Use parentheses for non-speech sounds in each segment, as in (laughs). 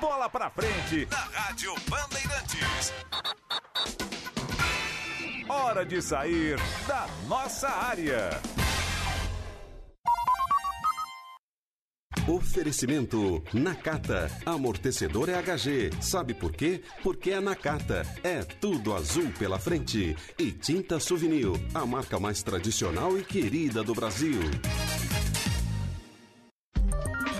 Bola pra frente na Rádio Bandeirantes. Hora de sair da nossa área. Oferecimento Nakata. Amortecedor é HG. Sabe por quê? Porque é Nakata. É tudo azul pela frente. E Tinta Souvenir, a marca mais tradicional e querida do Brasil.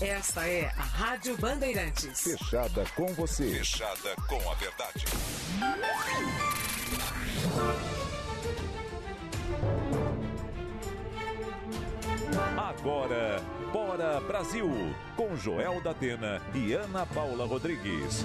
Esta é a Rádio Bandeirantes. Fechada com você. Fechada com a verdade. Agora, Bora Brasil, com Joel da Atena e Ana Paula Rodrigues.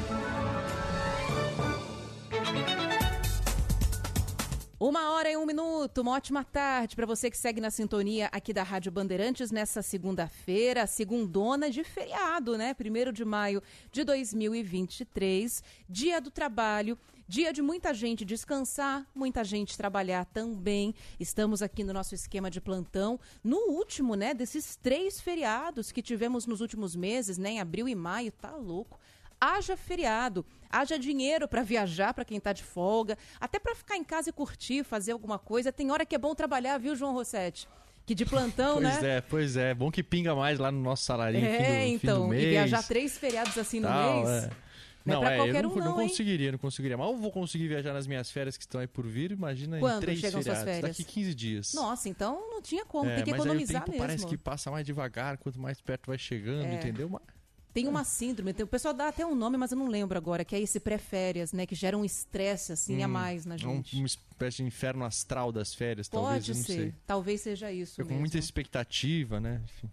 Uma hora e um minuto, uma ótima tarde para você que segue na sintonia aqui da Rádio Bandeirantes nessa segunda-feira, segundona de feriado, né? Primeiro de maio de 2023, dia do trabalho. Dia de muita gente descansar, muita gente trabalhar também. Estamos aqui no nosso esquema de plantão, no último, né, desses três feriados que tivemos nos últimos meses, né, em abril e maio, tá louco haja feriado, haja dinheiro para viajar para quem está de folga, até para ficar em casa e curtir, fazer alguma coisa. Tem hora que é bom trabalhar, viu, João Rossetti? Que de plantão, pois (laughs) né? Pois é, pois é. Bom que pinga mais lá no nosso salarinho é, fim do, então, fim do mês. e viajar três feriados assim no Tal, mês. É. Não, não é, é pra qualquer eu não, um não, não conseguiria, não conseguiria. Eu vou conseguir viajar nas minhas férias que estão aí por vir. Imagina Quando em três chegam suas feriados. férias? Daqui 15 dias. Nossa, então não tinha como, É, tem que mas aí o economizar tempo mesmo. parece que passa mais devagar, quanto mais perto vai chegando, É. entendeu? Mas Tem uma síndrome, tem- o pessoal dá até um nome, mas eu não lembro agora, que é esse pré-férias, né? Que gera um estresse, assim, a mais na é um- gente. uma espécie de inferno astral das férias, talvez, Pode eu não ser, sei. talvez seja isso com muita expectativa, né? Enfim.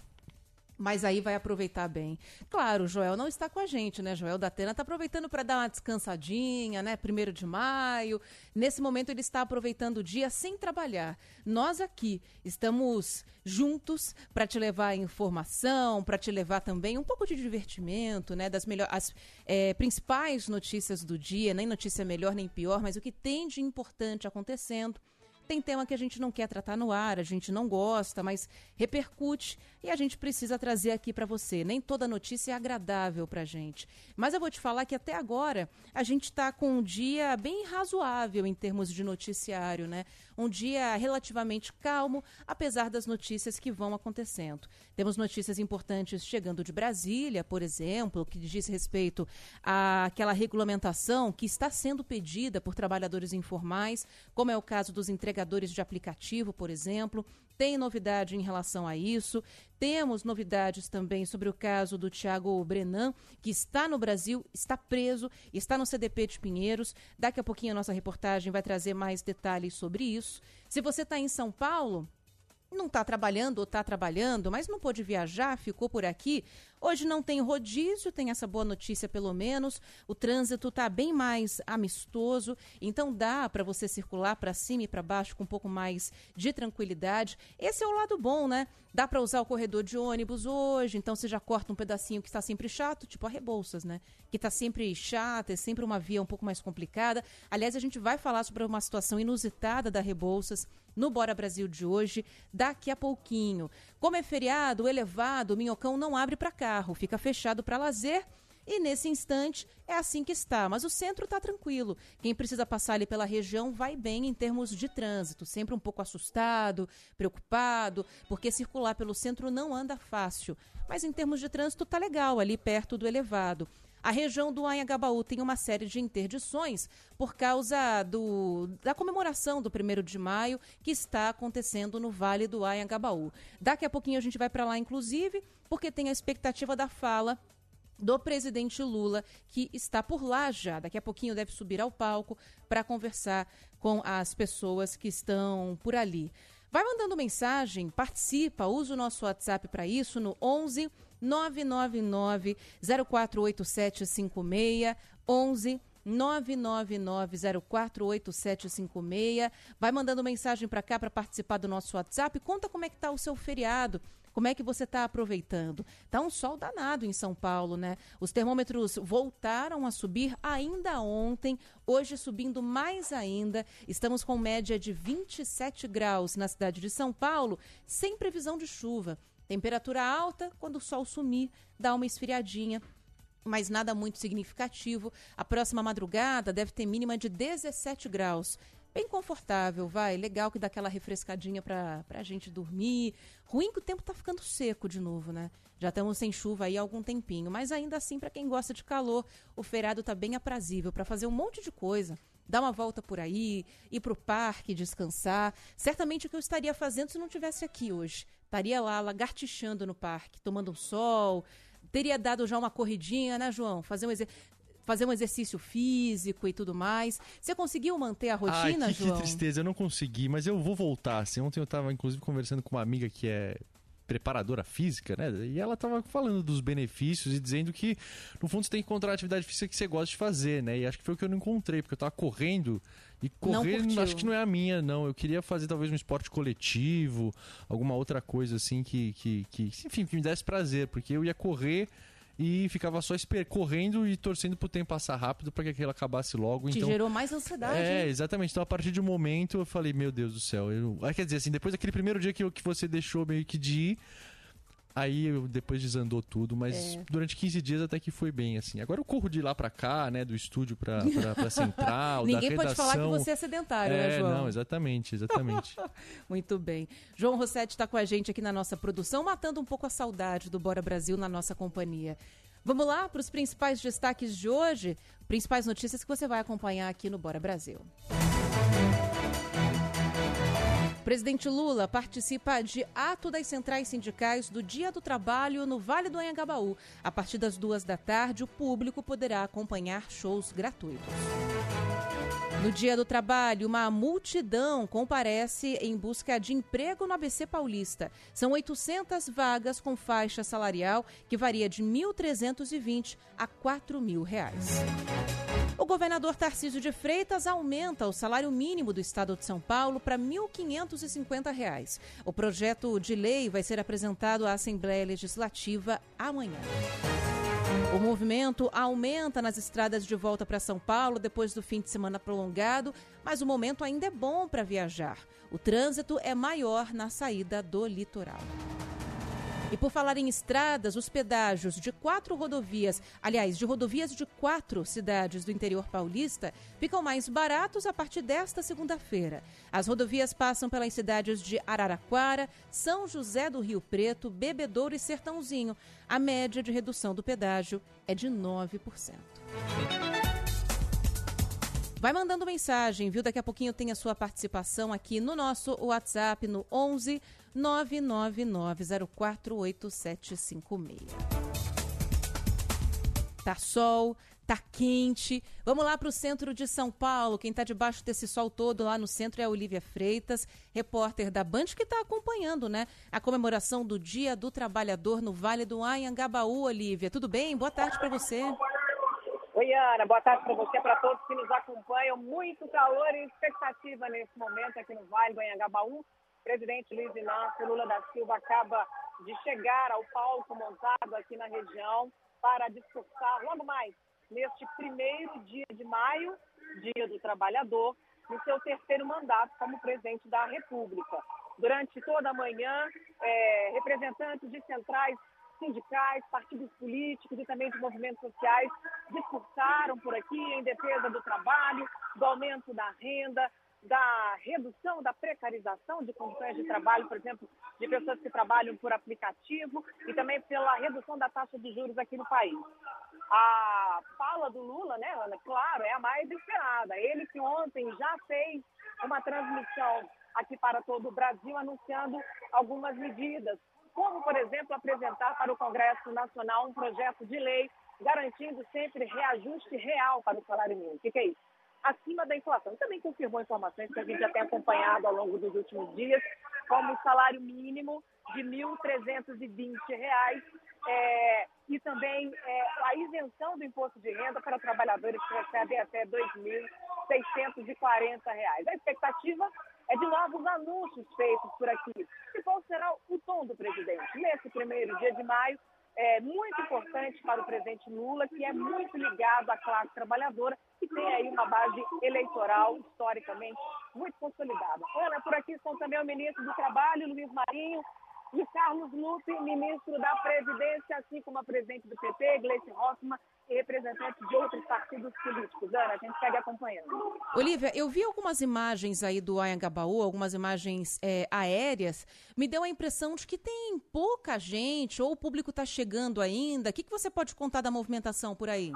Mas aí vai aproveitar bem. Claro, Joel não está com a gente, né? Joel da Atena está aproveitando para dar uma descansadinha, né? Primeiro de maio. Nesse momento ele está aproveitando o dia sem trabalhar. Nós aqui estamos juntos para te levar informação, para te levar também um pouco de divertimento, né? Das melhores, as eh, principais notícias do dia, nem notícia melhor nem pior, mas o que tem de importante acontecendo. Tem tema que a gente não quer tratar no ar, a gente não gosta, mas repercute e a gente precisa trazer aqui para você. Nem toda notícia é agradável para gente. Mas eu vou te falar que até agora a gente está com um dia bem razoável em termos de noticiário, né? Um dia relativamente calmo, apesar das notícias que vão acontecendo. Temos notícias importantes chegando de Brasília, por exemplo, que diz respeito àquela regulamentação que está sendo pedida por trabalhadores informais, como é o caso dos entregadores de aplicativo, por exemplo. Tem novidade em relação a isso. Temos novidades também sobre o caso do Tiago Brenan, que está no Brasil, está preso, está no CDP de Pinheiros. Daqui a pouquinho a nossa reportagem vai trazer mais detalhes sobre isso. Se você está em São Paulo, não está trabalhando ou está trabalhando, mas não pôde viajar, ficou por aqui. Hoje não tem rodízio, tem essa boa notícia pelo menos. O trânsito está bem mais amistoso, então dá para você circular para cima e para baixo com um pouco mais de tranquilidade. Esse é o lado bom, né? Dá para usar o corredor de ônibus hoje, então você já corta um pedacinho que está sempre chato, tipo a Rebouças, né? Que está sempre chata, é sempre uma via um pouco mais complicada. Aliás, a gente vai falar sobre uma situação inusitada da Rebouças no Bora Brasil de hoje, daqui a pouquinho. Como é feriado, elevado, o Minhocão não abre para carro, fica fechado para lazer. E nesse instante é assim que está, mas o centro está tranquilo. Quem precisa passar ali pela região vai bem em termos de trânsito, sempre um pouco assustado, preocupado, porque circular pelo centro não anda fácil. Mas em termos de trânsito tá legal ali perto do elevado. A região do Anhangabaú tem uma série de interdições por causa do, da comemoração do 1 de maio que está acontecendo no Vale do Anhangabaú. Daqui a pouquinho a gente vai para lá, inclusive, porque tem a expectativa da fala do presidente Lula, que está por lá já. Daqui a pouquinho deve subir ao palco para conversar com as pessoas que estão por ali. Vai mandando mensagem, participa, usa o nosso WhatsApp para isso no 11 999 048756 11 999048756. Vai mandando mensagem para cá para participar do nosso WhatsApp. Conta como é que tá o seu feriado. Como é que você está aproveitando? Tá um sol danado em São Paulo, né? Os termômetros voltaram a subir ainda ontem, hoje subindo mais ainda. Estamos com média de 27 graus na cidade de São Paulo, sem previsão de chuva. Temperatura alta, quando o sol sumir, dá uma esfriadinha mas nada muito significativo. A próxima madrugada deve ter mínima de 17 graus. Bem confortável, vai. Legal que dá aquela refrescadinha pra, pra gente dormir. Ruim que o tempo tá ficando seco de novo, né? Já estamos sem chuva aí há algum tempinho. Mas ainda assim, para quem gosta de calor, o feriado tá bem aprazível para fazer um monte de coisa. Dar uma volta por aí, ir pro parque, descansar. Certamente o que eu estaria fazendo se não tivesse aqui hoje. Estaria lá lagartixando no parque, tomando um sol, teria dado já uma corridinha, né, João? Fazer um, exer... fazer um exercício físico e tudo mais. Você conseguiu manter a rotina, Ai, que, João? Que tristeza, eu não consegui, mas eu vou voltar. Assim, ontem eu estava, inclusive, conversando com uma amiga que é preparadora física, né? E ela estava falando dos benefícios e dizendo que, no fundo, você tem que encontrar a atividade física que você gosta de fazer, né? E acho que foi o que eu não encontrei, porque eu estava correndo e correr acho que não é a minha, não. Eu queria fazer talvez um esporte coletivo, alguma outra coisa assim que, que, que enfim, que me desse prazer, porque eu ia correr e ficava só correndo e torcendo pro tempo passar rápido para que aquilo acabasse logo. Te então, gerou mais ansiedade. É, hein? exatamente. Então, a partir de um momento, eu falei, meu Deus do céu. Eu... Ah, quer dizer, assim, depois daquele primeiro dia que, eu, que você deixou meio que de ir, Aí depois desandou tudo, mas É. durante 15 dias até que foi bem, assim. Agora eu corro de lá pra cá, né? Do estúdio pra, pra, pra central, (laughs) da Ninguém redação. pode falar que você é sedentário, é, né, João? não, exatamente, exatamente. (laughs) Muito bem. João Rossetti está com a gente aqui na nossa produção, matando um pouco a saudade do Bora Brasil na nossa companhia. Vamos lá para os principais destaques de hoje, principais notícias que você vai acompanhar aqui no Bora Brasil. Presidente Lula participa de ato das centrais sindicais do Dia do Trabalho no Vale do Anhangabaú. A partir das duas da tarde, o público poderá acompanhar shows gratuitos. No Dia do Trabalho, uma multidão comparece em busca de emprego no ABC Paulista. São 800 vagas com faixa salarial que varia de R$ 1.320 a 4.000 reais. O governador Tarcísio de Freitas aumenta o salário mínimo do estado de São Paulo para 1.550 reais. O projeto de lei vai ser apresentado à Assembleia Legislativa amanhã. O movimento aumenta nas estradas de volta para São Paulo depois do fim de semana prolongado, mas o momento ainda é bom para viajar. O trânsito é maior na saída do litoral. E por falar em estradas, os pedágios de quatro rodovias, aliás, de rodovias de quatro cidades do interior paulista, ficam mais baratos a partir desta segunda-feira. As rodovias passam pelas cidades de Araraquara, São José do Rio Preto, Bebedouro e Sertãozinho. A média de redução do pedágio é de 9%. Vai mandando mensagem, viu? Daqui a pouquinho tem a sua participação aqui no nosso WhatsApp no 11 999048756. Tá sol, tá quente. Vamos lá para o centro de São Paulo. Quem está debaixo desse sol todo lá no centro é a Olivia Freitas, repórter da Band, que está acompanhando né, a comemoração do Dia do Trabalhador no Vale do Anhangabaú, Olivia. Tudo bem? Boa tarde para você. Oi, Ana. Boa tarde para você, para todos que nos acompanham. Muito calor e expectativa nesse momento aqui no Vale do Anhangabaú. Presidente Luiz Inácio Lula da Silva acaba de chegar ao palco montado aqui na região para discursar logo mais neste primeiro dia de maio, Dia do Trabalhador, no seu terceiro mandato como presidente da República. Durante toda a manhã, é, representantes de centrais sindicais, partidos políticos e também de movimentos sociais discursaram por aqui em defesa do trabalho, do aumento da renda, da redução da precarização de condições de trabalho, por exemplo, de pessoas que trabalham por aplicativo e também pela redução da taxa de juros aqui no país. A fala do Lula, né, Ana, claro, é a mais esperada. Ele que ontem já fez uma transmissão aqui para todo o Brasil anunciando algumas medidas, como, por exemplo, apresentar para o Congresso Nacional um projeto de lei garantindo sempre reajuste real para o salário mínimo. O que, é isso? Acima da inflação. Também confirmou informações que a gente já tem acompanhado ao longo dos últimos dias, como o salário mínimo de R$ 1.320 é, e também é, a isenção do imposto de renda para trabalhadores que recebem até R$ 2.640. A expectativa é de novos anúncios feitos por aqui. E qual será o tom do presidente? Nesse primeiro dia de maio, é muito importante para o presidente Lula, que é muito ligado à classe trabalhadora e tem aí uma base eleitoral historicamente muito consolidada. Ana, por aqui estão também o ministro do Trabalho, Luiz Marinho, e Carlos Lupe, ministro da Previdência, assim como a presidente do PT, Gleice Hoffmann, e representantes de outros partidos políticos. Ana, a gente segue acompanhando. Olivia, eu vi algumas imagens aí do Ayangabaú, algumas imagens é, aéreas. Me deu a impressão de que tem pouca gente, ou o público está chegando ainda. O que, que você pode contar da movimentação por aí?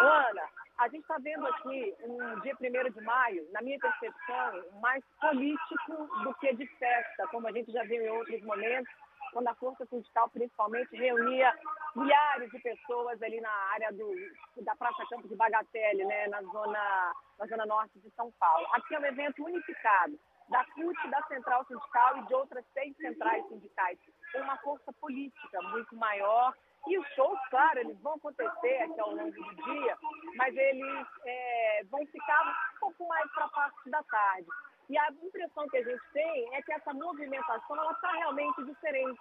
Ana, a gente está vendo aqui um dia 1 de maio, na minha percepção, mais político do que de festa, como a gente já viu em outros momentos, quando a Força Sindical, principalmente, reunia milhares de pessoas ali na área do, da Praça Campos de Bagatelle, né, na, zona, na zona norte de São Paulo. Aqui é um evento unificado da CUT, da Central Sindical e de outras seis centrais sindicais, uma força política muito maior e os shows, claro, eles vão acontecer aqui ao longo do dia, mas eles é, vão ficar um pouco mais para a parte da tarde. E a impressão que a gente tem é que essa movimentação está realmente diferente,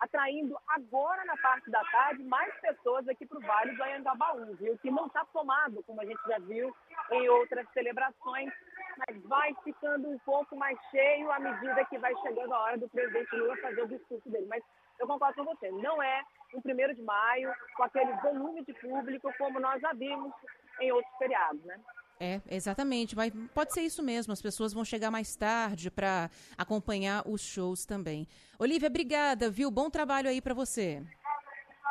atraindo agora na parte da tarde mais pessoas aqui para o Vale do Anhangabaú, viu? Que não está tomado, como a gente já viu em outras celebrações, mas vai ficando um pouco mais cheio à medida que vai chegando a hora do presidente Lula fazer o discurso dele. Mas eu concordo com você, não é um primeiro de maio com aquele volume de público como nós já vimos em outros feriados, né? É, exatamente. Mas pode ser isso mesmo. As pessoas vão chegar mais tarde para acompanhar os shows também. Olivia, obrigada, viu? Bom trabalho aí para você.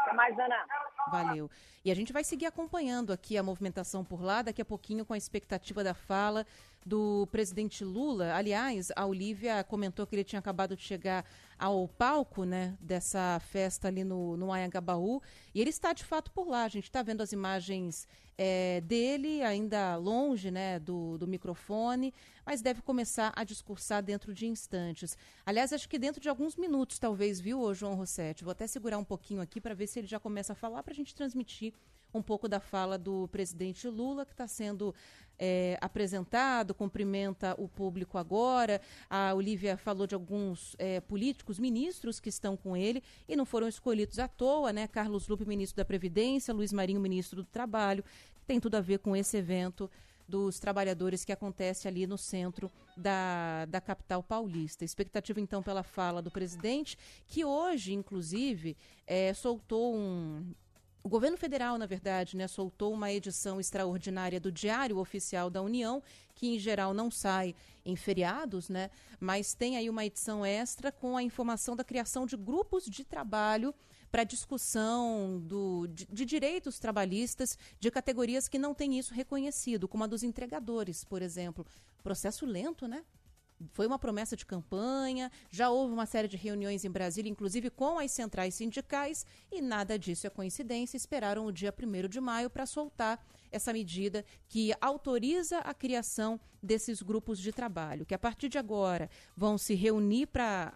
Até mais, Ana. Valeu. E a gente vai seguir acompanhando aqui a movimentação por lá, daqui a pouquinho com a expectativa da fala do presidente Lula. Aliás, a Olivia comentou que ele tinha acabado de chegar ao palco né, dessa festa ali no, no Anhangabaú. E ele está de fato por lá. A gente está vendo as imagens é, dele, ainda longe né, do, do microfone, mas deve começar a discursar dentro de instantes. Aliás, acho que dentro de alguns minutos, talvez, viu, João Rossetti? Vou até segurar um pouquinho aqui para ver se ele já começa a falar para a gente transmitir um pouco da fala do presidente Lula, que está sendo é, apresentado, cumprimenta o público agora. A Olivia falou de alguns é, políticos, ministros que estão com ele e não foram escolhidos à toa, né? Carlos Lupe, ministro da Previdência, Luiz Marinho, ministro do Trabalho. Tem tudo a ver com esse evento dos trabalhadores que acontece ali no centro da, da capital paulista. Expectativa, então, pela fala do presidente, que hoje, inclusive, é, soltou um, o governo federal, na verdade, né, soltou uma edição extraordinária do Diário Oficial da União, que em geral não sai em feriados, né, mas tem aí uma edição extra com a informação da criação de grupos de trabalho para discussão do, de, de, direitos trabalhistas de categorias que não têm isso reconhecido, como a dos entregadores, por exemplo. Processo lento, né? Foi uma promessa de campanha, já houve uma série de reuniões em Brasília, inclusive com as centrais sindicais, e nada disso é coincidência. Esperaram o dia 1 de maio para soltar essa medida que autoriza a criação desses grupos de trabalho, que a partir de agora vão se reunir para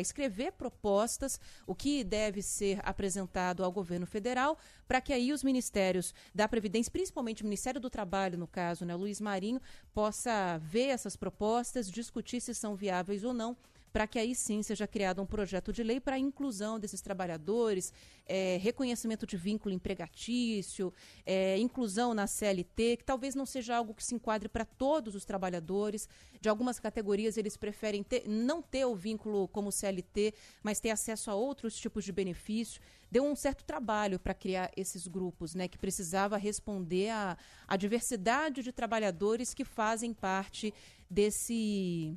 escrever propostas, o que deve ser apresentado ao governo federal, para que aí os ministérios da Previdência, principalmente o Ministério do Trabalho, no caso, né, Luiz Marinho, possa ver essas propostas, discutir se são viáveis ou não para que aí sim seja criado um projeto de lei para a inclusão desses trabalhadores, é, reconhecimento de vínculo empregatício, é, inclusão na CLT, que talvez não seja algo que se enquadre para todos os trabalhadores. De algumas categorias, eles preferem ter, não ter o vínculo como CLT, mas ter acesso a outros tipos de benefício. Deu um certo trabalho para criar esses grupos, né, que precisava responder à, diversidade de trabalhadores que fazem parte desse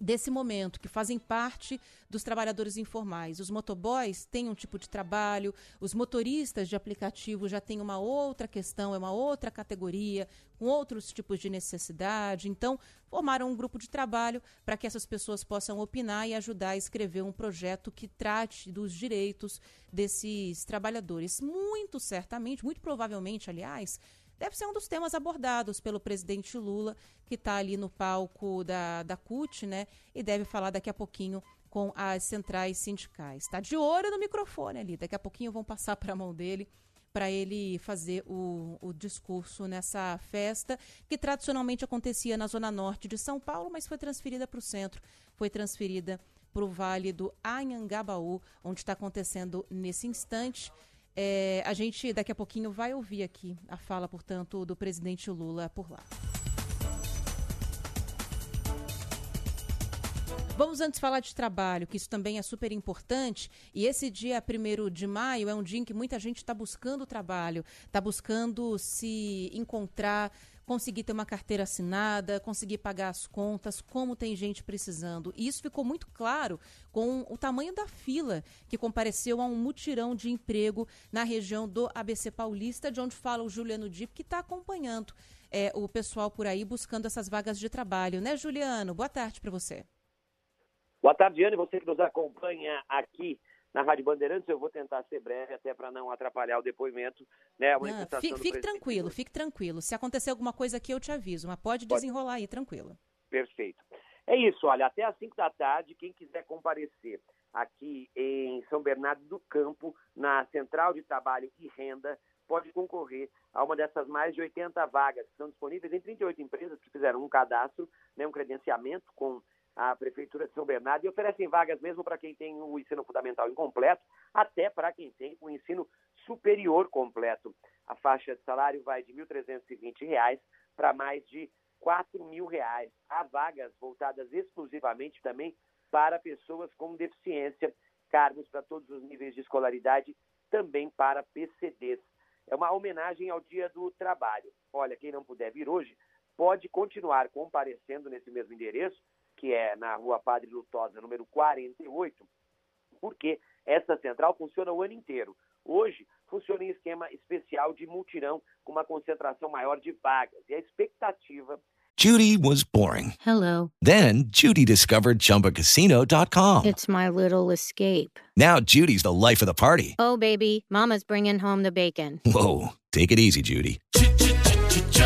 desse momento, que fazem parte dos trabalhadores informais. Os motoboys têm um tipo de trabalho, os motoristas de aplicativo já têm uma outra questão, é uma outra categoria, com outros tipos de necessidade. Então, formaram um grupo de trabalho para que essas pessoas possam opinar e ajudar a escrever um projeto que trate dos direitos desses trabalhadores. Muito certamente, muito provavelmente, aliás, deve ser um dos temas abordados pelo presidente Lula, que está ali no palco da, da CUT, né? E deve falar daqui a pouquinho com as centrais sindicais. Está de olho no microfone ali, daqui a pouquinho vão passar para a mão dele para ele fazer o, o, discurso nessa festa, que tradicionalmente acontecia na zona norte de São Paulo, mas foi transferida para o centro, foi transferida para o Vale do Anhangabaú, onde está acontecendo nesse instante. É, a gente daqui a pouquinho vai ouvir aqui a fala, portanto, do presidente Lula por lá. Vamos antes falar de trabalho, que isso também é super importante. E esse dia 1 de maio é um dia em que muita gente está buscando trabalho, está buscando se encontrar, conseguir ter uma carteira assinada, conseguir pagar as contas, como tem gente precisando. E isso ficou muito claro com o tamanho da fila que compareceu a um mutirão de emprego na região do ABC Paulista, de onde fala o Juliano Dip, que está acompanhando é, o pessoal por aí buscando essas vagas de trabalho. Né, Juliano? Boa tarde para você. Boa tarde, Anne, você que nos acompanha aqui na Rádio Bandeirantes. Eu vou tentar ser breve, até para não atrapalhar o depoimento. Né, não, fique, fique tranquilo, fique tranquilo. Se acontecer alguma coisa aqui, eu te aviso, mas pode, pode. desenrolar aí, tranquilo. Perfeito. É isso, olha, até às 5 da tarde, quem quiser comparecer aqui em São Bernardo do Campo, na Central de Trabalho e Renda, pode concorrer a uma dessas mais de 80 vagas que estão disponíveis em 38 empresas que fizeram um cadastro, né, um credenciamento com a Prefeitura de São Bernardo e oferecem vagas mesmo para quem tem o ensino fundamental incompleto, até para quem tem o ensino superior completo. A faixa de salário vai de R$ 1.320 para mais de R$ 4.000. Há vagas voltadas exclusivamente também para pessoas com deficiência, cargos para todos os níveis de escolaridade, também para PCDs. É uma homenagem ao Dia do Trabalho. Olha, quem não puder vir hoje, pode continuar comparecendo nesse mesmo endereço que é na rua Padre Lutosa, número 48, porque essa central funciona o ano inteiro. Hoje, funciona em esquema especial de multirão, com uma concentração maior de vagas. E a expectativa. Judy was boring. Hello. Then, Judy discovered chumbacasino.com. It's my little escape. Now, Judy's the life of the party. Oh, baby, Mama's bringing home the bacon. Whoa. Take it easy, Judy.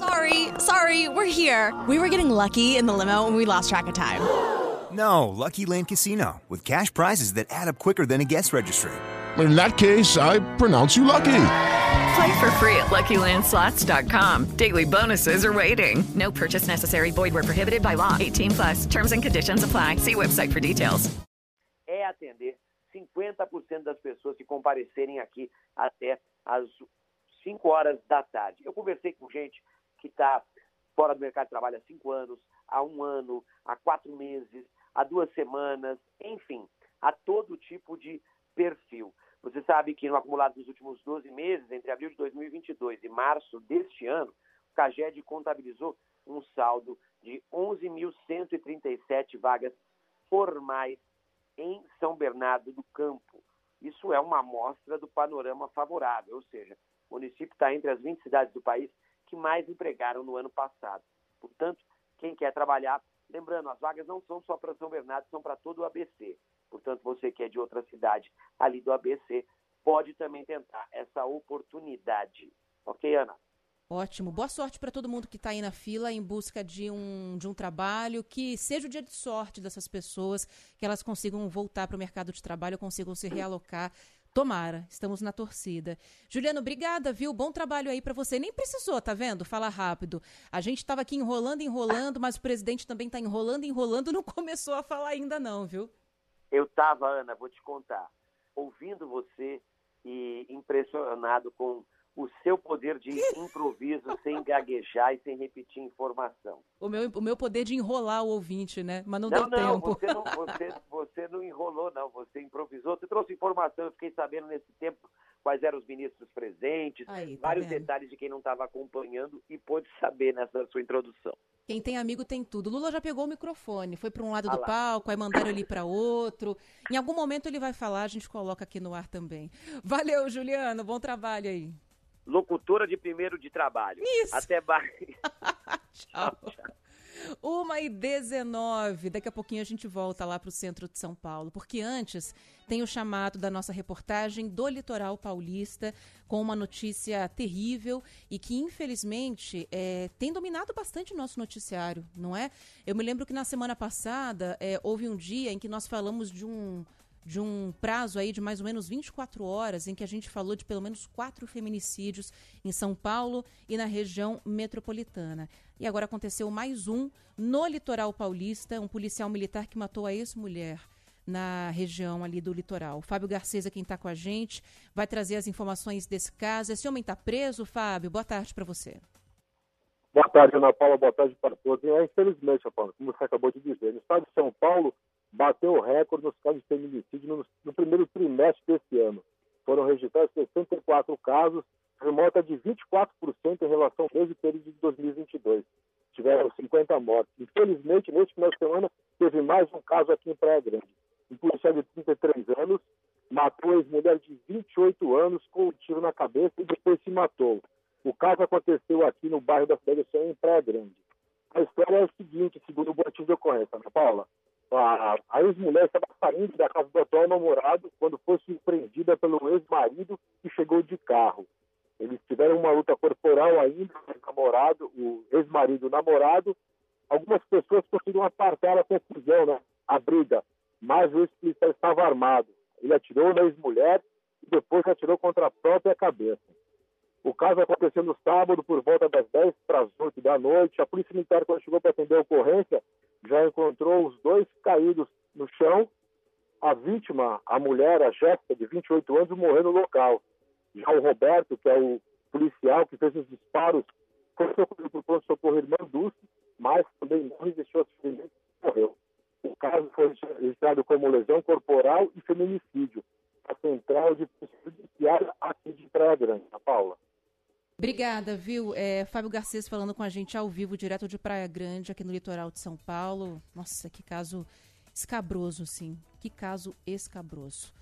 Sorry, sorry, we're here. We were getting lucky in the limo and we lost track of time. (gasps) No, Lucky Land Casino, with cash prizes that add up quicker than a guest registry. In that case, I pronounce you lucky. Play for free at LuckyLandSlots.com. Daily bonuses are waiting. No purchase necessary. Void where prohibited by law. 18 plus. Terms and conditions apply. See website for details. É atender 50% das pessoas que comparecerem aqui até às 5 horas da tarde. Eu conversei com gente que está fora do mercado de trabalho há cinco anos, há um ano, há quatro meses, há duas semanas, enfim. a todo tipo de perfil. Você sabe que no acumulado dos últimos 12 meses, entre abril de 2022 e março deste ano, o CAGED contabilizou um saldo de 11.137 vagas formais em São Bernardo do Campo. Isso é uma amostra do panorama favorável, ou seja, o município está entre as 20 cidades do país que mais empregaram no ano passado. Portanto, quem quer trabalhar, lembrando, as vagas não são só para São Bernardo, são para todo o ABC. Portanto, você que é de outra cidade ali do ABC, pode também tentar essa oportunidade. Ok, Ana? Ótimo. Boa sorte para todo mundo que está aí na fila em busca de um, de um trabalho, que seja o dia de sorte dessas pessoas, que elas consigam voltar para o mercado de trabalho, consigam se realocar. Tomara, estamos na torcida. Juliano, obrigada, viu? Bom trabalho aí para você. Nem precisou, tá vendo? Fala rápido. A gente estava aqui enrolando, enrolando, mas o presidente também está enrolando, enrolando, (laughs) não começou a falar ainda não, viu? Eu estava, Ana, vou te contar, ouvindo você e impressionado com o seu poder de improviso sem gaguejar e sem repetir informação. O meu, o meu poder de enrolar o ouvinte, né? Mas não, não deu não, tempo. Você não, (laughs) você, você não enrolou, não. Você improvisou. Você trouxe informação. Eu fiquei sabendo nesse tempo quais eram os ministros presentes, Aí, tá vários vendo? detalhes de quem não estava acompanhando e pôde saber nessa sua introdução. Quem tem amigo tem tudo. Lula já pegou o microfone, foi para um lado Ah do palco, aí mandaram ele para outro. Em algum momento ele vai falar, a gente coloca aqui no ar também. Valeu, Juliano, bom trabalho aí. Locutora de primeiro de trabalho. Isso. Até mais. (laughs) Tchau. Uma e 19. Daqui a pouquinho a gente volta lá para o centro de São Paulo, porque antes tem o chamado da nossa reportagem do litoral paulista com uma notícia terrível e que, infelizmente, é, tem dominado bastante o nosso noticiário, não é? Eu me lembro que na semana passada é, houve um dia em que nós falamos de um de um prazo aí de mais ou menos 24 horas em que a gente falou de pelo menos quatro feminicídios em São Paulo e na região metropolitana. E agora aconteceu mais um no litoral paulista, um policial militar que matou a ex-mulher na região ali do litoral. Fábio Garcês é quem está com a gente, vai trazer as informações desse caso. Esse homem está preso, Fábio? Boa tarde para você. Boa tarde, Ana Paula. Boa tarde para todos. É, infelizmente, Ana Paula, como você acabou de dizer, no estado de São Paulo bateu o recorde nos casos de feminicídio no, no primeiro trimestre desse ano. Foram registrados 64 casos, remota de 24% em relação ao mesmo período de 2022. Tiveram 50 mortes. Infelizmente, neste final de semana, teve mais um caso aqui em Praia Grande. Um policial de 33 anos matou a ex-mulher de 28 anos com um tiro na cabeça e depois se matou. O caso aconteceu aqui no bairro da Céu, em Praia Grande. A história é a seguinte, segundo o boletim de ocorrência, Ana Paula. A, a ex-mulher estava saindo da casa do atual namorado quando foi surpreendida pelo ex-marido que chegou de carro. Eles tiveram uma luta corporal ainda, o namorado, o ex-marido namorado. Algumas pessoas conseguiram apartar a confusão, né? a briga, mas o ex-policial estava armado. Ele atirou na ex-mulher e depois atirou contra a própria cabeça. O caso aconteceu no sábado, por volta das 10 para as 8 da noite. A Polícia Militar, quando chegou para atender a ocorrência, já encontrou os dois caídos no chão. A vítima, a mulher, a Jéssica, de 28 anos, morreu no local. Já o Roberto, que é o policial que fez os disparos, foi socorrido por pronto-socorro Irmã Dulce, mas também não resistiu aos ferimentos e morreu. O caso foi registrado como lesão corporal e feminicídio. A central de polícia judiciária aqui de Praia Grande, Ana Paula. Obrigada, viu? É, Fábio Garcês falando com a gente ao vivo, direto de Praia Grande, aqui no litoral de São Paulo. Nossa, que caso escabroso, sim. Que caso escabroso.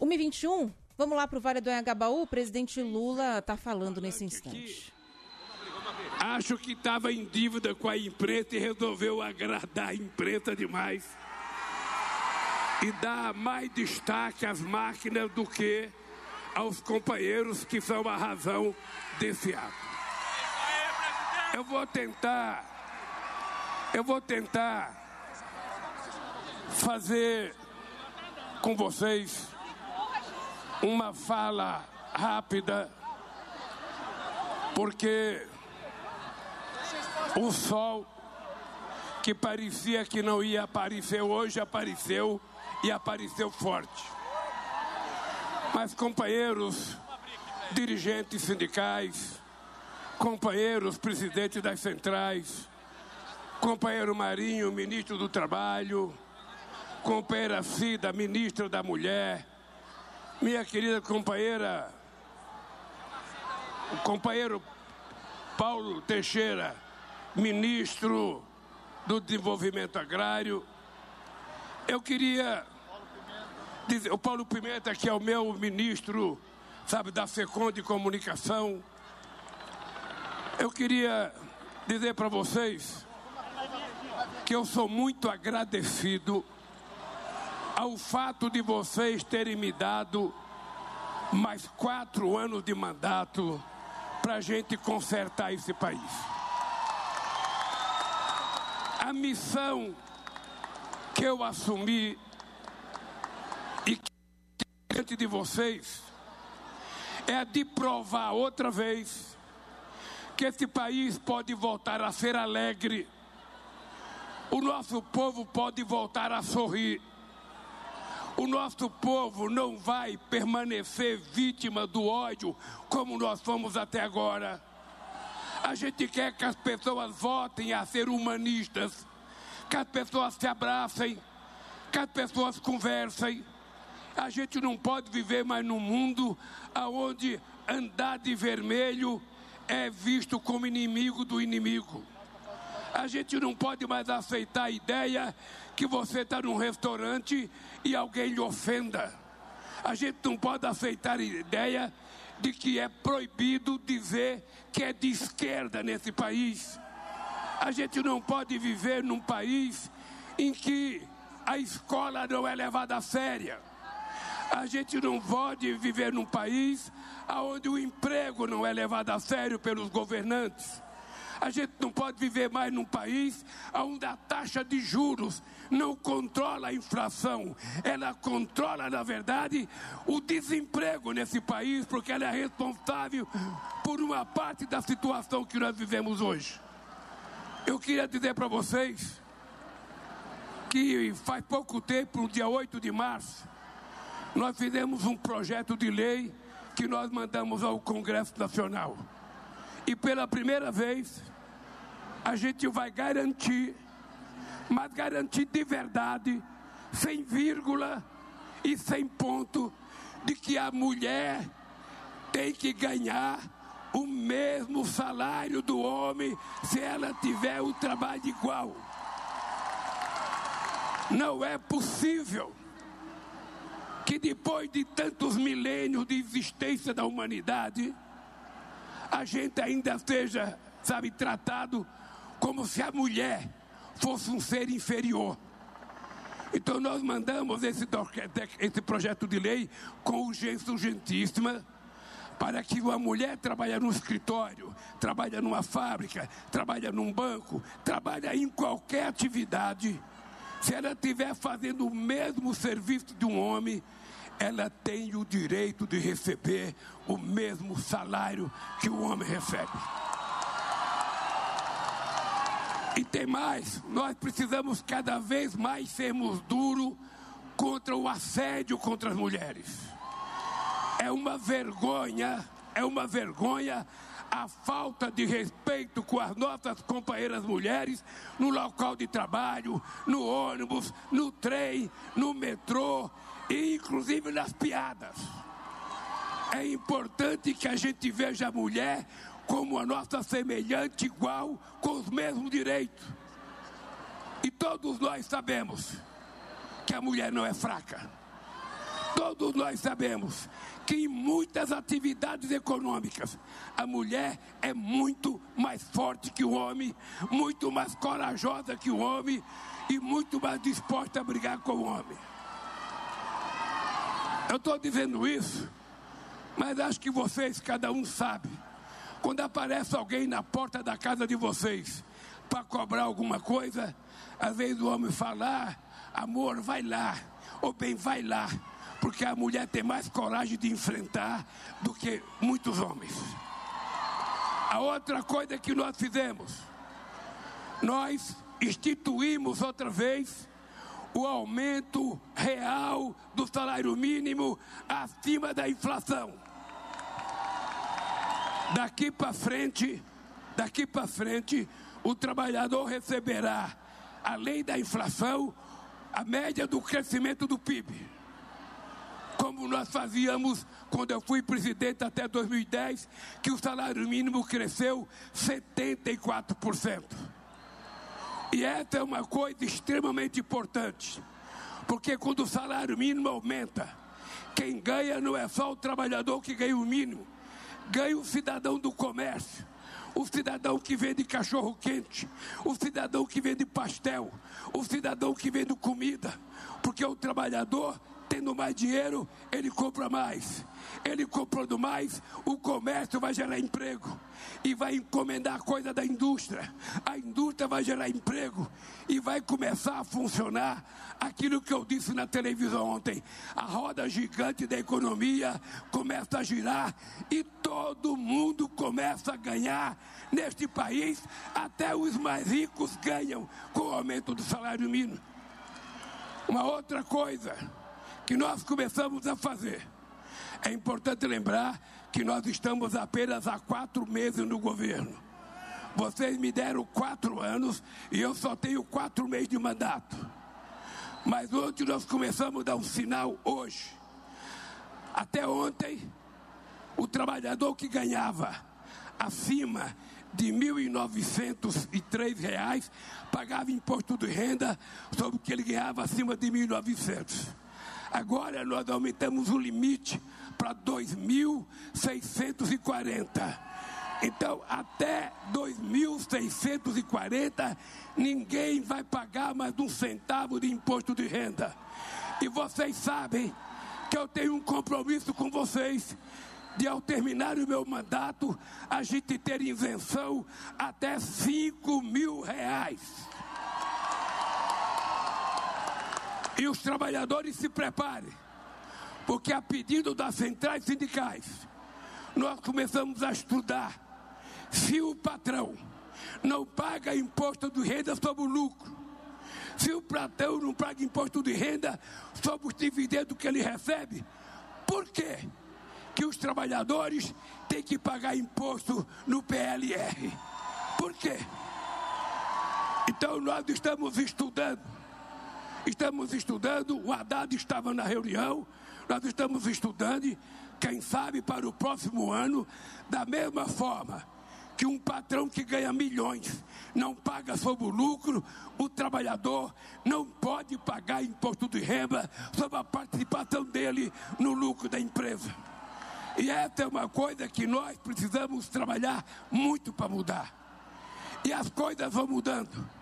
1h21, vamos lá para o Vale do Anhangabaú. O presidente Lula está falando nesse instante. Acho que estava em dívida com a imprensa e resolveu agradar a imprensa demais. E dar mais destaque às máquinas do que aos companheiros que são a razão desse ato. Eu vou tentar, eu vou tentar fazer com vocês uma fala rápida, porque o sol que parecia que não ia aparecer hoje apareceu e apareceu forte. Mas, companheiros, dirigentes sindicais, companheiros, presidentes das centrais, companheiro Marinho, ministro do Trabalho, companheira Cida, ministra da Mulher, minha querida companheira, companheiro Paulo Teixeira, ministro do Desenvolvimento Agrário. Eu queria o Paulo Pimenta, que é o meu ministro, sabe, da FECOM de Comunicação. Eu queria dizer para vocês que eu sou muito agradecido ao fato de vocês terem me dado mais quatro anos de mandato para a gente consertar esse país. A missão que eu assumi diante de vocês é de provar outra vez que esse país pode voltar a ser alegre, o nosso povo pode voltar a sorrir. O nosso povo não vai permanecer vítima do ódio como nós fomos até agora. A gente quer que as pessoas votem a ser humanistas, que as pessoas se abracem, que as pessoas conversem. A gente não pode viver mais num mundo onde andar de vermelho é visto como inimigo do inimigo. A gente não pode mais aceitar a ideia que você está num restaurante e alguém lhe ofenda. A gente não pode aceitar a ideia de que é proibido dizer que é de esquerda nesse país. A gente não pode viver num país em que a escola não é levada a séria. A gente não pode viver num país onde o emprego não é levado a sério pelos governantes. A gente não pode viver mais num país onde a taxa de juros não controla a inflação. Ela controla, na verdade, o desemprego nesse país, porque ela é responsável por uma parte da situação que nós vivemos hoje. Eu queria dizer para vocês que faz pouco tempo, no dia 8 de março, nós fizemos um projeto de lei que nós mandamos ao Congresso Nacional. E pela primeira vez, a gente vai garantir, mas garantir de verdade, sem vírgula e sem ponto, de que a mulher tem que ganhar o mesmo salário do homem se ela tiver o trabalho igual. Não é possível que depois de tantos milênios de existência da humanidade, a gente ainda seja, sabe, tratado como se a mulher fosse um ser inferior. Então nós mandamos esse, esse projeto de lei com urgência urgentíssima para que uma mulher trabalhe no escritório, trabalha numa fábrica, trabalha num banco, trabalha em qualquer atividade, se ela estiver fazendo o mesmo serviço de um homem, ela tem o direito de receber o mesmo salário que o homem recebe. E tem mais, nós precisamos cada vez mais sermos duros contra o assédio contra as mulheres. É uma vergonha, é uma vergonha a falta de respeito com as nossas companheiras mulheres no local de trabalho, no ônibus, no trem, no metrô e inclusive nas piadas. É importante que a gente veja a mulher como a nossa semelhante, igual, com os mesmos direitos. E todos nós sabemos que a mulher não é fraca. Todos nós sabemos que em muitas atividades econômicas a mulher é muito mais forte que o homem, muito mais corajosa que o homem e muito mais disposta a brigar com o homem. Eu estou dizendo isso, mas acho que vocês, cada um sabe. Quando aparece alguém na porta da casa de vocês para cobrar alguma coisa, às vezes o homem fala, ah, amor, vai lá, ou bem, vai lá, porque a mulher tem mais coragem de enfrentar do que muitos homens. A outra coisa que nós fizemos, nós instituímos outra vez o aumento real do salário mínimo acima da inflação. Daqui para frente, daqui para frente, o trabalhador receberá, além da inflação, a média do crescimento do PIB. Como nós fazíamos quando eu fui presidente até 2010, que o salário mínimo cresceu 74%. E essa é uma coisa extremamente importante, porque quando o salário mínimo aumenta, quem ganha não é só o trabalhador que ganha o mínimo, ganha o cidadão do comércio, o cidadão que vende cachorro quente, o cidadão que vende pastel, o cidadão que vende comida, porque o trabalhador tendo mais dinheiro, ele compra mais. Ele comprando mais, o comércio vai gerar emprego e vai encomendar coisa da indústria. A indústria vai gerar emprego e vai começar a funcionar aquilo que eu disse na televisão ontem. A roda gigante da economia começa a girar e todo mundo começa a ganhar neste país. Até os mais ricos ganham com o aumento do salário mínimo. Uma outra coisa que nós começamos a fazer. É importante lembrar que nós estamos apenas há quatro meses no governo. Vocês me deram quatro anos e eu só tenho quatro meses de mandato. Mas ontem nós começamos a dar um sinal hoje. Até ontem, o trabalhador que ganhava acima de R$ 1.903 pagava imposto de renda sobre o que ele ganhava acima de R$ 1.900. Agora nós aumentamos o limite para 2.640. Então, até 2.640, ninguém vai pagar mais um centavo de imposto de renda. E vocês sabem que eu tenho um compromisso com vocês de, ao terminar o meu mandato, a gente ter isenção até 5 mil reais. E os trabalhadores se preparem, porque a pedido das centrais sindicais, nós começamos a estudar se o patrão não paga imposto de renda sobre o lucro, se o patrão não paga imposto de renda sobre os dividendos que ele recebe, por quê? que os trabalhadores têm que pagar imposto no PLR? Por quê? Então nós estamos estudando Estamos estudando, o Haddad estava na reunião, nós estamos estudando, quem sabe para o próximo ano, da mesma forma que um patrão que ganha milhões não paga sobre o lucro, o trabalhador não pode pagar imposto de renda sobre a participação dele no lucro da empresa. E essa é uma coisa que nós precisamos trabalhar muito para mudar. E as coisas vão mudando.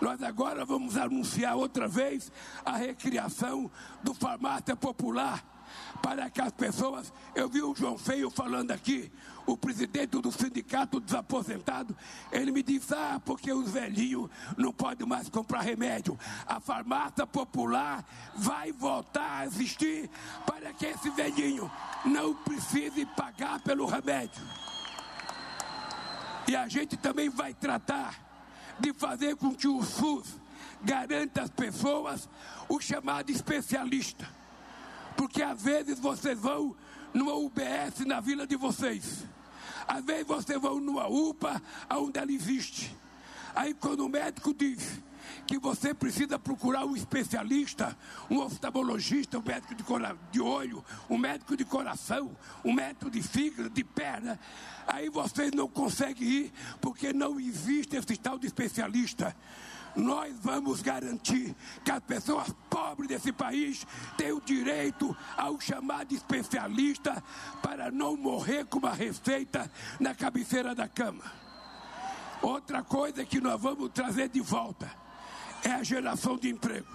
Nós agora vamos anunciar outra vez a recriação do farmácia popular para que as pessoas. Eu vi o João Feio falando aqui, o presidente do sindicato dos aposentados, ele me disse: ah, porque os velhinhos não podem mais comprar remédio. A farmácia popular vai voltar a existir para que esse velhinho não precise pagar pelo remédio. E a gente também vai tratar de fazer com que o SUS garanta às pessoas o chamado especialista. Porque às vezes vocês vão numa UBS na vila de vocês. Às vezes vocês vão numa UPA onde ela existe. Aí quando o médico diz que você precisa procurar um especialista, um oftalmologista, um médico de, de olho, um médico de coração, um médico de fígado, de perna. Aí vocês não conseguem ir porque não existe esse tal de especialista nós vamos garantir que as pessoas pobres desse país têm o direito ao chamado especialista para não morrer com uma receita na cabeceira da cama. Outra coisa que nós vamos trazer de volta é a geração de emprego.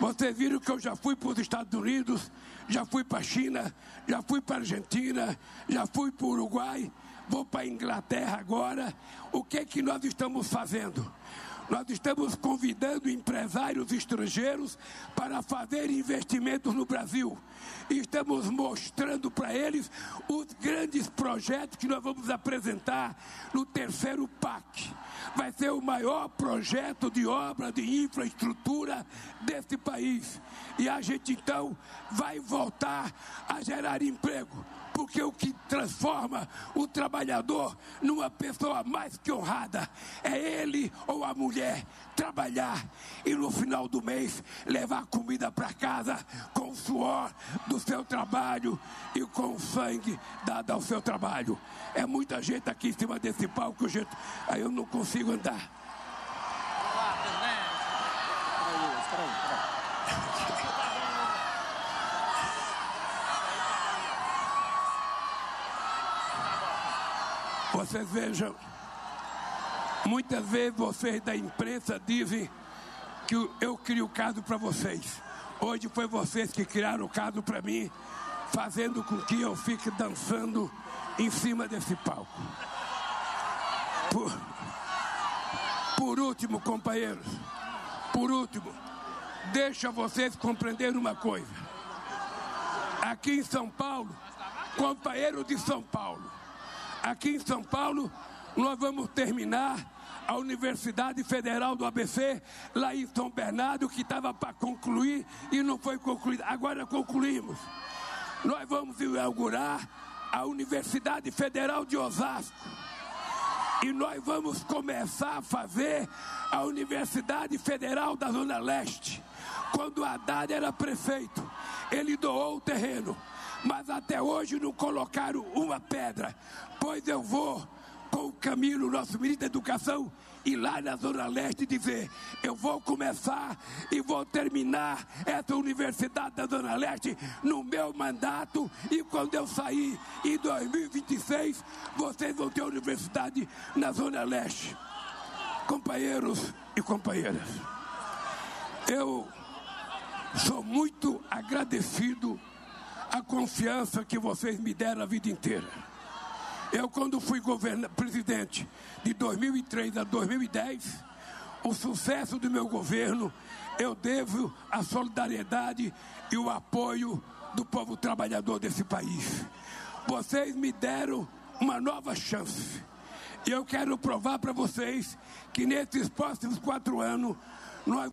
Vocês viram que eu já fui para os Estados Unidos, já fui para a China, já fui para a Argentina, já fui para o Uruguai, vou para a Inglaterra agora. O que é que nós estamos fazendo? Nós estamos convidando empresários estrangeiros para fazer investimentos no Brasil. E estamos mostrando para eles os grandes projetos que nós vamos apresentar no terceiro PAC. Vai ser o maior projeto de obra de infraestrutura desse país. E a gente então vai voltar a gerar emprego porque o que transforma o trabalhador numa pessoa mais que honrada é ele ou a mulher trabalhar e no final do mês levar comida para casa com o suor do seu trabalho e com o sangue dado ao seu trabalho. É muita gente aqui em cima desse palco, gente. Aí eu não consigo andar. Vocês vejam, muitas vezes vocês da imprensa dizem que eu crio o caso para vocês. Hoje foi vocês que criaram o caso para mim, fazendo com que eu fique dançando em cima desse palco. Por, por último, companheiros, por último, deixa vocês compreenderem uma coisa. Aqui em São Paulo, companheiro de São Paulo, aqui em São Paulo, nós vamos terminar a Universidade Federal do ABC, lá em São Bernardo, que estava para concluir e não foi concluída. Agora concluímos. Nós vamos inaugurar a Universidade Federal de Osasco. E nós vamos começar a fazer a Universidade Federal da Zona Leste. Quando Haddad era prefeito, ele doou o terreno, mas até hoje não colocaram uma pedra. Pois eu vou com o Camilo, nosso ministro da Educação, ir lá na Zona Leste dizer: eu vou começar e vou terminar essa Universidade da Zona Leste no meu mandato. E quando eu sair em 2026, vocês vão ter universidade na Zona Leste. Companheiros e companheiras, eu sou muito agradecido à confiança que vocês me deram a vida inteira. Eu, quando fui presidente de 2003 a 2010, o sucesso do meu governo eu devo à solidariedade e o apoio do povo trabalhador desse país. Vocês me deram uma nova chance. E eu quero provar para vocês que nesses próximos quatro anos nós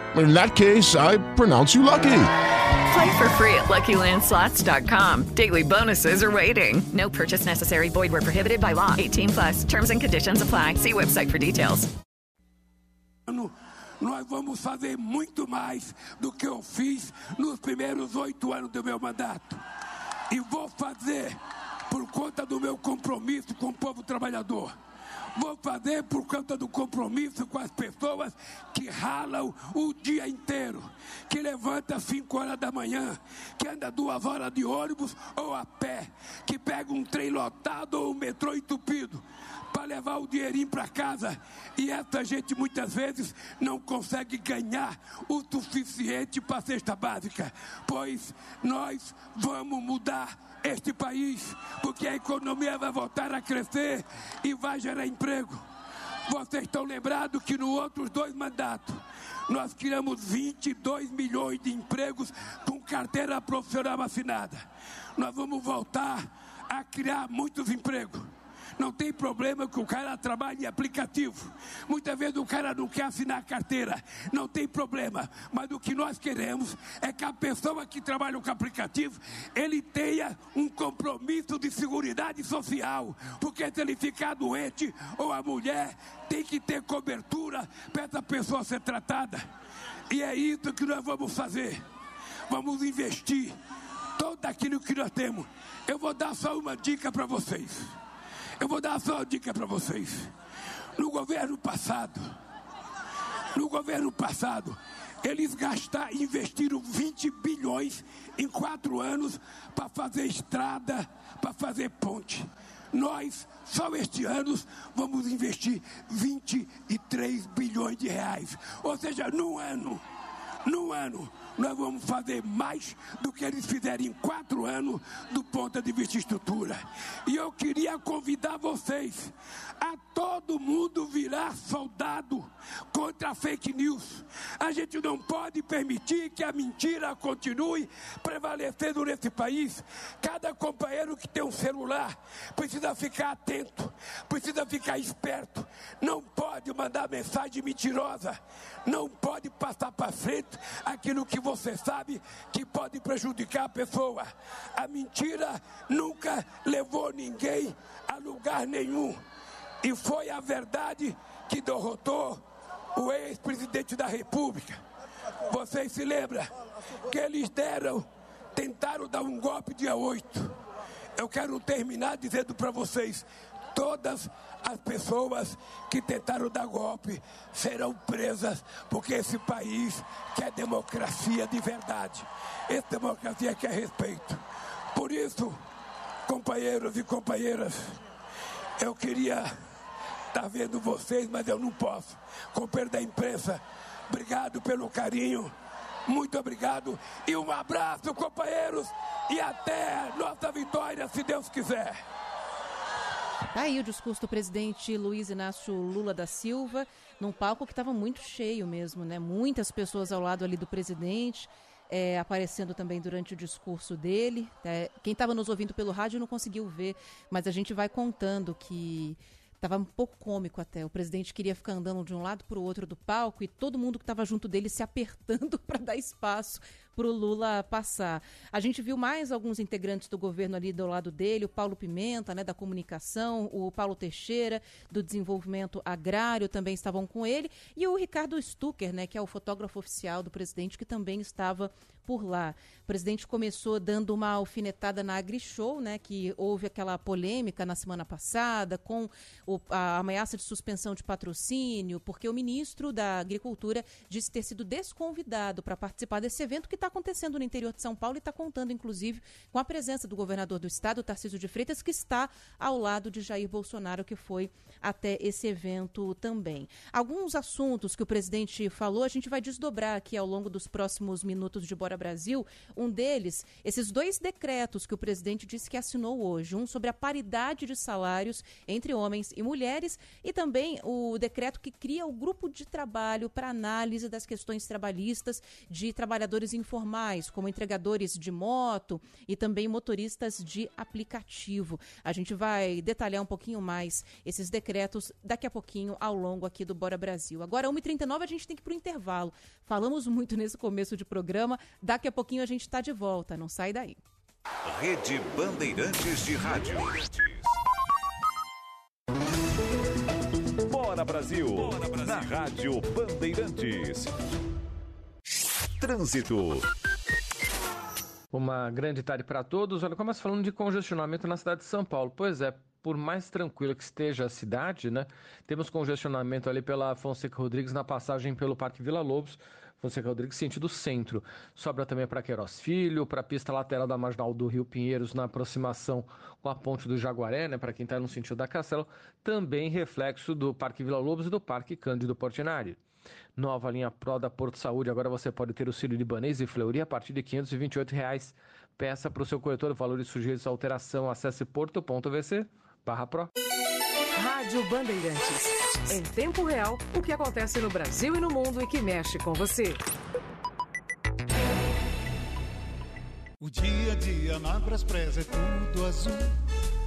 In that case, I pronounce you lucky. Play for free at LuckyLandSlots.com. Daily bonuses are waiting. No purchase necessary. Void where prohibited by law. 18 plus. Terms and conditions apply. See website for details. Nós vamos fazer muito mais do que eu fiz nos primeiros oito anos do meu mandato. E vou fazer por conta do meu compromisso com o povo trabalhador. Vou fazer por conta do compromisso com as pessoas que ralam o dia inteiro, que levanta às 5 horas da manhã, que anda duas horas de ônibus ou a pé, que pega um trem lotado ou um metrô entupido para levar o dinheirinho para casa. E essa gente muitas vezes não consegue ganhar o suficiente para a cesta básica, pois nós vamos mudar este país, porque a economia vai voltar a crescer e vai gerar emprego. Vocês estão lembrados que nos outros dois mandatos nós criamos 22 milhões de empregos com carteira profissional assinada. Nós vamos voltar a criar muitos empregos. Não tem problema que o cara trabalhe em aplicativo. Muitas vezes o cara não quer assinar carteira. Não tem problema. Mas o que nós queremos é que a pessoa que trabalha com aplicativo, ele tenha um compromisso de segurança social. Porque se ele ficar doente ou a mulher tem que ter cobertura para essa pessoa ser tratada. E é isso que nós vamos fazer. Vamos investir todo aquilo que nós temos. Eu vou dar só uma dica para vocês. Eu vou dar só uma dica para vocês. No governo passado, no governo passado, eles gastaram, investiram 20 bilhões em quatro anos para fazer estrada, para fazer ponte. Nós, só este ano, vamos investir 23 bilhões de reais. Ou seja, num ano, num ano, nós vamos fazer mais do que eles fizeram em quatro anos do ponto de vista estrutura. E eu queria convidar vocês a todo mundo virar soldado contra a fake news. A gente não pode permitir que a mentira continue prevalecendo nesse país. Cada companheiro que tem um celular precisa ficar atento, precisa ficar esperto. Não pode mandar mensagem mentirosa, não pode passar para frente aquilo que você sabe que pode prejudicar a pessoa. A mentira nunca levou ninguém a lugar nenhum. E foi a verdade que derrotou o ex-presidente da República. Vocês se lembram que eles deram, tentaram dar um golpe dia 8. Eu quero terminar dizendo para vocês: todas as pessoas que tentaram dar golpe serão presas, porque esse país quer democracia de verdade. Essa democracia quer respeito. Por isso, companheiros e companheiras, eu queria estar vendo vocês, mas eu não posso. Com perda da imprensa, obrigado pelo carinho. Muito obrigado e um abraço, companheiros, e até nossa vitória, se Deus quiser. Tá aí o discurso do presidente Luiz Inácio Lula da Silva, num palco que estava muito cheio mesmo, né? Muitas pessoas ao lado ali do presidente. É, aparecendo também durante o discurso dele. É, quem estava nos ouvindo pelo rádio não conseguiu ver, mas a gente vai contando que Tava um pouco cômico até. O presidente queria ficar andando de um lado para o outro do palco e todo mundo que estava junto dele se apertando (laughs) para dar espaço para o Lula passar. A gente viu mais alguns integrantes do governo ali do lado dele, o Paulo Pimenta, né, da comunicação, o Paulo Teixeira, do desenvolvimento agrário, também estavam com ele, e o Ricardo Stucker, né, que é o fotógrafo oficial do presidente, que também estava por lá. O presidente começou dando uma alfinetada na AgriShow, né, que houve aquela polêmica na semana passada com o, a ameaça de suspensão de patrocínio, porque o ministro da Agricultura disse ter sido desconvidado para participar desse evento que está acontecendo no interior de São Paulo e está contando, inclusive, com a presença do governador do estado, Tarcísio de Freitas, que está ao lado de Jair Bolsonaro, que foi até esse evento também. Alguns assuntos que o presidente falou, a gente vai desdobrar aqui ao longo dos próximos minutos de Bora Brasil. Um deles, esses dois decretos que o presidente disse que assinou hoje, um sobre a paridade de salários entre homens e mulheres e também o decreto que cria o grupo de trabalho para análise das questões trabalhistas de trabalhadores informais, como entregadores de moto e também motoristas de aplicativo. A gente vai detalhar um pouquinho mais esses decretos daqui a pouquinho ao longo aqui do Bora Brasil. Agora, 1h39, a gente tem que ir para o intervalo. Falamos muito nesse começo de programa. Daqui a pouquinho a gente está de volta, não sai daí. Rede Bandeirantes de Rádio. Bora Brasil, Bora Brasil. na Rádio Bandeirantes. Trânsito. Uma grande tarde para todos. Olha, começa falando de congestionamento na cidade de São Paulo. Pois é, por mais tranquila que esteja a cidade, né? Temos congestionamento ali pela Fonseca Rodrigues na passagem pelo Parque Vila Lobos. Fonseca Rodrigues, sentido centro. Sobra também para Queiroz Filho, para a pista lateral da marginal do Rio Pinheiros, na aproximação com a ponte do Jaguaré, né? Para quem está no sentido da Castelo. Também reflexo do Parque Vila Lobos e do Parque Cândido Portinari. Nova linha Pro da Porto Saúde. Agora você pode ter o Cílio Libanês e Fleury a partir de 528 reais. Peça para o seu corretor valores sujeitos à alteração. Acesse porto.vc barra Pro. Rádio Bandeirantes. Em tempo real, o que acontece no Brasil e no mundo e que mexe com você. O dia a dia na Braspress é tudo azul.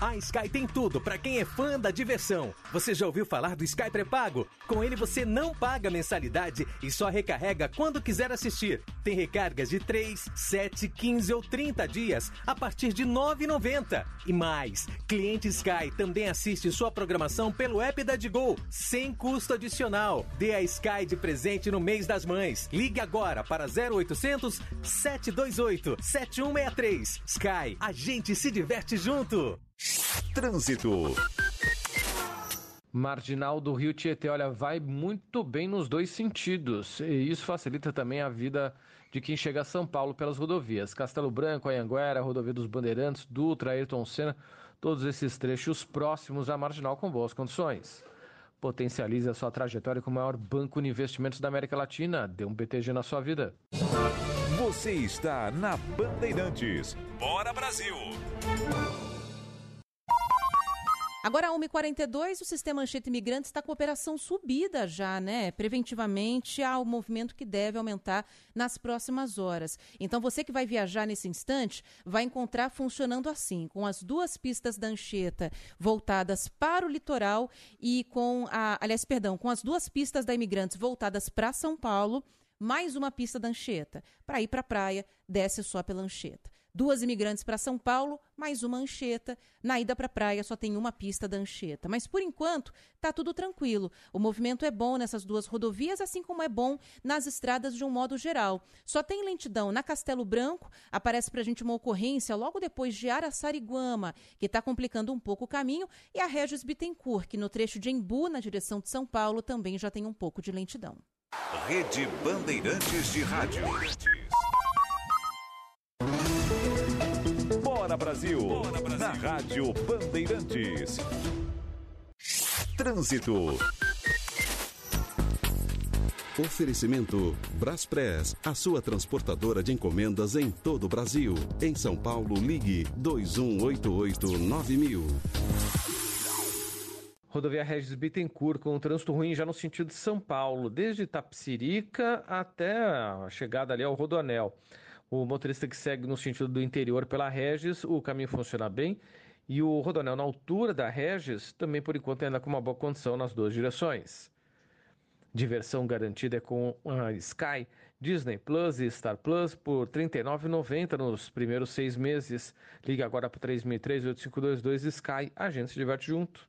A Sky tem tudo para quem é fã da diversão. Você já ouviu falar do Sky Pré-Pago? Com ele você não paga mensalidade e só recarrega quando quiser assistir. Tem recargas de 3, 7, 15 ou 30 dias a partir de R$ 9,90. E mais, cliente Sky também assiste sua programação pelo app da Digol, sem custo adicional. Dê a Sky de presente no mês das mães. Ligue agora para 0800 728 7163. Sky, a gente se diverte junto. Trânsito. Marginal do Rio Tietê, olha, vai muito bem nos dois sentidos. E isso facilita também a vida de quem chega a São Paulo pelas rodovias. Castelo Branco, Anhanguera, Rodovia dos Bandeirantes, Dutra, Ayrton Senna, todos esses trechos próximos à Marginal com boas condições. Potencialize a sua trajetória com o maior banco de investimentos da América Latina. Dê um BTG na sua vida. Você está na Bandeirantes. Bora Brasil! Agora, 1h42, o sistema Anchieta Imigrantes está com operação subida já, né? Preventivamente ao movimento que deve aumentar nas próximas horas. Então, você que vai viajar nesse instante vai encontrar funcionando assim, com as duas pistas da Anchieta voltadas para o litoral e com a. Aliás, perdão, com as duas pistas da Imigrantes voltadas para São Paulo, mais uma pista da Anchieta. Para ir para a praia, desce só pela Anchieta. Duas imigrantes para São Paulo, mais uma Anchieta. Na ida para a praia só tem uma pista da Anchieta. Mas por enquanto tá tudo tranquilo. O movimento é bom nessas duas rodovias, assim como é bom nas estradas de um modo geral. Só tem lentidão na Castelo Branco. Aparece para a gente uma ocorrência logo depois de Araçariguama, que está complicando um pouco o caminho. E a Regis Bittencourt, que no trecho de Embu, na direção de São Paulo, também já tem um pouco de lentidão. Rede Bandeirantes de Rádio. Bora Brasil! Bora Brasil! Na Rádio Bandeirantes. Trânsito. Oferecimento Braspress, a sua transportadora de encomendas em todo o Brasil. Em São Paulo, ligue 2188-9000. Rodovia Regis Bittencourt com trânsito ruim já no sentido de São Paulo, desde Tapsirica até a chegada ali ao Rodoanel. O motorista que segue no sentido do interior pela Regis, o caminho funciona bem. E o Rodoanel na altura da Regis também por enquanto anda com uma boa condição nas duas direções. Diversão garantida é com a Sky, Disney Plus e Star Plus por R$ 39,90 nos primeiros seis meses. Ligue agora para 3003-8522 Sky, a gente se diverte junto.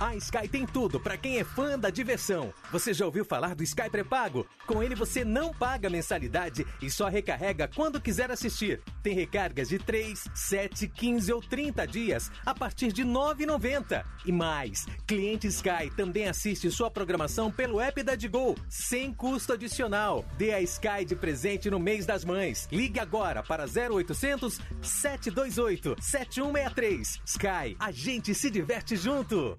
A Sky tem tudo para quem é fã da diversão. Você já ouviu falar do Sky Pré-Pago? Com ele você não paga mensalidade e só recarrega quando quiser assistir. Tem recargas de 3, 7, 15 ou 30 dias a partir de R$ 9,90. E mais, cliente Sky também assiste sua programação pelo app da Digol, sem custo adicional. Dê a Sky de presente no mês das mães. Ligue agora para 0800 728 7163. Sky, a gente se diverte junto.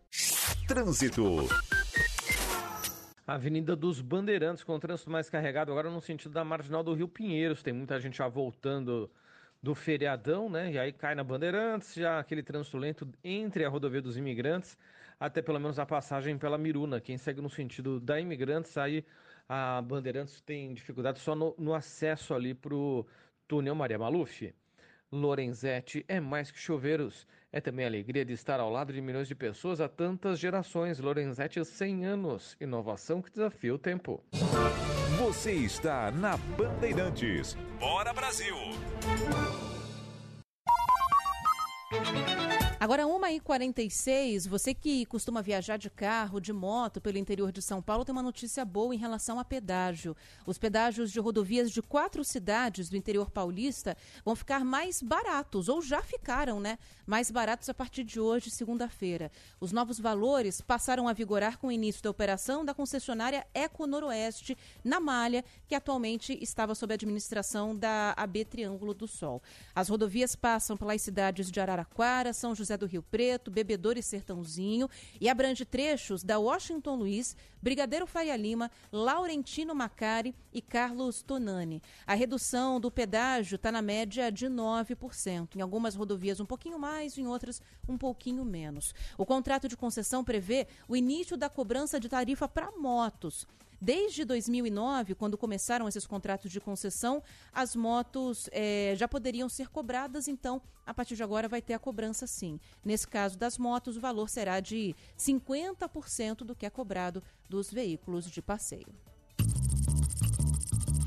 Trânsito. Avenida dos Bandeirantes, com o trânsito mais carregado agora no sentido da Marginal do Rio Pinheiros. Tem muita gente já voltando do feriadão, né? E aí cai na Bandeirantes, já aquele trânsito lento entre a rodovia dos imigrantes até pelo menos a passagem pela Miruna. Quem segue no sentido da Imigrantes, aí a Bandeirantes tem dificuldade só no, no acesso ali para o túnel Maria Maluf. Lorenzetti é mais que choveiros. É também a alegria de estar ao lado de milhões de pessoas há tantas gerações. Lorenzetti, 100 anos. Inovação que desafia o tempo. Você está na Bandeirantes. Bora Brasil! Agora, 1h46, você que costuma viajar de carro, de moto pelo interior de São Paulo, tem uma notícia boa em relação a pedágio. Os pedágios de rodovias de quatro cidades do interior paulista vão ficar mais baratos, ou já ficaram, né? Mais baratos a partir de hoje, segunda-feira. Os novos valores passaram a vigorar com o início da operação da concessionária Eco Noroeste, na Malha, que atualmente estava sob a administração da AB Triângulo do Sol. As rodovias passam pelas cidades de Araraquara, São José do Rio Preto, Bebedouro e Sertãozinho e abrange trechos da Washington Luiz, Brigadeiro Faria Lima, Laurentino Macari e Carlos Tonani. A redução do pedágio está na média de 9%. Em algumas rodovias um pouquinho mais, em outras um pouquinho menos. O contrato de concessão prevê o início da cobrança de tarifa para motos. Desde 2009, quando começaram esses contratos de concessão, as motos eh, já poderiam ser cobradas, então, a partir de agora vai ter a cobrança sim. Nesse caso das motos, o valor será de 50% do que é cobrado dos veículos de passeio.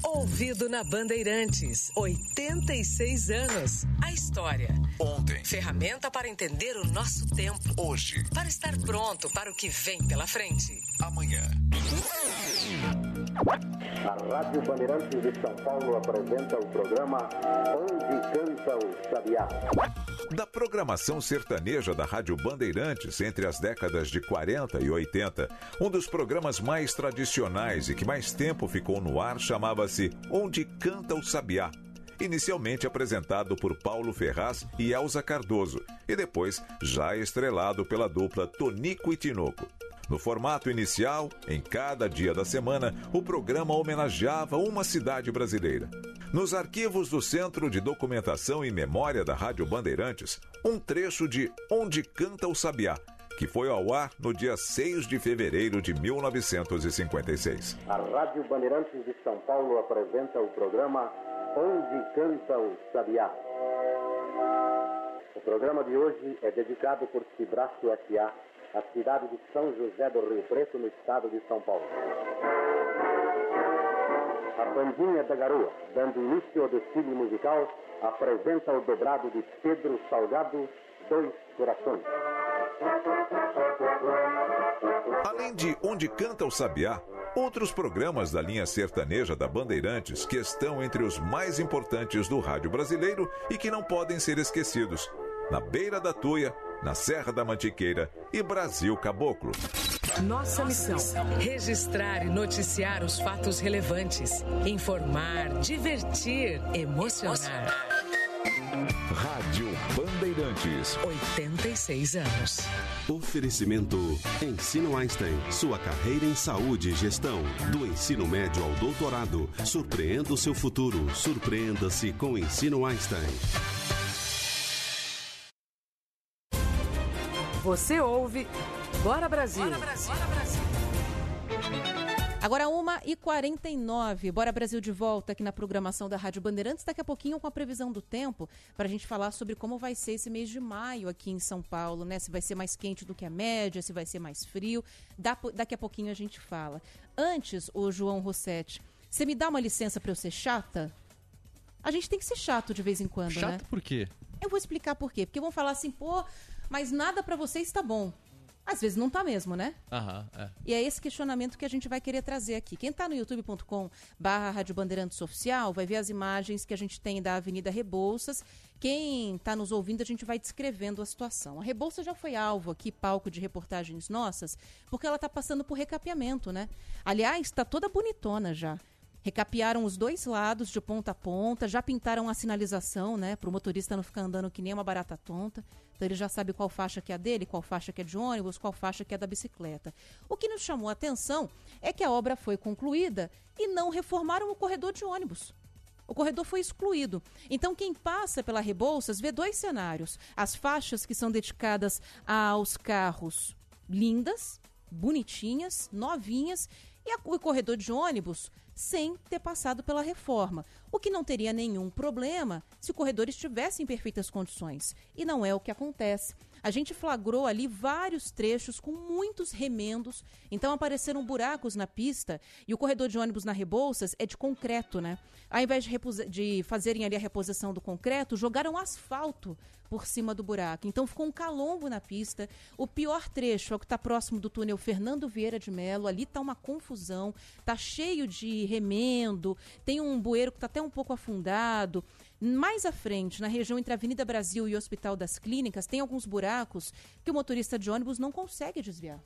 Ouvido na Bandeirantes. 86 anos. A história. Ontem. Ferramenta para entender o nosso tempo. Hoje. Para estar pronto para o que vem pela frente. Amanhã. A Rádio Bandeirantes de São Paulo apresenta o programa Onde Canta o Sabiá. Da programação sertaneja da Rádio Bandeirantes entre as décadas de 40 e 80, um dos programas mais tradicionais e que mais tempo ficou no ar chamava-se Onde Canta o Sabiá. Inicialmente apresentado por Paulo Ferraz e Elza Cardoso, e depois já estrelado pela dupla Tonico e Tinoco. No formato inicial, em cada dia da semana, o programa homenageava uma cidade brasileira. Nos arquivos do Centro de Documentação e Memória da Rádio Bandeirantes, um trecho de Onde Canta o Sabiá, que foi ao ar no dia 6 de fevereiro de 1956. A Rádio Bandeirantes de São Paulo apresenta o programa Onde Canta o Sabiá. O programa de hoje é dedicado por Cibraço S.A., a cidade de São José do Rio Preto, no estado de São Paulo. A Bandinha da Garoa, dando início ao desfile musical, apresenta o dobrado de Pedro Salgado, Dois Corações. Além de Onde Canta o Sabiá, outros programas da linha sertaneja da Bandeirantes que estão entre os mais importantes do rádio brasileiro e que não podem ser esquecidos. Na Beira da Tuia, na Serra da Mantiqueira e Brasil Caboclo. Nossa missão: registrar e noticiar os fatos relevantes, informar, divertir, emocionar. Rádio Bandeirantes. 86 anos. Oferecimento Ensino Einstein. Sua carreira em saúde e gestão. Do ensino médio ao doutorado. Surpreenda o seu futuro. Surpreenda-se com Ensino Einstein. Você ouve Bora Brasil. Bora Brasil. Bora Brasil. Agora 1h49, Bora Brasil de volta aqui na programação da Rádio Bandeirantes, daqui a pouquinho com a previsão do tempo, para a gente falar sobre como vai ser esse mês de maio aqui em São Paulo, né? Se vai ser mais quente do que a média, se vai ser mais frio, da, daqui a pouquinho a gente fala. Antes, o João Rossetti, você me dá uma licença para eu ser chata? A gente tem que ser chato de vez em quando, Chato né? por quê? Eu vou explicar por quê. Porque vão falar assim, pô, mas nada para vocês está bom. Às vezes não tá mesmo, né? Aham, é. E é esse questionamento que a gente vai querer trazer aqui. Quem está no youtube.com barra Rádio Bandeirantes Oficial vai ver as imagens que a gente tem da Avenida Rebouças. Quem está nos ouvindo, a gente vai descrevendo a situação. A Rebouça já foi alvo aqui, palco de reportagens nossas, porque ela está passando por recapeamento, né? Aliás, está toda bonitona já. Recapearam os dois lados de ponta a ponta, já pintaram a sinalização, né? Para o motorista não ficar andando que nem uma barata tonta. Então ele já sabe qual faixa que é a dele, qual faixa que é de ônibus, qual faixa que é da bicicleta. O que nos chamou a atenção é que a obra foi concluída e não reformaram o corredor de ônibus. O corredor foi excluído. Então, quem passa pela Rebouças vê dois cenários: as faixas que são dedicadas aos carros lindas, bonitinhas, novinhas, e o corredor de ônibus sem ter passado pela reforma. O que não teria nenhum problema se o corredor estivesse em perfeitas condições. E não é o que acontece. A gente flagrou ali vários trechos com muitos remendos, então apareceram buracos na pista e o corredor de ônibus na Rebouças é de concreto, né? Ao invés de, de fazerem ali a reposição do concreto, jogaram asfalto por cima do buraco. Então ficou um calombo na pista. O pior trecho é o que está próximo do túnel Fernando Vieira de Melo. Ali está uma confusão, tá cheio de remendo, tem um bueiro que está até um pouco afundado. Mais à frente, na região entre a Avenida Brasil e o Hospital das Clínicas, tem alguns buracos que o motorista de ônibus não consegue desviar.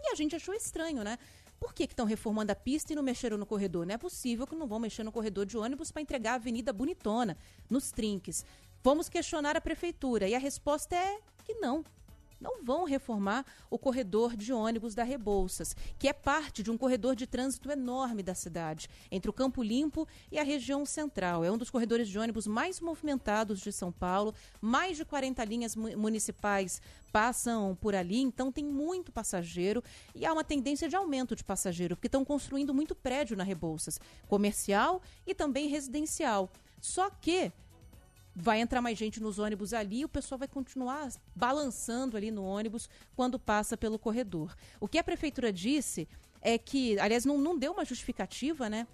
E a gente achou estranho, né? Por que estão reformando a pista e não mexeram no corredor? Não é possível que não vão mexer no corredor de ônibus para entregar a avenida bonitona, nos trinques. Vamos questionar a prefeitura e a resposta é que não. Não vão reformar o corredor de ônibus da Rebouças, que é parte de um corredor de trânsito enorme da cidade, entre o Campo Limpo e a região central. É um dos corredores de ônibus mais movimentados de São Paulo. Mais de 40 linhas mu- municipais passam por ali, então tem muito passageiro e há uma tendência de aumento de passageiro, porque estão construindo muito prédio na Rebouças, comercial e também residencial. Só que vai entrar mais gente nos ônibus ali e o pessoal vai continuar balançando ali no ônibus quando passa pelo corredor. O que a prefeitura disse é que, aliás, não, não deu uma justificativa, né?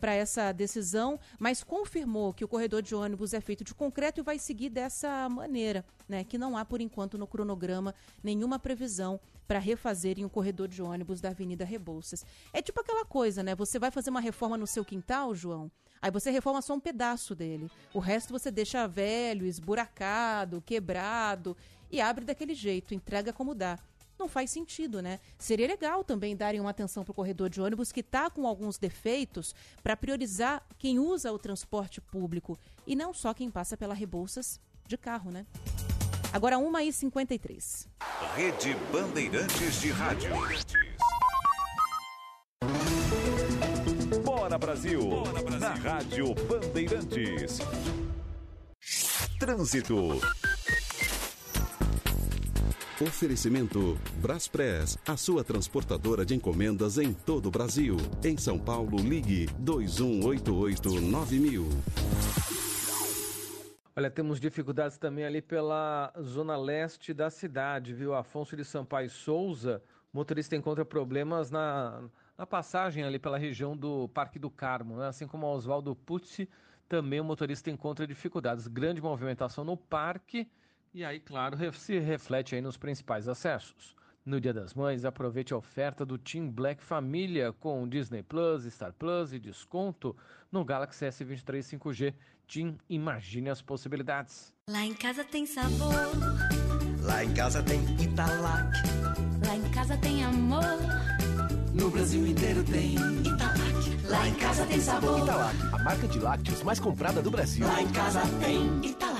Para essa decisão, mas confirmou que o corredor de ônibus é feito de concreto e vai seguir dessa maneira, né? Que não há, por enquanto, no cronograma nenhuma previsão para refazerem o corredor de ônibus da Avenida Rebouças. É tipo aquela coisa, né? Você vai fazer uma reforma no seu quintal, João, Aí você reforma só um pedaço dele. O resto você deixa velho, esburacado, quebrado e abre daquele jeito, entrega como dá. Não faz sentido, né? Seria legal também darem uma atenção para o corredor de ônibus que está com alguns defeitos para priorizar quem usa o transporte público e não só quem passa pela Rebouças de carro, né? Agora 1h53. Rede Bandeirantes de Rádio. Bora Brasil. Na Rádio Bandeirantes. Trânsito. Oferecimento Braspress, a sua transportadora de encomendas em todo o Brasil. Em São Paulo, ligue 2188-9000. Olha, temos dificuldades também ali pela zona leste da cidade, viu? Afonso de Sampaio Souza, motorista encontra problemas na, na passagem ali pela região do Parque do Carmo, né? assim como Oswaldo Putzi, também o motorista encontra dificuldades. Grande movimentação no parque e aí, claro, se reflete aí nos principais acessos. No Dia das Mães, aproveite a oferta do Team Black Família com Disney Plus, Star Plus e desconto no Galaxy S23 5G. Team, imagine as possibilidades. Lá em casa tem sabor, Lá em casa tem Italac. lá em casa tem amor. No Brasil inteiro tem Italac, lá em casa tem sabor. Italac, a marca de lácteos mais comprada do Brasil. Lá em casa tem Italac.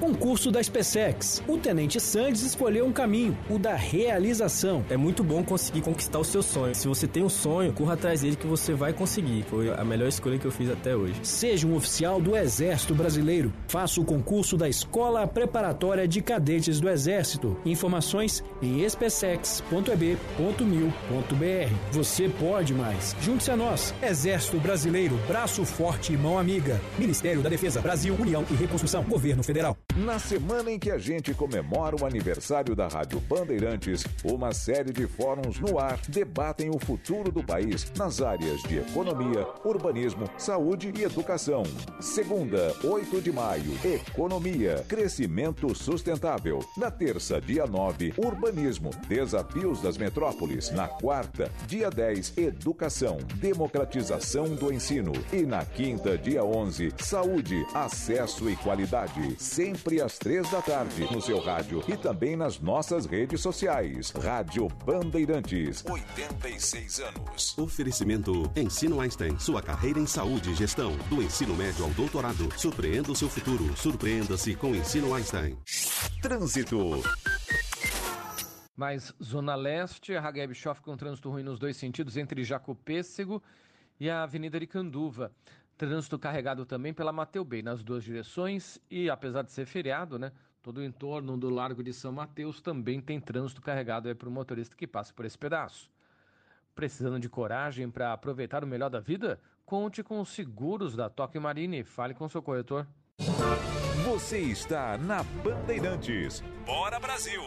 Concurso da SpaceX. O Tenente Sandes escolheu um caminho, o da realização. É muito bom conseguir conquistar o seu sonho. Se você tem um sonho, corra atrás dele que você vai conseguir. Foi a melhor escolha que eu fiz até hoje. Seja um oficial do Exército Brasileiro. Faça o concurso da Escola Preparatória de Cadetes do Exército. Informações em specex.eb.mil.br. Você pode mais. Junte-se a nós. Exército Brasileiro, braço forte e mão amiga. Ministério da Defesa, Brasil, União e Reconstrução, Governo Federal. Na semana em que a gente comemora o aniversário da Rádio Bandeirantes, uma série de fóruns no ar debatem o futuro do país nas áreas de economia, urbanismo, saúde e educação. Segunda, 8 de maio, Economia, Crescimento Sustentável. Na terça, dia 9, Urbanismo, Desafios das Metrópoles. Na quarta, dia 10, Educação, Democratização do Ensino. E na quinta, dia 11, Saúde, Acesso e Qualidade. Sempre às três da tarde, no seu rádio e também nas nossas redes sociais. Rádio Bandeirantes. 86 anos. Oferecimento Ensino Einstein, sua carreira em saúde e gestão, do ensino médio ao doutorado. Surpreenda o seu futuro. Surpreenda-se com Ensino Einstein. Trânsito. Mais Zona Leste, a Hagia Bischoff com trânsito ruim nos dois sentidos, entre Jacopêssego e a Avenida Aricanduva. Trânsito carregado também pela Mateu Bay nas duas direções e apesar de ser feriado, né? Todo o entorno do Largo de São Mateus também tem trânsito carregado para o motorista que passa por esse pedaço. Precisando de coragem para aproveitar o melhor da vida? Conte com os seguros da Toque Marine. Fale com seu corretor. Você está na Bandeirantes. Bora Brasil!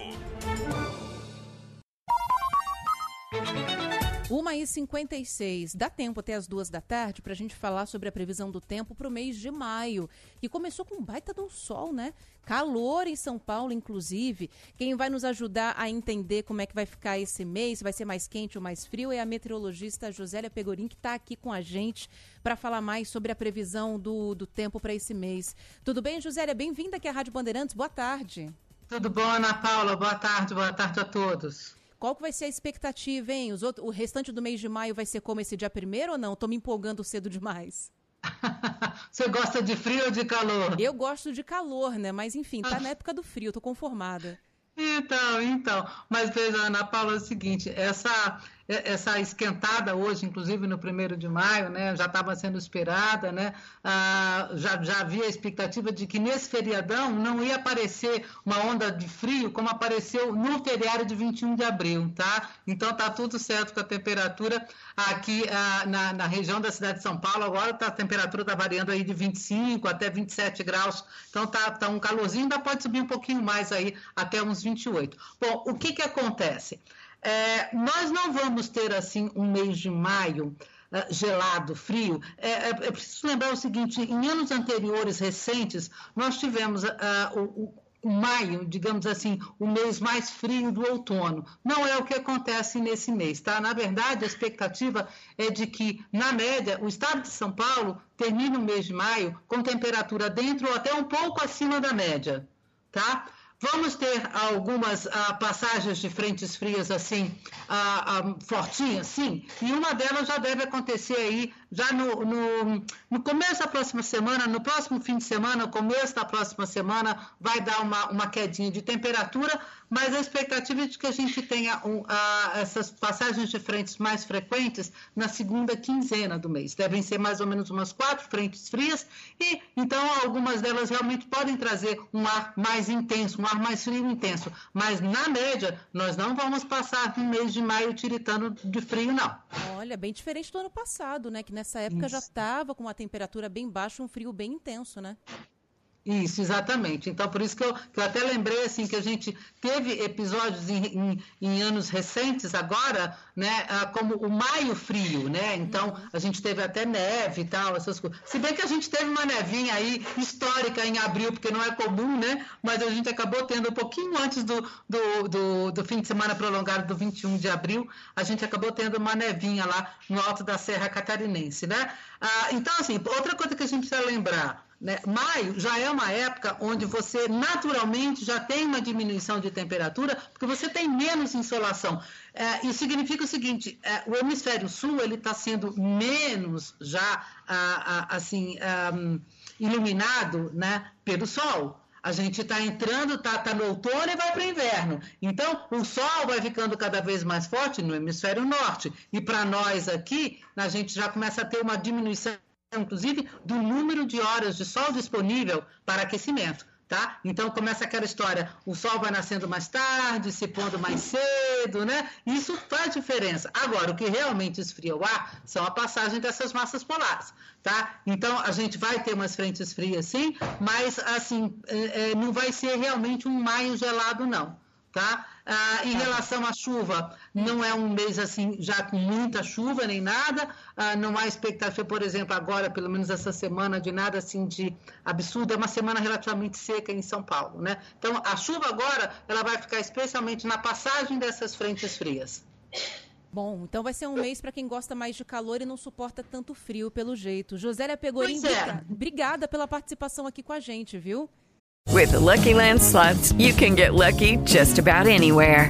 Uma e 56 Dá tempo até as duas da tarde para a gente falar sobre a previsão do tempo para o mês de maio. Que começou com um baita do sol, né? Calor em São Paulo, inclusive. Quem vai nos ajudar a entender como é que vai ficar esse mês, vai ser mais quente ou mais frio, é a meteorologista Josélia Pegorim, que está aqui com a gente para falar mais sobre a previsão do, do tempo para esse mês. Tudo bem, Josélia? Bem-vinda aqui à Rádio Bandeirantes. Boa tarde. Tudo bom, Ana Paula? Boa tarde, boa tarde a todos. Qual que vai ser a expectativa, hein? Os outros, o restante do mês de maio vai ser como esse dia primeiro ou não? Estou me empolgando cedo demais. (laughs) Você gosta de frio ou de calor? Eu gosto de calor, né? Mas enfim, tá na época do frio, tô conformada. Então, então. Mas veja, Ana Paula, é o seguinte, essa essa esquentada hoje, inclusive no primeiro de maio, né, já estava sendo esperada, né, ah, já, já havia a expectativa de que nesse feriadão não ia aparecer uma onda de frio como apareceu no feriado de 21 de abril, tá? Então tá tudo certo com a temperatura aqui ah, na, na, região da cidade de São Paulo, agora tá, a temperatura está variando aí de 25 até 27 graus, então tá, tá um calorzinho, ainda pode subir um pouquinho mais aí até uns 28. Bom, o que que acontece? É, nós não vamos ter assim um mês de maio uh, gelado, frio. É, é, é, preciso lembrar o seguinte: em anos anteriores, recentes, nós tivemos uh, o, o maio, digamos assim, o mês mais frio do outono. Não é o que acontece nesse mês, tá? Na verdade, a expectativa é de que, na média, o estado de São Paulo termine o mês de maio com temperatura dentro ou até um pouco acima da média, tá? Vamos ter algumas ah, passagens de frentes frias assim, ah, ah, fortinhas, sim, e uma delas já deve acontecer aí já no, no, no, começo da próxima semana, no próximo fim de semana, começo da próxima semana, vai dar uma, uma quedinha de temperatura, mas a expectativa é de que a gente tenha um, essas passagens de frentes mais frequentes na segunda quinzena do mês. Devem ser mais ou menos umas quatro frentes frias, e então algumas delas realmente podem trazer um ar mais intenso, mais frio intenso. Mas na média, nós não vamos passar no mês de maio tiritando de frio, não. Olha, bem diferente do ano passado, né? Que nessa época Isso. já estava com uma temperatura bem baixa, um frio bem intenso, né? Isso, exatamente. Então, por isso que eu, que eu até lembrei assim que a gente teve episódios em, em, em, anos recentes agora, né, ah, como o maio frio, né? Então, a gente teve até neve e tal, essas coisas. Se bem que a gente teve uma nevinha aí histórica em abril, porque não é comum, né? Mas a gente acabou tendo um pouquinho antes do, do, do, do fim de semana prolongado do 21 de abril, a gente acabou tendo uma nevinha lá no alto da Serra Catarinense, né? Ah, então, assim, outra coisa que a gente precisa lembrar, né? Maio já é uma época onde você naturalmente já tem uma diminuição de temperatura, porque você tem menos insolação. É, isso significa o seguinte: é, o hemisfério sul ele está sendo menos já assim um, iluminado, né, pelo sol. A gente está entrando, está tá no outono e vai para o inverno. Então, o sol vai ficando cada vez mais forte no hemisfério norte. E para nós aqui, a gente já começa a ter uma diminuição inclusive, do número de horas de sol disponível para aquecimento. Tá? Então começa aquela história, o sol vai nascendo mais tarde, se pondo mais cedo, né? Isso faz diferença. Agora, o que realmente esfria o ar são a passagem dessas massas polares, tá? Então a gente vai ter umas frentes frias sim, mas assim, é, é, não vai ser realmente um maio gelado, não. Tá? Ah, em tá. relação à chuva, não é um mês assim já com muita chuva nem nada, ah, não há expectativa, por exemplo, agora, pelo menos essa semana, de nada assim de absurdo, é uma semana relativamente seca em São Paulo, né? Então, a chuva agora, ela vai ficar especialmente na passagem dessas frentes frias. Bom, então vai ser um mês para quem gosta mais de calor e não suporta tanto frio, pelo jeito. Josélia Pegorim, é. obrigada pela participação aqui com a gente, viu? With the Lucky Land slots, you can get lucky just about anywhere.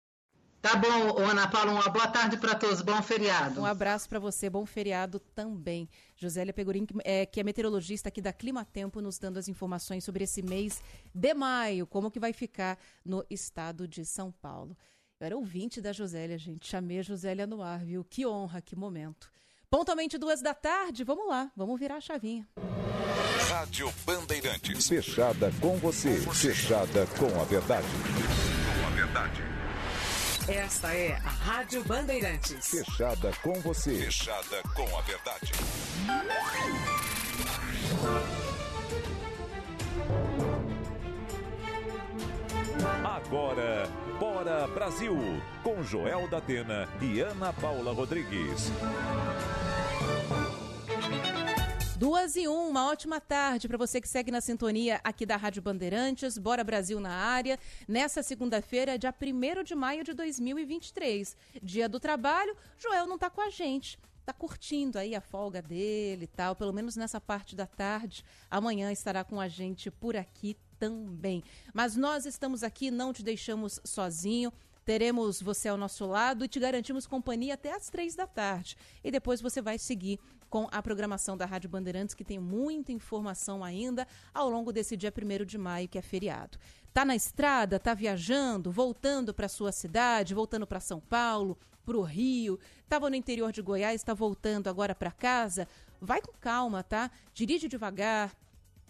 Tá bom, Ana Paula, uma boa tarde para todos, bom feriado. Um abraço para você, bom feriado também. Josélia Pegorim, que é, que é meteorologista aqui da Clima Tempo, nos dando as informações sobre esse mês de maio, como que vai ficar no estado de São Paulo. Eu era ouvinte da Josélia, gente, chamei a Josélia no ar, viu? Que honra, que momento. Pontualmente duas da tarde, vamos lá, vamos virar a chavinha. Rádio Bandeirantes. Fechada com você. Fechada com a verdade. Com a verdade. Esta é a Rádio Bandeirantes. Fechada com você. Fechada com a verdade. Agora, Bora Brasil, com Joel da Atena e Ana Paula Rodrigues. Duas e um, uma ótima tarde para você que segue na sintonia aqui da Rádio Bandeirantes. Bora Brasil na área. Nessa segunda-feira, dia 1 de maio de 2023, dia do trabalho. Joel não está com a gente. Tá curtindo aí a folga dele e tal, pelo menos nessa parte da tarde. Amanhã estará com a gente por aqui também. Mas nós estamos aqui, não te deixamos sozinho. Teremos você ao nosso lado e te garantimos companhia até às três da tarde. E depois você vai seguir com a programação da Rádio Bandeirantes, que tem muita informação ainda ao longo desse dia 1 de maio, que é feriado. Tá na estrada, tá viajando, voltando para sua cidade, voltando para São Paulo, para o Rio, estava no interior de Goiás, está voltando agora para casa. Vai com calma, tá? Dirige devagar,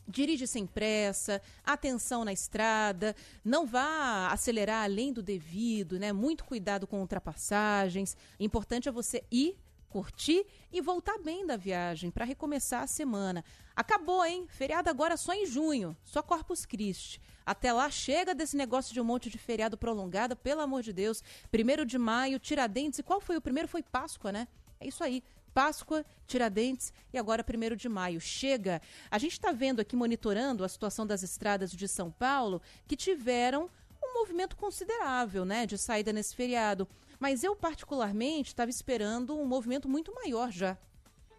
Dirige sem pressa, atenção na estrada, não vá acelerar além do devido, né? Muito cuidado com ultrapassagens. Importante é você ir curtir e voltar bem da viagem para recomeçar a semana. Acabou, hein? Feriado agora só em junho, só Corpus Christi. Até lá chega desse negócio de um monte de feriado prolongado, pelo amor de Deus. Primeiro de maio, Tiradentes, e qual foi o primeiro? Foi Páscoa, né? É isso aí. Páscoa, Tiradentes e agora 1 de maio. Chega. A gente está vendo aqui, monitorando a situação das estradas de São Paulo, que tiveram um movimento considerável né, de saída nesse feriado. Mas eu, particularmente, estava esperando um movimento muito maior já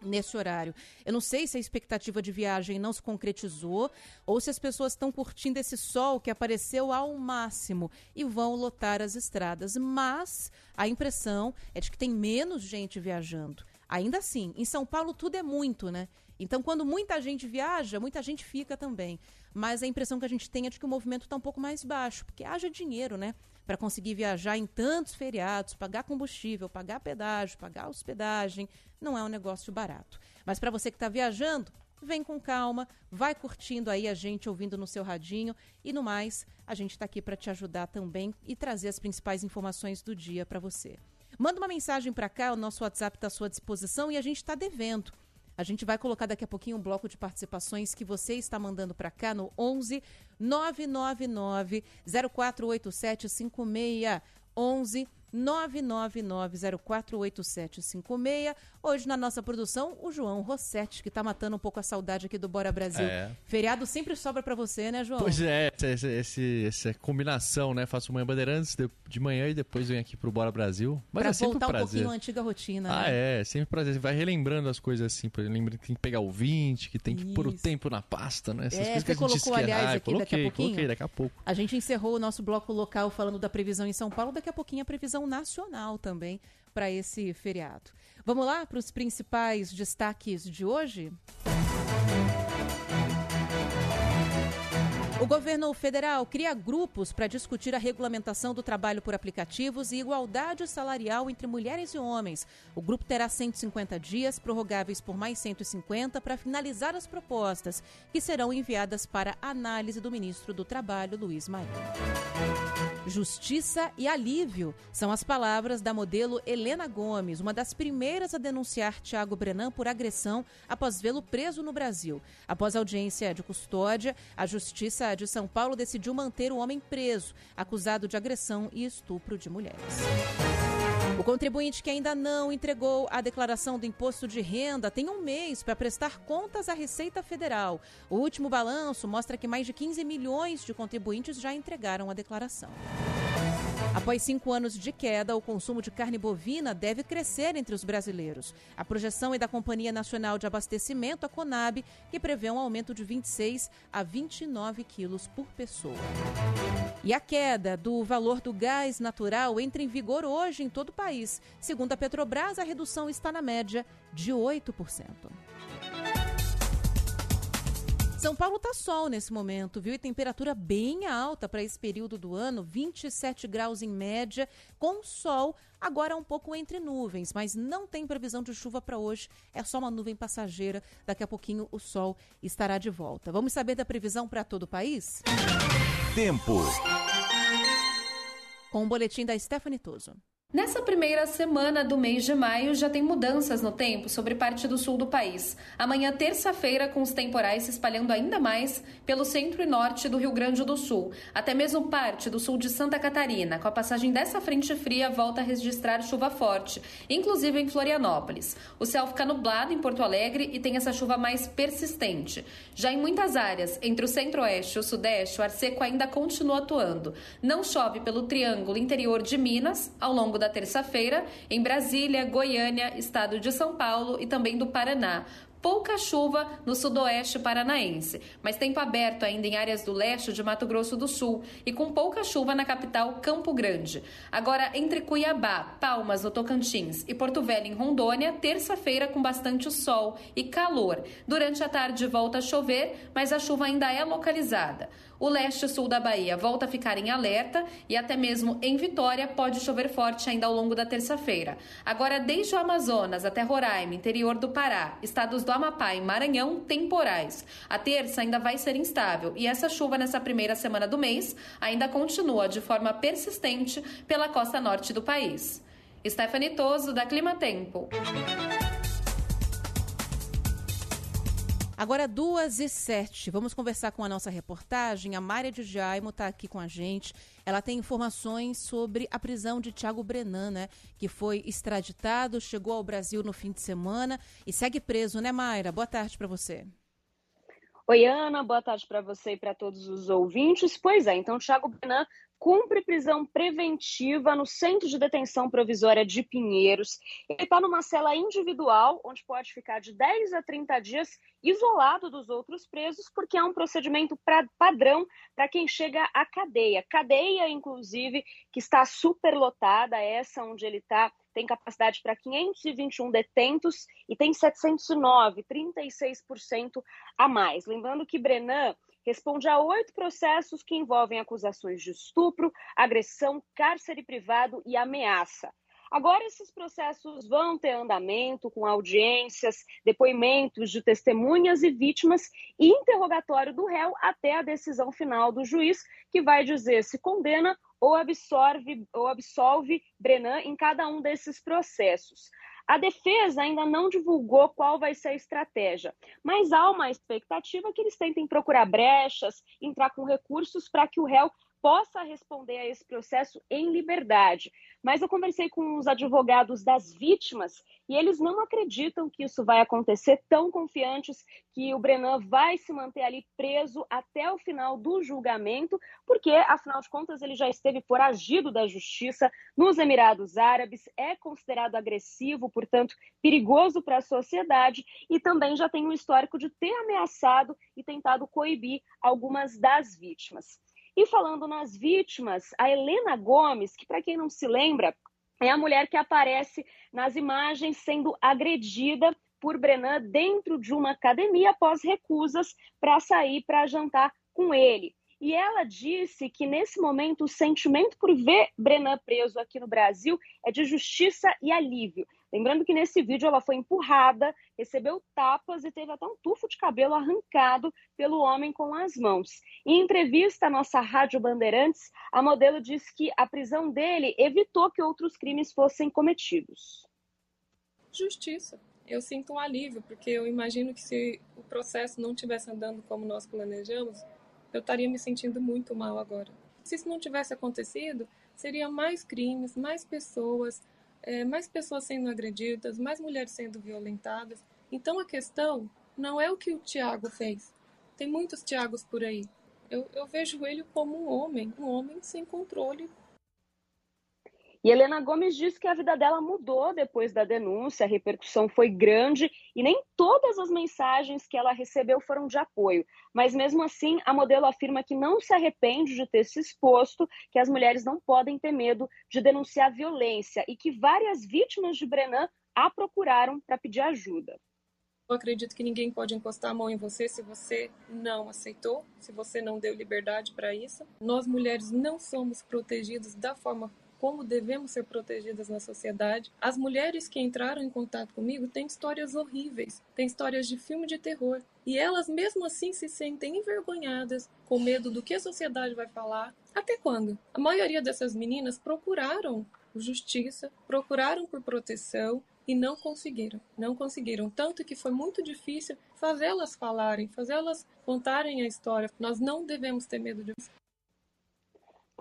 nesse horário. Eu não sei se a expectativa de viagem não se concretizou ou se as pessoas estão curtindo esse sol que apareceu ao máximo e vão lotar as estradas. Mas a impressão é de que tem menos gente viajando. Ainda assim, em São Paulo tudo é muito, né? Então, quando muita gente viaja, muita gente fica também. Mas a impressão que a gente tem é de que o movimento está um pouco mais baixo, porque haja dinheiro, né? Para conseguir viajar em tantos feriados, pagar combustível, pagar pedágio, pagar hospedagem, não é um negócio barato. Mas para você que está viajando, vem com calma, vai curtindo aí a gente ouvindo no seu radinho e no mais, a gente está aqui para te ajudar também e trazer as principais informações do dia para você. Manda uma mensagem para cá, o nosso WhatsApp está à sua disposição e a gente está devendo. A gente vai colocar daqui a pouquinho um bloco de participações que você está mandando para cá no 11 999 048756 11 999048756. Hoje na nossa produção, o João Rossetti, que está matando um pouco a saudade aqui do Bora Brasil. É. Feriado sempre sobra para você, né, João? Pois é, essa, esse, essa combinação, né? Faço manhã Bandeirantes de, de manhã e depois venho aqui pro Bora Brasil. Mas pra é sempre voltar um prazer. um pouquinho à antiga rotina. Ah, né? é, sempre prazer. Você vai relembrando as coisas assim, por exemplo, que tem que pegar o 20, que tem que pôr o Isso. tempo na pasta, né? Essas É, coisas que a gente colocou, esquece. aliás, Ah, aqui daqui a coloquei, pouquinho? coloquei daqui a pouco. A gente encerrou o nosso bloco local falando da previsão em São Paulo, daqui a pouquinho a previsão nacional também para esse feriado. Vamos lá para os principais destaques de hoje? O governo federal cria grupos para discutir a regulamentação do trabalho por aplicativos e igualdade salarial entre mulheres e homens. O grupo terá 150 dias, prorrogáveis por mais 150, para finalizar as propostas, que serão enviadas para análise do ministro do Trabalho, Luiz Maia. Justiça e alívio são as palavras da modelo Helena Gomes, uma das primeiras a denunciar Tiago Brenan por agressão após vê-lo preso no Brasil. Após audiência de custódia, a Justiça de São Paulo decidiu manter o homem preso, acusado de agressão e estupro de mulheres. O contribuinte que ainda não entregou a declaração do imposto de renda tem um mês para prestar contas à Receita Federal. O último balanço mostra que mais de 15 milhões de contribuintes já entregaram a declaração. Após cinco anos de queda, o consumo de carne bovina deve crescer entre os brasileiros. A projeção é da Companhia Nacional de Abastecimento, a Conab, que prevê um aumento de 26 a 29 quilos por pessoa. E a queda do valor do gás natural entra em vigor hoje em todo o país. Segundo a Petrobras, a redução está na média de 8%. São Paulo tá sol nesse momento, viu? E temperatura bem alta para esse período do ano, 27 graus em média, com sol, agora um pouco entre nuvens, mas não tem previsão de chuva para hoje, é só uma nuvem passageira. Daqui a pouquinho o sol estará de volta. Vamos saber da previsão para todo o país? Tempo. Com o boletim da Stephanie Toso. Nessa primeira semana do mês de maio já tem mudanças no tempo sobre parte do sul do país. Amanhã, terça-feira, com os temporais se espalhando ainda mais pelo centro e norte do Rio Grande do Sul, até mesmo parte do sul de Santa Catarina. Com a passagem dessa frente fria, volta a registrar chuva forte, inclusive em Florianópolis. O céu fica nublado em Porto Alegre e tem essa chuva mais persistente. Já em muitas áreas, entre o centro-oeste e o sudeste, o ar seco ainda continua atuando. Não chove pelo triângulo interior de Minas ao longo da terça-feira em Brasília, Goiânia, estado de São Paulo e também do Paraná pouca chuva no sudoeste paranaense, mas tempo aberto ainda em áreas do leste de Mato Grosso do Sul e com pouca chuva na capital Campo Grande. Agora, entre Cuiabá, Palmas, no Tocantins e Porto Velho, em Rondônia, terça-feira com bastante sol e calor. Durante a tarde volta a chover, mas a chuva ainda é localizada. O leste e sul da Bahia volta a ficar em alerta e até mesmo em Vitória pode chover forte ainda ao longo da terça-feira. Agora, desde o Amazonas até Roraima, interior do Pará, estados do Amapá e Maranhão, temporais. A terça ainda vai ser instável e essa chuva nessa primeira semana do mês ainda continua de forma persistente pela costa norte do país. Stephanie Toso, da Clima Tempo. Agora, duas e sete. Vamos conversar com a nossa reportagem. A Mária de Jaimo está aqui com a gente. Ela tem informações sobre a prisão de Tiago Brenan, né? Que foi extraditado, chegou ao Brasil no fim de semana e segue preso, né, Mayra? Boa tarde para você. Oi, Ana. Boa tarde para você e para todos os ouvintes. Pois é, então, Tiago Brenan cumpre prisão preventiva no Centro de Detenção Provisória de Pinheiros. Ele está numa cela individual, onde pode ficar de 10 a 30 dias isolado dos outros presos, porque é um procedimento pra, padrão para quem chega à cadeia. Cadeia, inclusive, que está superlotada, essa onde ele está tem capacidade para 521 detentos e tem 709, 36% a mais. Lembrando que Brenan responde a oito processos que envolvem acusações de estupro, agressão, cárcere privado e ameaça. Agora, esses processos vão ter andamento com audiências, depoimentos de testemunhas e vítimas e interrogatório do réu até a decisão final do juiz, que vai dizer se condena ou, absorve, ou absolve Brenan em cada um desses processos. A defesa ainda não divulgou qual vai ser a estratégia, mas há uma expectativa que eles tentem procurar brechas, entrar com recursos para que o réu possa responder a esse processo em liberdade. Mas eu conversei com os advogados das vítimas e eles não acreditam que isso vai acontecer, tão confiantes que o Brenan vai se manter ali preso até o final do julgamento, porque, afinal de contas, ele já esteve foragido da justiça nos Emirados Árabes, é considerado agressivo, portanto, perigoso para a sociedade e também já tem um histórico de ter ameaçado e tentado coibir algumas das vítimas. E falando nas vítimas, a Helena Gomes, que para quem não se lembra, é a mulher que aparece nas imagens sendo agredida por Brenan dentro de uma academia após recusas para sair para jantar com ele. E ela disse que nesse momento o sentimento por ver Brenan preso aqui no Brasil é de justiça e alívio. Lembrando que nesse vídeo ela foi empurrada, recebeu tapas e teve até um tufo de cabelo arrancado pelo homem com as mãos. Em entrevista à nossa Rádio Bandeirantes, a modelo disse que a prisão dele evitou que outros crimes fossem cometidos. Justiça. Eu sinto um alívio, porque eu imagino que se o processo não estivesse andando como nós planejamos, eu estaria me sentindo muito mal agora. Se isso não tivesse acontecido, seria mais crimes, mais pessoas é, mais pessoas sendo agredidas, mais mulheres sendo violentadas. Então a questão não é o que o Tiago fez. Tem muitos Tiagos por aí. Eu, eu vejo ele como um homem, um homem sem controle E Helena Gomes diz que a vida dela mudou depois da denúncia, a repercussão foi grande e nem todas as mensagens que ela recebeu foram de apoio. Mas mesmo assim, a modelo afirma que não se arrepende de ter se exposto, que as mulheres não podem ter medo de denunciar violência e que várias vítimas de Brenan a procuraram para pedir ajuda. Eu acredito que ninguém pode encostar a mão em você se você não aceitou, se você não deu liberdade para isso. Nós mulheres não somos protegidas da forma como devemos ser protegidas na sociedade. As mulheres que entraram em contato comigo têm histórias horríveis, têm histórias de filme de terror. E elas, mesmo assim, se sentem envergonhadas, com medo do que a sociedade vai falar. Até quando? A maioria dessas meninas procuraram justiça, procuraram por proteção e não conseguiram. Não conseguiram. Tanto que foi muito difícil fazê-las falarem, fazê-las contarem a história. Nós não devemos ter medo disso.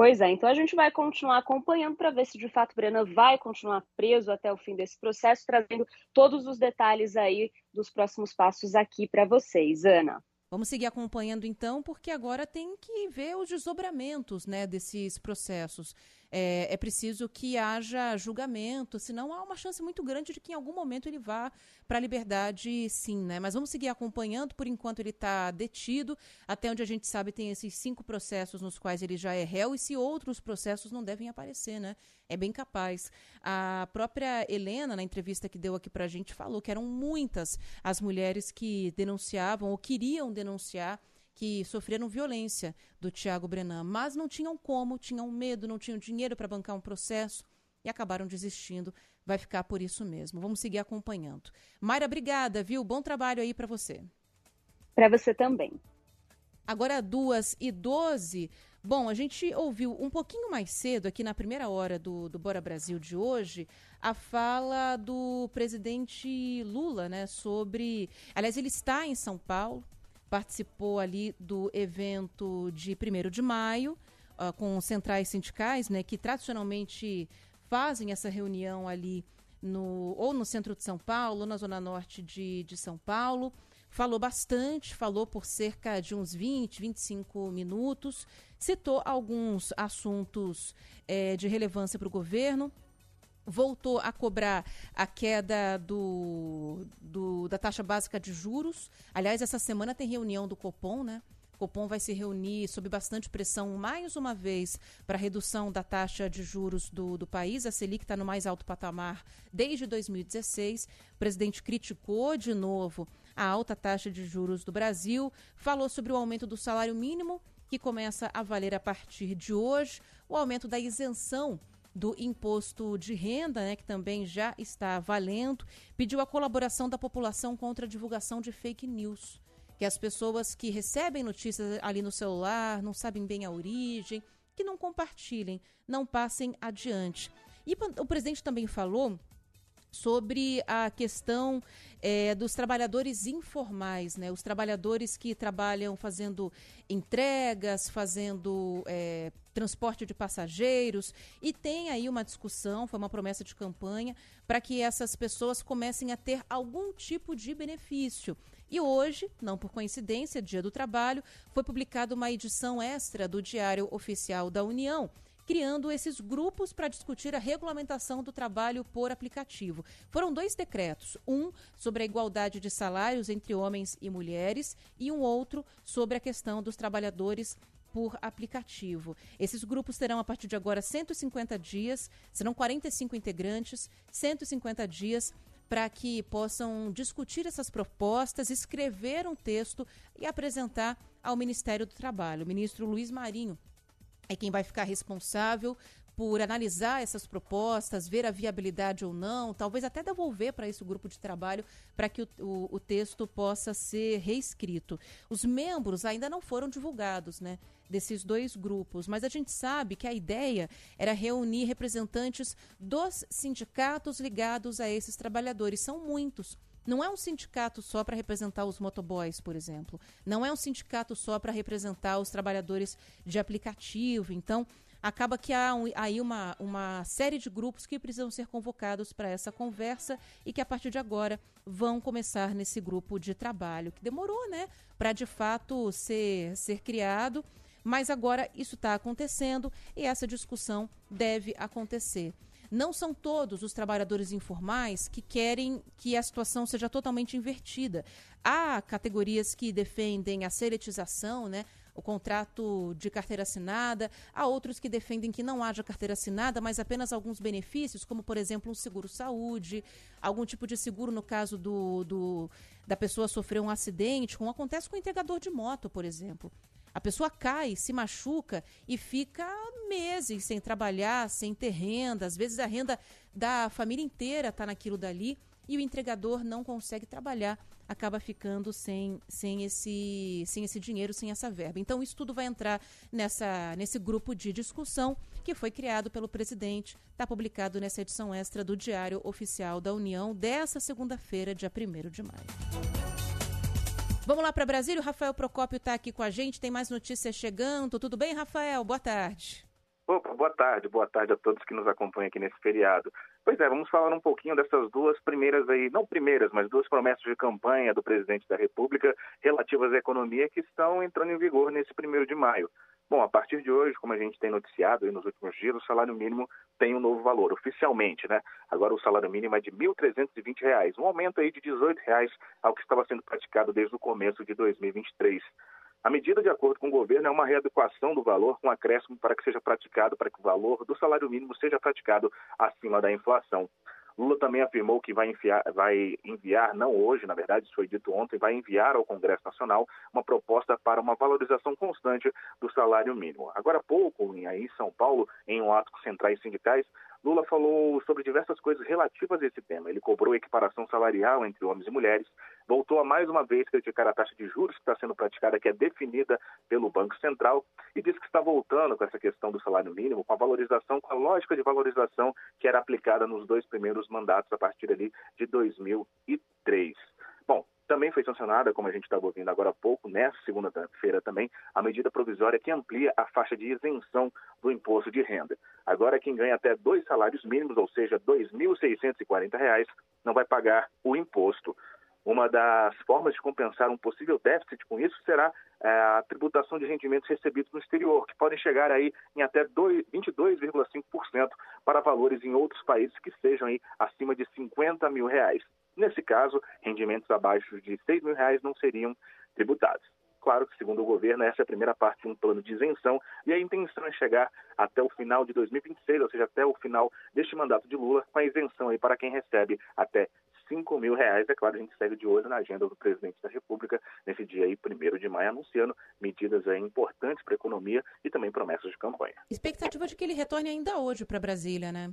Pois é, então a gente vai continuar acompanhando para ver se de fato Brennan vai continuar preso até o fim desse processo, trazendo todos os detalhes aí dos próximos passos aqui para vocês. Ana. Vamos seguir acompanhando então, porque agora tem que ver os desdobramentos né, desses processos é, é preciso que haja julgamento, senão há uma chance muito grande de que em algum momento ele vá para a liberdade, sim, né? Mas vamos seguir acompanhando, por enquanto ele está detido, até onde a gente sabe tem esses cinco processos nos quais ele já é réu, e se outros processos não devem aparecer, né? É bem capaz. A própria Helena, na entrevista que deu aqui para a gente, falou que eram muitas as mulheres que denunciavam ou queriam denunciar que sofreram violência do Tiago Brenan, mas não tinham como, tinham medo, não tinham dinheiro para bancar um processo e acabaram desistindo. Vai ficar por isso mesmo. Vamos seguir acompanhando. Mayra, obrigada, viu? Bom trabalho aí para você. Para você também. Agora, duas e doze. Bom, a gente ouviu um pouquinho mais cedo, aqui na primeira hora do, do Bora Brasil de hoje, a fala do presidente Lula, né, sobre. Aliás, ele está em São Paulo, participou ali do evento de 1 de maio, uh, com centrais sindicais, né, que tradicionalmente fazem essa reunião ali no, ou no centro de São Paulo, ou na zona norte de, de São Paulo. Falou bastante, falou por cerca de uns 20, 25 minutos, citou alguns assuntos é, de relevância para o governo, voltou a cobrar a queda do, do, da taxa básica de juros. Aliás, essa semana tem reunião do Copom, né? O Copom vai se reunir sob bastante pressão mais uma vez para redução da taxa de juros do, do país. A Selic está no mais alto patamar desde 2016. O presidente criticou de novo a alta taxa de juros do Brasil, falou sobre o aumento do salário mínimo, que começa a valer a partir de hoje, o aumento da isenção do imposto de renda, né, que também já está valendo, pediu a colaboração da população contra a divulgação de fake news. Que as pessoas que recebem notícias ali no celular, não sabem bem a origem, que não compartilhem, não passem adiante. E o presidente também falou sobre a questão é, dos trabalhadores informais, né? Os trabalhadores que trabalham fazendo entregas, fazendo é, transporte de passageiros e tem aí uma discussão, foi uma promessa de campanha para que essas pessoas comecem a ter algum tipo de benefício. E hoje, não por coincidência, Dia do Trabalho, foi publicada uma edição extra do Diário Oficial da União criando esses grupos para discutir a regulamentação do trabalho por aplicativo. Foram dois decretos, um sobre a igualdade de salários entre homens e mulheres e um outro sobre a questão dos trabalhadores por aplicativo. Esses grupos terão a partir de agora 150 dias, serão 45 integrantes, 150 dias para que possam discutir essas propostas, escrever um texto e apresentar ao Ministério do Trabalho. O ministro Luiz Marinho é quem vai ficar responsável por analisar essas propostas, ver a viabilidade ou não, talvez até devolver para esse grupo de trabalho para que o, o, o, texto possa ser reescrito. Os membros ainda não foram divulgados, né? Desses dois grupos, mas a gente sabe que a ideia era reunir representantes dos sindicatos ligados a esses trabalhadores. São muitos. Não é um sindicato só para representar os motoboys, por exemplo. Não é um sindicato só para representar os trabalhadores de aplicativo. Então, acaba que há um, aí uma, uma série de grupos que precisam ser convocados para essa conversa e que a partir de agora vão começar nesse grupo de trabalho, que demorou, né, para de fato ser, ser criado, mas agora isso está acontecendo e essa discussão deve acontecer. Não são todos os trabalhadores informais que querem que a situação seja totalmente invertida. Há categorias que defendem a seletização, né? o contrato de carteira assinada. Há outros que defendem que não haja carteira assinada, mas apenas alguns benefícios, como, por exemplo, um seguro-saúde, algum tipo de seguro no caso do, do, da pessoa sofrer um acidente, como acontece com o entregador de moto, por exemplo. A pessoa cai, se machuca e fica meses sem trabalhar, sem ter renda. Às vezes a renda da família inteira está naquilo dali e o entregador não consegue trabalhar, acaba ficando sem, sem, esse, sem esse dinheiro, sem essa verba. Então, isso tudo vai entrar nessa, nesse grupo de discussão que foi criado pelo presidente, está publicado nessa edição extra do Diário Oficial da União dessa segunda-feira, dia 1 de maio. Vamos lá para Brasília. O Rafael Procópio está aqui com a gente. Tem mais notícias chegando. Tudo bem, Rafael? Boa tarde. Opa, boa tarde, boa tarde a todos que nos acompanham aqui nesse feriado. Pois é, vamos falar um pouquinho dessas duas primeiras aí, não primeiras, mas duas promessas de campanha do presidente da República relativas à economia que estão entrando em vigor nesse primeiro de maio. Bom, a partir de hoje, como a gente tem noticiado nos últimos dias, o salário mínimo tem um novo valor, oficialmente, né? Agora o salário mínimo é de R$ 1.320, um aumento aí de 18 reais ao que estava sendo praticado desde o começo de 2023. A medida, de acordo com o governo, é uma readequação do valor com acréscimo para que seja praticado, para que o valor do salário mínimo seja praticado acima da inflação. Lula também afirmou que vai, enviar, vai enviar, não hoje, na verdade, isso foi dito ontem, vai enviar ao Congresso Nacional uma proposta para uma valorização constante do salário mínimo. Agora há pouco, aí em São Paulo, em um ato com centrais sindicais, Lula falou sobre diversas coisas relativas a esse tema. Ele cobrou equiparação salarial entre homens e mulheres, voltou a mais uma vez criticar a taxa de juros que está sendo praticada, que é definida pelo Banco Central, e disse que está voltando com essa questão do salário mínimo, com a valorização, com a lógica de valorização que era aplicada nos dois primeiros mandatos a partir ali de 2003. Bom, também foi sancionada, como a gente estava ouvindo agora há pouco, nessa segunda-feira também, a medida provisória que amplia a faixa de isenção do imposto de renda. Agora, quem ganha até dois salários mínimos, ou seja, R$ 2.640, não vai pagar o imposto. Uma das formas de compensar um possível déficit com isso será é, a tributação de rendimentos recebidos no exterior, que podem chegar aí em até 22,5% para valores em outros países que sejam aí acima de 50 mil reais. Nesse caso, rendimentos abaixo de 6 mil reais não seriam tributados. Claro que, segundo o governo, essa é a primeira parte de um plano de isenção e a intenção é chegar até o final de 2026, ou seja, até o final deste mandato de Lula, com a isenção aí para quem recebe até 5 mil reais. É claro, a gente segue de olho na agenda do presidente da República nesse dia aí, 1 de maio, anunciando medidas aí importantes para a economia e também promessas de campanha. Expectativa de que ele retorne ainda hoje para Brasília, né?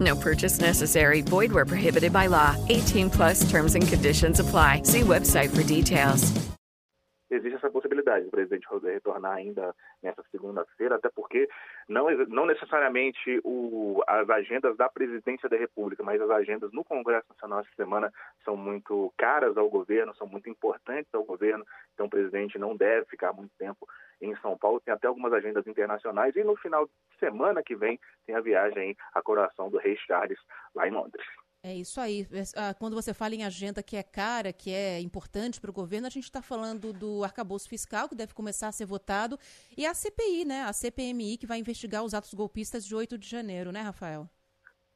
No purchase necessary. Void where prohibited by law. 18 plus terms and conditions apply. See website for details. Existe essa possibilidade do presidente retornar ainda nessa segunda-feira, até porque não, não necessariamente o, as agendas da presidência da República, mas as agendas no Congresso Nacional essa semana são muito caras ao governo, são muito importantes ao governo, então o presidente não deve ficar muito tempo em São Paulo, tem até algumas agendas internacionais e no final de semana que vem tem a viagem à coroação do rei Charles lá em Londres. É isso aí. Ah, quando você fala em agenda que é cara, que é importante para o governo, a gente está falando do arcabouço fiscal, que deve começar a ser votado, e a CPI, né? A CPMI, que vai investigar os atos golpistas de 8 de janeiro, né, Rafael?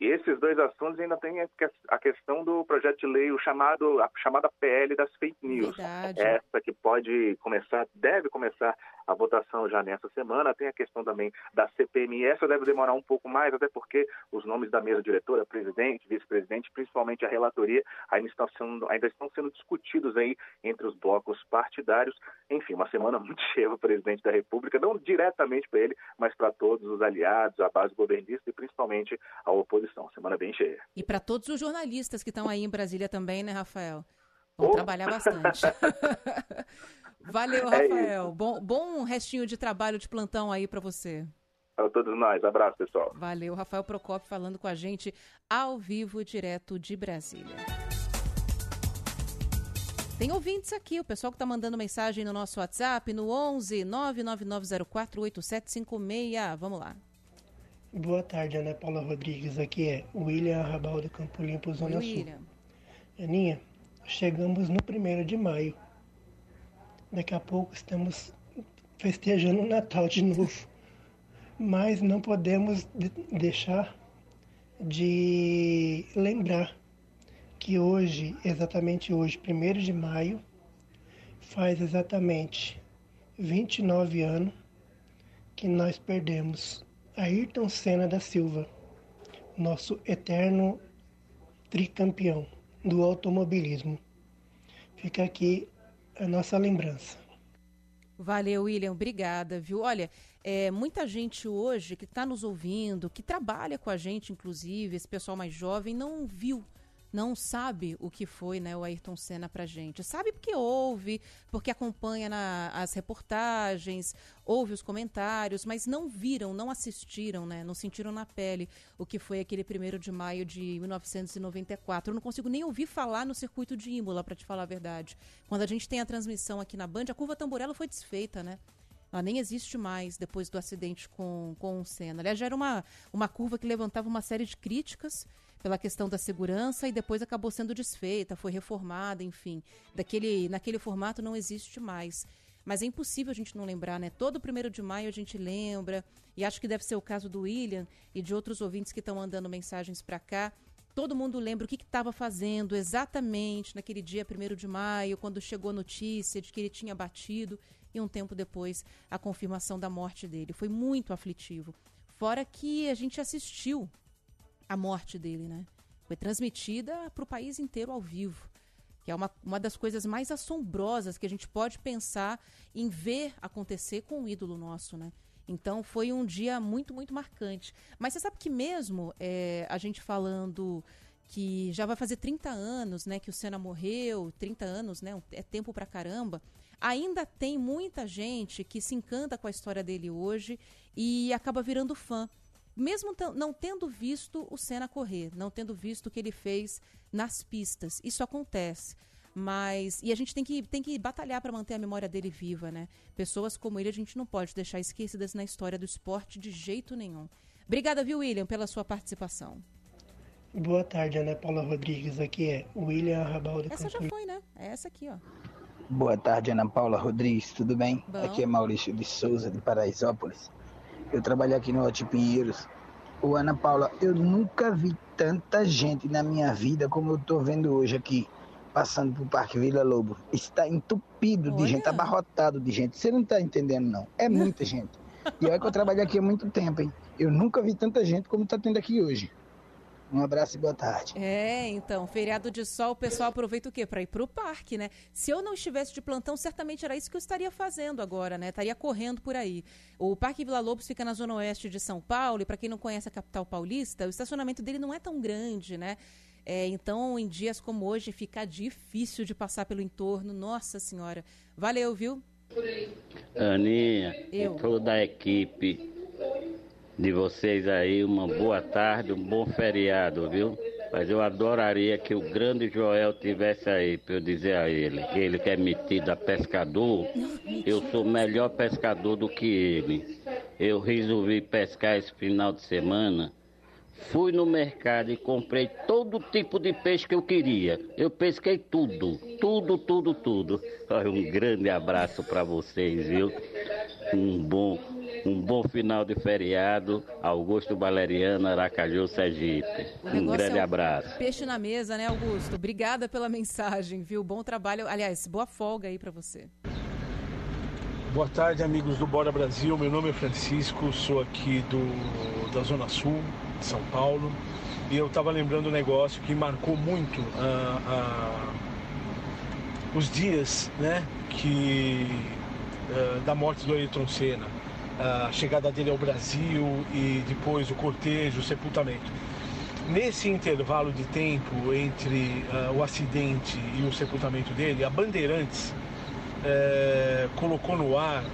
E esses dois assuntos ainda tem a questão do projeto de lei, o chamado, a chamada PL das fake news. Verdade. Essa que pode começar, deve começar a votação já nessa semana. Tem a questão também da CPMI. Essa deve demorar um pouco mais, até porque os nomes da mesa diretora, presidente, vice-presidente, principalmente a relatoria, ainda estão, sendo, ainda estão sendo discutidos aí entre os blocos partidários. Enfim, uma semana (laughs) muito cheia para o presidente da República, não diretamente para ele, mas para todos os aliados, a base governista e principalmente a oposição. Semana bem cheia. E para todos os jornalistas que estão aí em Brasília também, né, Rafael? Vão oh. trabalhar bastante. (laughs) (laughs) Valeu, é Rafael. É bom, bom restinho de trabalho de plantão aí para você. Para todos nós. Abraço, pessoal. Valeu. Rafael Procopio falando com a gente ao vivo, direto de Brasília. Tem ouvintes aqui, o pessoal que está mandando mensagem no nosso WhatsApp, no 11 99904 8756. Vamos lá. Boa tarde, Ana Paula Rodrigues. Aqui é William Arrabal do Campo Limpo, Zona Oi, Sul. William. Aninha, chegamos no primeiro de maio. Daqui a pouco estamos festejando o Natal de novo. Mas não podemos de- deixar de lembrar que hoje, exatamente hoje, 1 de maio, faz exatamente 29 anos que nós perdemos Ayrton Senna da Silva, nosso eterno tricampeão do automobilismo. Fica aqui a nossa lembrança. Valeu, William. Obrigada, viu? Olha, é, muita gente hoje que está nos ouvindo, que trabalha com a gente, inclusive, esse pessoal mais jovem, não viu, não sabe o que foi né, o Ayrton Senna pra gente. Sabe porque ouve, porque acompanha na- as reportagens, ouve os comentários, mas não viram, não assistiram, né, não sentiram na pele o que foi aquele 1 de maio de 1994. Eu não consigo nem ouvir falar no circuito de Imola, para te falar a verdade. Quando a gente tem a transmissão aqui na Band, a curva Tamburello foi desfeita, né? Ela nem existe mais depois do acidente com, com o Senna. Aliás, já era uma, uma curva que levantava uma série de críticas pela questão da segurança e depois acabou sendo desfeita, foi reformada, enfim. Daquele, naquele formato não existe mais. Mas é impossível a gente não lembrar, né? Todo primeiro de maio a gente lembra, e acho que deve ser o caso do William e de outros ouvintes que estão mandando mensagens para cá. Todo mundo lembra o que estava fazendo exatamente naquele dia 1 de maio, quando chegou a notícia de que ele tinha batido e um tempo depois a confirmação da morte dele. Foi muito aflitivo. Fora que a gente assistiu a morte dele, né? Foi transmitida para o país inteiro ao vivo. Que é uma, uma das coisas mais assombrosas que a gente pode pensar em ver acontecer com um ídolo nosso, né? Então foi um dia muito, muito marcante. Mas você sabe que mesmo é, a gente falando que já vai fazer 30 anos, né, que o Senna morreu, 30 anos, né, é tempo pra caramba. Ainda tem muita gente que se encanta com a história dele hoje e acaba virando fã. Mesmo não tendo visto o Senna correr, não tendo visto o que ele fez nas pistas. Isso acontece. Mas. E a gente tem que, tem que batalhar para manter a memória dele viva, né? Pessoas como ele a gente não pode deixar esquecidas na história do esporte de jeito nenhum. Obrigada, viu, William, pela sua participação. Boa tarde, Ana Paula Rodrigues. Aqui é William Arrabal do Essa já Campo foi, né? É essa aqui, ó. Boa tarde, Ana Paula Rodrigues, tudo bem? Bom. Aqui é Maurício de Souza, de Paraisópolis. Eu trabalho aqui no Alto Pinheiros. Ô, Ana Paula, eu nunca vi tanta gente na minha vida como eu tô vendo hoje aqui, passando pro Parque Vila Lobo. Está entupido de gente, abarrotado de gente. Você não tá entendendo, não. É muita (laughs) gente. E olha que eu trabalho aqui há muito tempo, hein? Eu nunca vi tanta gente como tá tendo aqui hoje. Um abraço e boa tarde. É, então, feriado de sol, o pessoal aproveita o quê? Para ir pro parque, né? Se eu não estivesse de plantão, certamente era isso que eu estaria fazendo agora, né? Estaria correndo por aí. O Parque Vila Lobos fica na zona oeste de São Paulo, e para quem não conhece a capital paulista, o estacionamento dele não é tão grande, né? É, então, em dias como hoje, fica difícil de passar pelo entorno. Nossa Senhora. Valeu, viu? Aninha, Eu. toda a equipe de vocês aí, uma boa tarde, um bom feriado, viu? Mas eu adoraria que o grande Joel tivesse aí para eu dizer a ele, ele que é metido a pescador, eu sou melhor pescador do que ele. Eu resolvi pescar esse final de semana. Fui no mercado e comprei todo tipo de peixe que eu queria. Eu pesquei tudo, tudo, tudo, tudo. Olha, um grande abraço para vocês, viu? Um bom, um bom final de feriado. Augusto Valeriano, Aracaju, Sergipe. Um negócio grande é o abraço. Peixe na mesa, né, Augusto? Obrigada pela mensagem, viu? Bom trabalho. Aliás, boa folga aí para você. Boa tarde, amigos do Bora Brasil. Meu nome é Francisco, sou aqui do, da Zona Sul de São Paulo. E eu estava lembrando um negócio que marcou muito ah, ah, os dias né, que, ah, da morte do Ayrton Senna, a chegada dele ao Brasil e depois o cortejo, o sepultamento. Nesse intervalo de tempo entre ah, o acidente e o sepultamento dele, a Bandeirantes eh, colocou no ar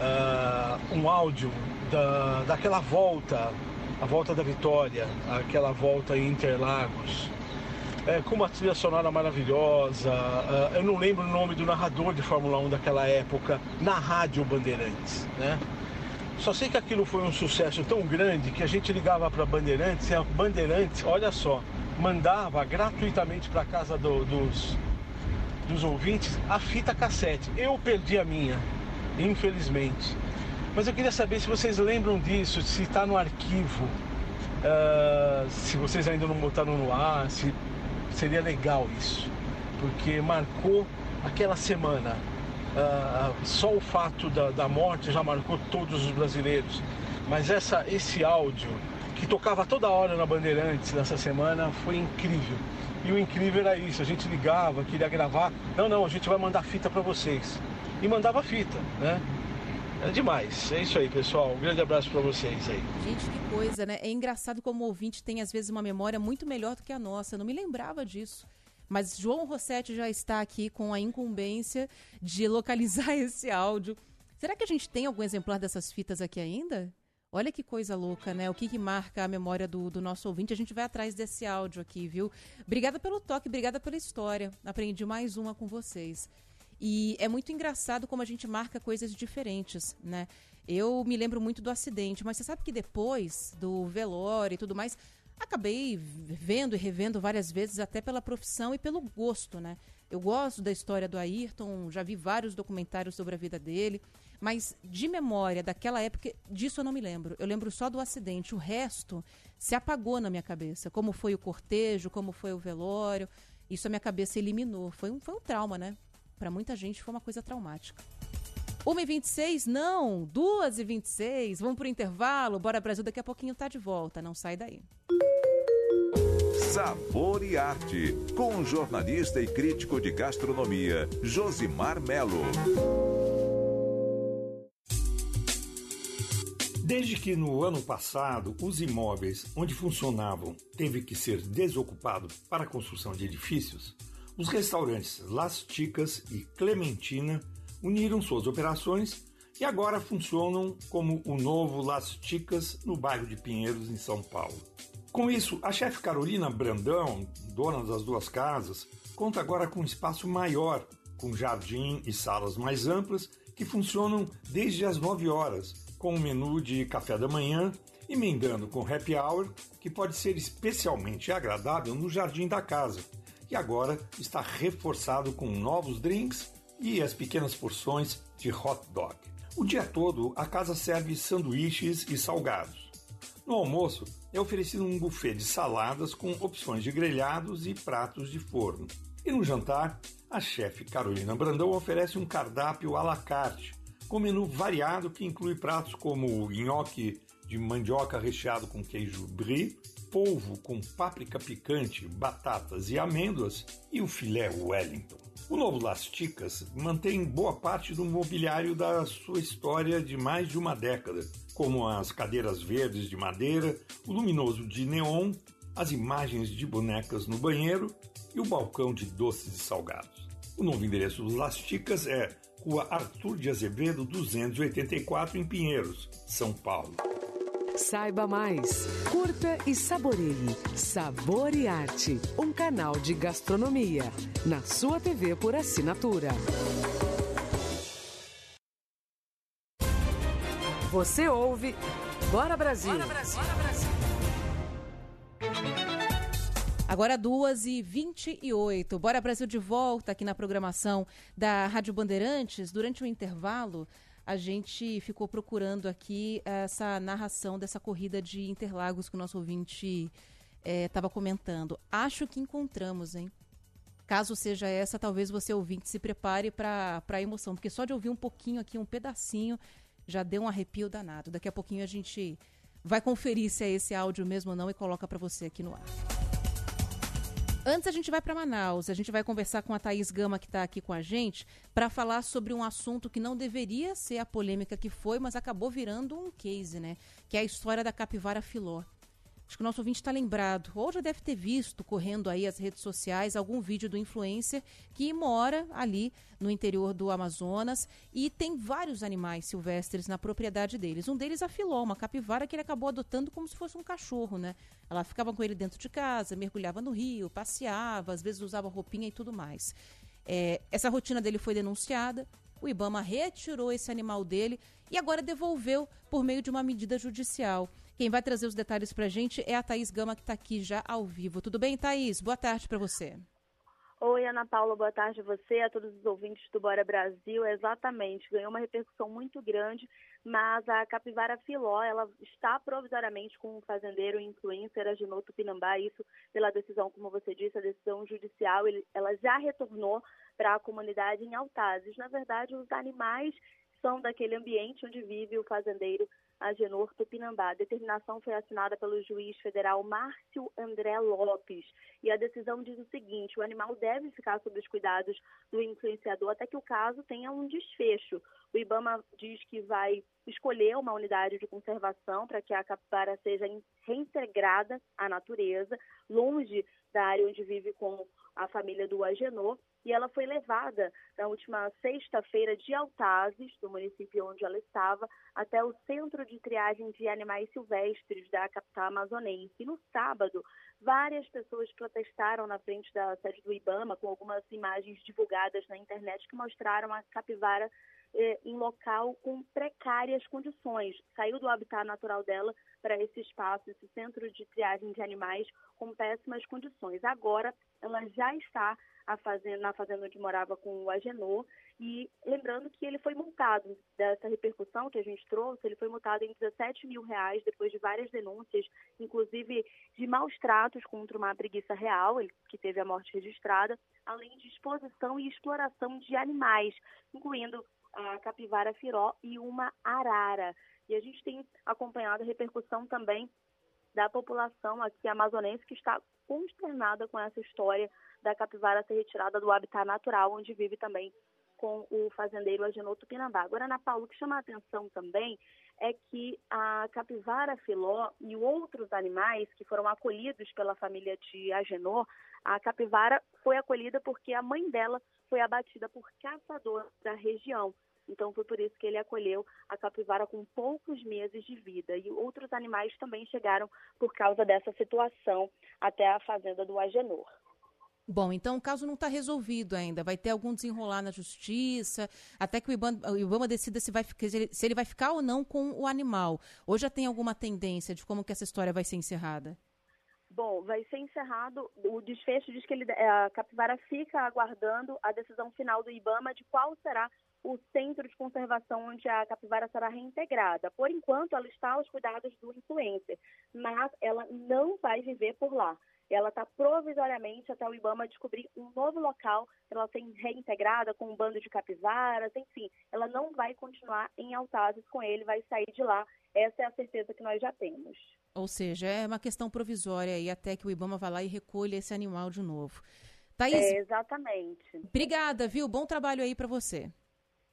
ah, um áudio da, daquela volta, a volta da vitória, aquela volta em Interlagos. É, com uma trilha sonora maravilhosa. Uh, eu não lembro o nome do narrador de Fórmula 1 daquela época, na Rádio Bandeirantes, né? Só sei que aquilo foi um sucesso tão grande que a gente ligava para Bandeirantes e a Bandeirantes, olha só, mandava gratuitamente para casa do, dos, dos ouvintes a fita cassete. Eu perdi a minha, infelizmente. Mas eu queria saber se vocês lembram disso, se está no arquivo, uh, se vocês ainda não botaram no ar, se seria legal isso, porque marcou aquela semana. Uh, só o fato da, da morte já marcou todos os brasileiros. Mas essa, esse áudio que tocava toda hora na Bandeirantes nessa semana foi incrível. E o incrível era isso, a gente ligava, queria gravar, não, não, a gente vai mandar fita para vocês. E mandava fita, né? É demais. É isso aí, pessoal. Um grande abraço para vocês aí. Gente, que coisa, né? É engraçado como o ouvinte tem, às vezes, uma memória muito melhor do que a nossa. Eu não me lembrava disso. Mas João Rossetti já está aqui com a incumbência de localizar (laughs) esse áudio. Será que a gente tem algum exemplar dessas fitas aqui ainda? Olha que coisa louca, né? O que, que marca a memória do, do, nosso ouvinte? A gente vai atrás desse áudio aqui, viu? Obrigada pelo toque, obrigada pela história. Aprendi mais uma com vocês. E é muito engraçado como a gente marca coisas diferentes, né? Eu me lembro muito do acidente, mas você sabe que depois do velório e tudo mais, acabei vendo e revendo várias vezes, até pela profissão e pelo gosto, né? Eu gosto da história do Ayrton, já vi vários documentários sobre a vida dele, mas de memória daquela época, disso eu não me lembro. Eu lembro só do acidente. O resto se apagou na minha cabeça. Como foi o cortejo, como foi o velório. Isso a minha cabeça eliminou. Foi um, foi um trauma, né? Para muita gente foi uma coisa traumática. 1h26, não, 2h26, vamos pro intervalo, bora Brasil, daqui a pouquinho tá de volta, não sai daí. Sabor e Arte, com o jornalista e crítico de gastronomia, Josimar Melo. Desde que no ano passado os imóveis onde funcionavam teve que ser desocupados para a construção de edifícios, os restaurantes Las Ticas e Clementina uniram suas operações e agora funcionam como o novo Las Ticas no bairro de Pinheiros, em São Paulo. Com isso, a chefe Carolina Brandão, dona das duas casas, conta agora com um espaço maior, com jardim e salas mais amplas que funcionam desde as 9 horas, com um menu de café da manhã, emendando com happy hour, que pode ser especialmente agradável no jardim da casa e agora está reforçado com novos drinks e as pequenas porções de hot dog. O dia todo, a casa serve sanduíches e salgados. No almoço, é oferecido um buffet de saladas com opções de grelhados e pratos de forno. E no jantar, a chefe Carolina Brandão oferece um cardápio à la carte, com menu variado que inclui pratos como o nhoque de mandioca recheado com queijo brie, polvo com páprica picante, batatas e amêndoas e o filé Wellington. O novo Las Ticas mantém boa parte do mobiliário da sua história de mais de uma década, como as cadeiras verdes de madeira, o luminoso de neon, as imagens de bonecas no banheiro e o balcão de doces e salgados. O novo endereço dos Las Ticas é Rua Arthur de Azevedo 284 em Pinheiros, São Paulo. Saiba mais. Curta e saboreie. Sabor e Arte, um canal de gastronomia. Na sua TV por assinatura. Você ouve Bora Brasil. Bora Brasil. Bora Brasil. Agora 2 e 28 Bora Brasil de volta aqui na programação da Rádio Bandeirantes. Durante o intervalo, a gente ficou procurando aqui essa narração dessa corrida de Interlagos que o nosso ouvinte estava é, comentando. Acho que encontramos, hein? Caso seja essa, talvez você ouvinte se prepare para a emoção, porque só de ouvir um pouquinho aqui, um pedacinho, já deu um arrepio danado. Daqui a pouquinho a gente vai conferir se é esse áudio mesmo ou não e coloca para você aqui no ar. Antes a gente vai para Manaus, a gente vai conversar com a Thaís Gama que está aqui com a gente para falar sobre um assunto que não deveria ser a polêmica que foi, mas acabou virando um case, né? Que é a história da capivara filó. Acho que o nosso ouvinte está lembrado, ou já deve ter visto correndo aí as redes sociais algum vídeo do influencer que mora ali no interior do Amazonas e tem vários animais silvestres na propriedade deles. Um deles a Filó, uma capivara que ele acabou adotando como se fosse um cachorro, né? Ela ficava com ele dentro de casa, mergulhava no rio, passeava, às vezes usava roupinha e tudo mais. É, essa rotina dele foi denunciada, o Ibama retirou esse animal dele e agora devolveu por meio de uma medida judicial. Quem vai trazer os detalhes para a gente é a Thaís Gama, que está aqui já ao vivo. Tudo bem, Thaís? Boa tarde para você. Oi, Ana Paula, boa tarde a você, a todos os ouvintes do Bora Brasil. Exatamente, ganhou uma repercussão muito grande, mas a capivara filó, ela está provisoriamente com o fazendeiro influencer Agenor Tupinambá, isso pela decisão, como você disse, a decisão judicial, ela já retornou para a comunidade em Altazes. Na verdade, os animais são daquele ambiente onde vive o fazendeiro Agenor Tupinambá. A determinação foi assinada pelo juiz federal Márcio André Lopes. E a decisão diz o seguinte: o animal deve ficar sob os cuidados do influenciador até que o caso tenha um desfecho. O IBAMA diz que vai escolher uma unidade de conservação para que a capivara seja reintegrada à natureza, longe da área onde vive com a família do Agenor, e ela foi levada na última sexta-feira de Altazes, do município onde ela estava, até o Centro de Triagem de Animais Silvestres da capital amazonense. E no sábado, várias pessoas protestaram na frente da sede do IBAMA com algumas imagens divulgadas na internet que mostraram a capivara eh, em local com precárias condições. Saiu do habitat natural dela para esse espaço, esse centro de triagem de animais com péssimas condições. Agora, ela já está fazenda, na fazenda onde morava com o Agenor. E lembrando que ele foi multado dessa repercussão que a gente trouxe, ele foi multado em 17 mil reais depois de várias denúncias, inclusive de maus tratos contra uma preguiça real, que teve a morte registrada, além de exposição e exploração de animais, incluindo a capivara firó e uma arara. E a gente tem acompanhado a repercussão também da população aqui amazonense que está consternada com essa história da capivara ser retirada do habitat natural, onde vive também com o fazendeiro Agenor Tupinambá. Agora, Ana Paula, o que chama a atenção também é que a capivara filó e outros animais que foram acolhidos pela família de Agenor, a capivara foi acolhida porque a mãe dela foi abatida por caçadores da região. Então foi por isso que ele acolheu a capivara com poucos meses de vida. E outros animais também chegaram por causa dessa situação até a fazenda do Agenor. Bom, então o caso não está resolvido ainda. Vai ter algum desenrolar na justiça, até que o Ibama, o Ibama decida se, vai, se ele vai ficar ou não com o animal. Ou já tem alguma tendência de como que essa história vai ser encerrada? Bom, vai ser encerrado. O desfecho diz que ele, a capivara fica aguardando a decisão final do IBAMA de qual será o centro de conservação onde a capivara será reintegrada. Por enquanto, ela está aos cuidados do influencer, mas ela não vai viver por lá ela está provisoriamente até o IBAMA descobrir um novo local para ela ser reintegrada com um bando de capivaras, enfim, ela não vai continuar em Altazes com ele, vai sair de lá. Essa é a certeza que nós já temos. Ou seja, é uma questão provisória e até que o IBAMA vá lá e recolha esse animal de novo. Thaís, é, exatamente. Obrigada, viu? Bom trabalho aí para você.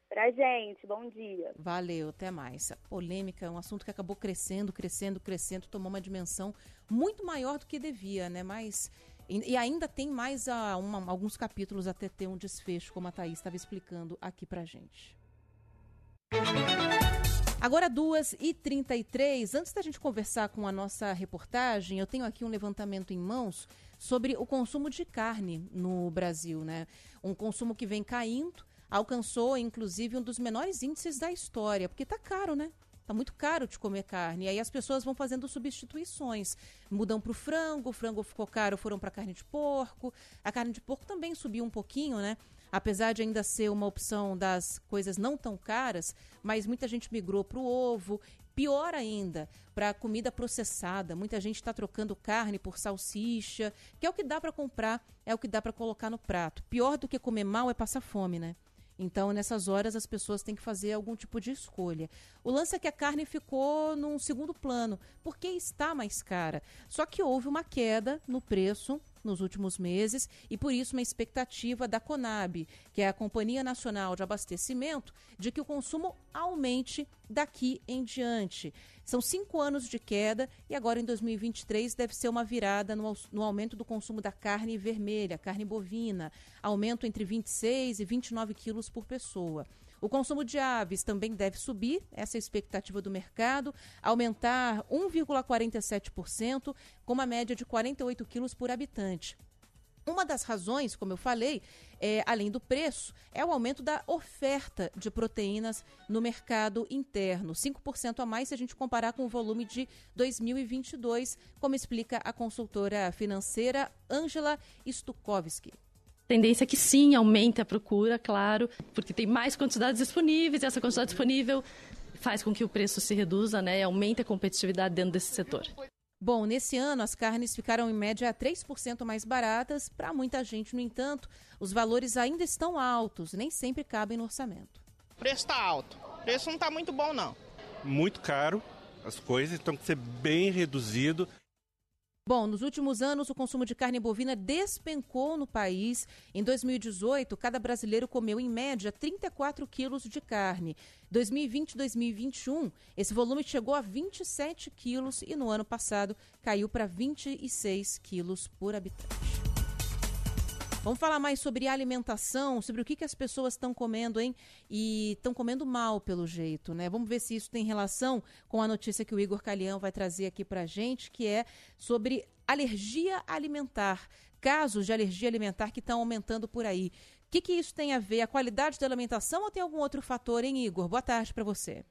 Pra gente, bom dia. Valeu, até mais. A polêmica é um assunto que acabou crescendo, crescendo, crescendo, tomou uma dimensão muito maior do que devia, né? Mas. E ainda tem mais a, uma, alguns capítulos até ter um desfecho, como a Thaís estava explicando aqui pra gente. Agora, 2h33. Antes da gente conversar com a nossa reportagem, eu tenho aqui um levantamento em mãos sobre o consumo de carne no Brasil, né? Um consumo que vem caindo alcançou inclusive um dos menores índices da história, porque tá caro, né? Tá muito caro de comer carne. E aí as pessoas vão fazendo substituições. Mudam para o frango, o frango ficou caro, foram para carne de porco. A carne de porco também subiu um pouquinho, né? Apesar de ainda ser uma opção das coisas não tão caras, mas muita gente migrou para o ovo. Pior ainda, para comida processada. Muita gente está trocando carne por salsicha, que é o que dá para comprar, é o que dá para colocar no prato. Pior do que comer mal é passar fome, né? Então, nessas horas, as pessoas têm que fazer algum tipo de escolha. O lance é que a carne ficou num segundo plano, porque está mais cara. Só que houve uma queda no preço nos últimos meses e, por isso, uma expectativa da Conab, que é a Companhia Nacional de Abastecimento, de que o consumo aumente daqui em diante. São cinco anos de queda e agora em 2023 deve ser uma virada no, no, aumento do consumo da carne vermelha, carne bovina, aumento entre 26 e 29 quilos por pessoa. O consumo de aves também deve subir, essa é a expectativa do mercado, aumentar 1,47%, com uma média de 48 quilos por habitante. Uma das razões, como eu falei, é, além do preço, é o aumento da oferta de proteínas no mercado interno. 5% a mais se a gente comparar com o volume de 2022, como explica a consultora financeira Angela Stukovski. Tendência é que sim, aumenta a procura, claro, porque tem mais quantidades disponíveis e essa quantidade disponível faz com que o preço se reduza, né? E aumenta a competitividade dentro desse setor. Bom, nesse ano as carnes ficaram em média 3% mais baratas. Para muita gente, no entanto, os valores ainda estão altos, nem sempre cabem no orçamento. O preço está alto. O preço não está muito bom, não. Muito caro. As coisas estão que ser bem reduzido. Bom, nos últimos anos, o consumo de carne bovina despencou no país. Em 2018, cada brasileiro comeu, em média, 34 quilos de carne. 2020 e 2021, esse volume chegou a 27 quilos e no ano passado caiu para 26 quilos por habitante. Vamos falar mais sobre alimentação, sobre o que, que as pessoas estão comendo, hein? E estão comendo mal, pelo jeito, né? Vamos ver se isso tem relação com a notícia que o Igor Calião vai trazer aqui pra gente, que é sobre alergia alimentar. Casos de alergia alimentar que estão aumentando por aí. O que, que isso tem a ver? A qualidade da alimentação ou tem algum outro fator, hein, Igor? Boa tarde para você.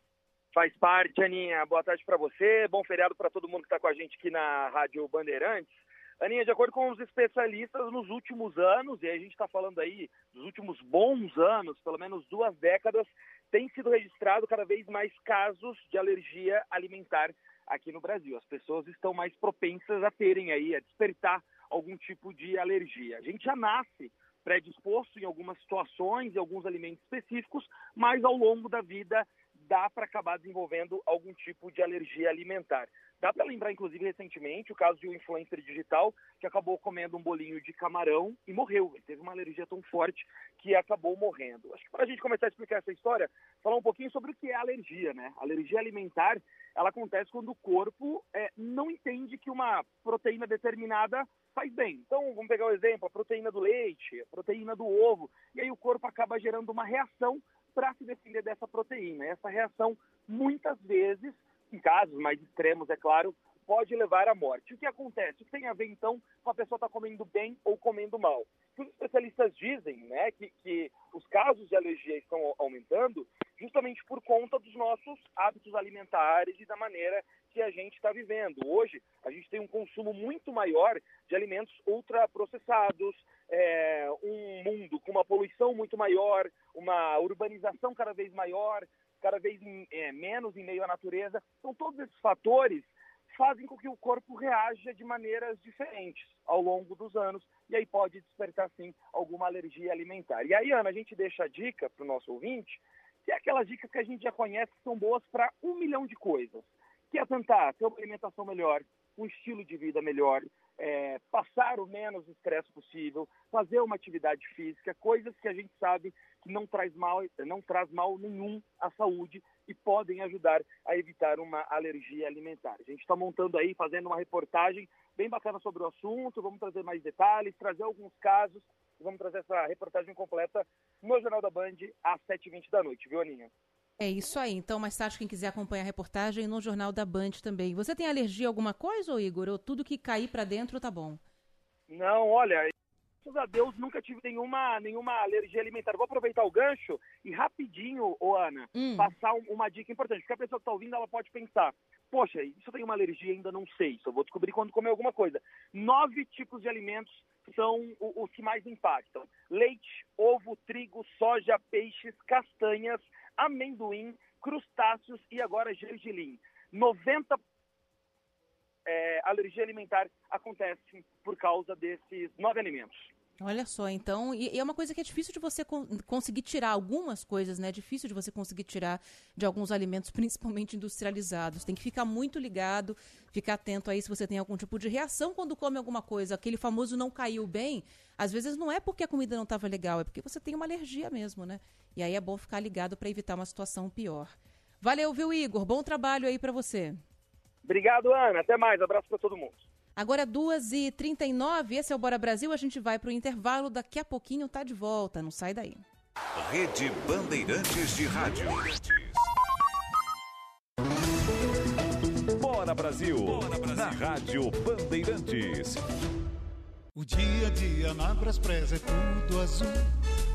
Faz parte, Aninha. Boa tarde para você. Bom feriado para todo mundo que está com a gente aqui na Rádio Bandeirantes. Aninha, de acordo com os especialistas, nos últimos anos, e a gente está falando aí dos últimos bons anos, pelo menos duas décadas, tem sido registrado cada vez mais casos de alergia alimentar aqui no Brasil. As pessoas estão mais propensas a terem aí, a despertar algum tipo de alergia. A gente já nasce predisposto em algumas situações e alguns alimentos específicos, mas ao longo da vida dá para acabar desenvolvendo algum tipo de alergia alimentar. Dá para lembrar, inclusive, recentemente, o caso de um influencer digital que acabou comendo um bolinho de camarão e morreu. Ele teve uma alergia tão forte que acabou morrendo. Acho que para a gente começar a explicar essa história, falar um pouquinho sobre o que é alergia, né? A alergia alimentar, ela acontece quando o corpo é, não entende que uma proteína determinada faz bem. Então, vamos pegar o exemplo, a proteína do leite, a proteína do ovo, e aí o corpo acaba gerando uma reação para se defender dessa proteína. Essa reação, muitas vezes, em casos mais extremos, é claro, pode levar à morte. O que acontece? O que tem a ver, então, com a pessoa estar tá comendo bem ou comendo mal? Os especialistas dizem né, que, que os casos de alergia estão aumentando justamente por conta dos nossos hábitos alimentares e da maneira que a gente está vivendo. Hoje, a gente tem um consumo muito maior de alimentos ultraprocessados, é, um mundo com uma poluição muito maior, uma urbanização cada vez maior, cada vez em, é, menos em meio à natureza. Então, todos esses fatores fazem com que o corpo reaja de maneiras diferentes ao longo dos anos e aí pode despertar sim alguma alergia alimentar. E aí, Ana, a gente deixa a dica para o nosso ouvinte, que é aquelas dicas que a gente já conhece que são boas para um milhão de coisas, que é tentar ter uma alimentação melhor, um estilo de vida melhor, é, passar o menos estresse possível, fazer uma atividade física, coisas que a gente sabe que não traz mal, não traz mal nenhum à saúde e podem ajudar a evitar uma alergia alimentar. A gente está montando aí, fazendo uma reportagem bem bacana sobre o assunto, vamos trazer mais detalhes, trazer alguns casos, vamos trazer essa reportagem completa no Jornal da Band às 7h20 da noite, viu, Aninha? É isso aí. Então, mais tarde, quem quiser acompanhar a reportagem no Jornal da Band também. Você tem alergia a alguma coisa, ou Igor? Ou tudo que cair para dentro tá bom? Não, olha, graças a Deus nunca tive nenhuma, nenhuma alergia alimentar. Vou aproveitar o gancho e rapidinho, ô Ana, hum. passar uma dica importante. Porque a pessoa que está ouvindo, ela pode pensar, poxa, isso tem uma alergia, ainda não sei, só vou descobrir quando comer alguma coisa. Nove tipos de alimentos são os que mais impactam. Leite, ovo, trigo, soja, peixes, castanhas, amendoim, crustáceos e agora gergelim. 90 é, alergia alimentar acontece por causa desses nove alimentos. Olha só, então, e, e é uma coisa que é difícil de você con conseguir tirar algumas coisas, né? É difícil de você conseguir tirar de alguns alimentos, (laughs) principalmente industrializados. Tem que ficar muito ligado, ficar atento aí se você tem algum tipo de reação quando come alguma coisa. Aquele famoso não caiu bem, às vezes não é porque a comida não estava legal, é porque você tem uma alergia mesmo, né? E aí é bom ficar ligado para evitar uma situação pior. Valeu, viu, Igor? Bom trabalho aí para você. Obrigado, Ana. Até mais. Abraço para todo mundo. Agora 2h39, esse é o Bora Brasil. A gente vai para o intervalo. Daqui a pouquinho tá de volta. Não sai daí. Rede Bandeirantes de Rádio. Bora Brasil. Bora Brasil. Na Rádio Bandeirantes. O dia a dia na Braspress é tudo azul.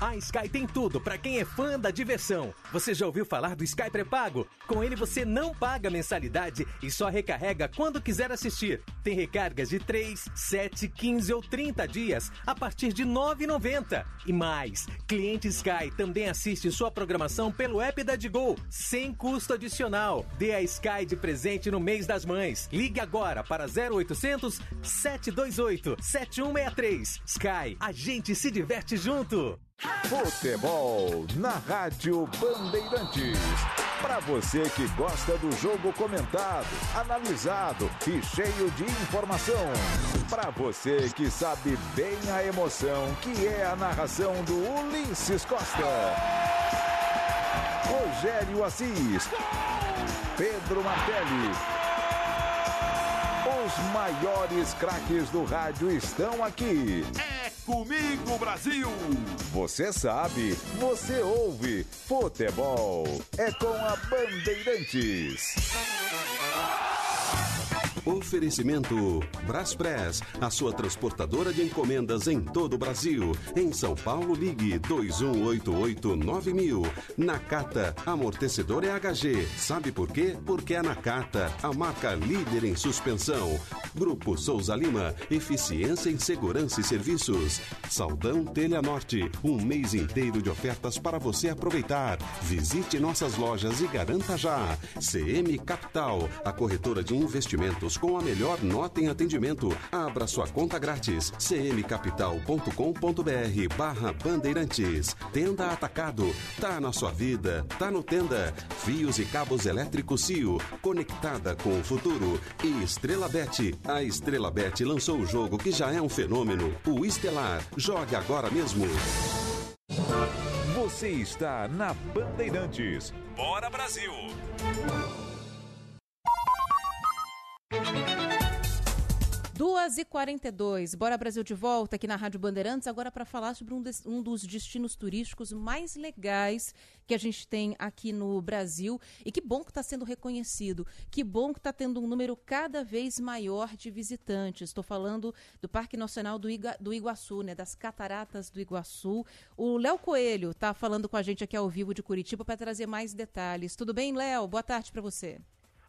A Sky tem tudo para quem é fã da diversão. Você já ouviu falar do Sky pré-pago? Com ele você não paga mensalidade e só recarrega quando quiser assistir. Tem recargas de 3, 7, 15 ou 30 dias a partir de R$ 9,90. E mais, cliente Sky também assiste sua programação pelo app da Digo, sem custo adicional. Dê a Sky de presente no mês das mães. Ligue agora para 0800 728 7163. Sky, a gente se diverte junto. Futebol na Rádio Bandeirantes. Para você que gosta do jogo comentado, analisado e cheio de informação. Para você que sabe bem a emoção que é a narração do Ulisses Costa. Rogério Assis. Pedro Martelli. Os maiores craques do rádio estão aqui. É comigo, Brasil! Você sabe, você ouve. Futebol é com a Bandeirantes. Oferecimento Braspress, a sua transportadora de encomendas em todo o Brasil. Em São Paulo, ligue 2188-9000. Nakata, amortecedor é HG. Sabe por quê? Porque é Nakata, a marca líder em suspensão. Grupo Souza Lima, eficiência em segurança e serviços. Saldão Telha Norte, um mês inteiro de ofertas para você aproveitar. Visite nossas lojas e garanta já. CM Capital, a corretora de investimentos com a melhor nota em atendimento. Abra sua conta grátis. cmcapital.com.br barra Bandeirantes. Tenda Atacado. Tá na sua vida. Tá no Tenda. Fios e cabos elétricos Cio. Conectada com o futuro. E Estrela Bet. A Estrela Bet lançou o jogo que já é um fenômeno. O Estelar. Jogue agora mesmo. Você está na Bandeirantes. Bora Brasil! 2h42, Bora Brasil de volta aqui na Rádio Bandeirantes, agora para falar sobre um, um, dos destinos turísticos mais legais que a gente tem aqui no Brasil. E que bom que está sendo reconhecido, que bom que está tendo um número cada vez maior de visitantes. Estou falando do Parque Nacional do, Iga, do Iguaçu, né, das Cataratas do Iguaçu. O Léo Coelho está falando com a gente aqui ao vivo de Curitiba para trazer mais detalhes. Tudo bem, Léo? Boa tarde para você.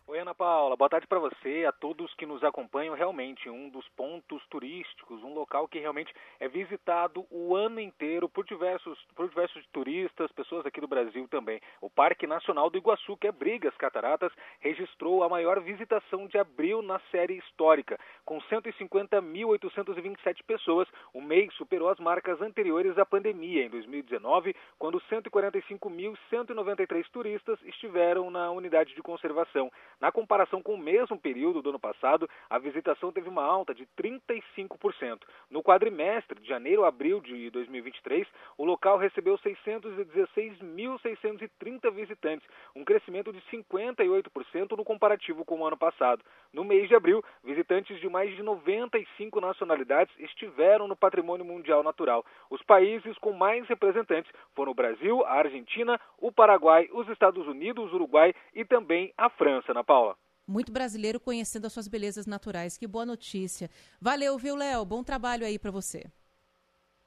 Oi, Ana Paula. Boa tarde para você, a todos que nos acompanham. Realmente, um dos pontos turísticos, um local que realmente é visitado o ano inteiro por diversos, por diversos turistas, pessoas aqui do Brasil também. O Parque Nacional do Iguaçu, que é Brigas Cataratas, registrou a maior visitação de abril na série histórica. Com 150.827 pessoas, o mês superou as marcas anteriores à pandemia, em 2019, quando 145.193 turistas estiveram na unidade de conservação. Na comparação com o mesmo período do ano passado, a visitação teve uma alta de 35%. No quadrimestre de janeiro a abril de 2023, o local recebeu 616.630 visitantes, um crescimento de 58% no comparativo com o ano passado. No mês de abril, visitantes de mais de 95 nacionalidades estiveram no Patrimônio Mundial Natural. Os países com mais representantes foram o Brasil, a Argentina, o Paraguai, os Estados Unidos, o Uruguai e também a França, Ana Paula. Muito brasileiro conhecendo as suas belezas naturais. Que boa notícia. Valeu, viu, Léo? Bom trabalho aí para você.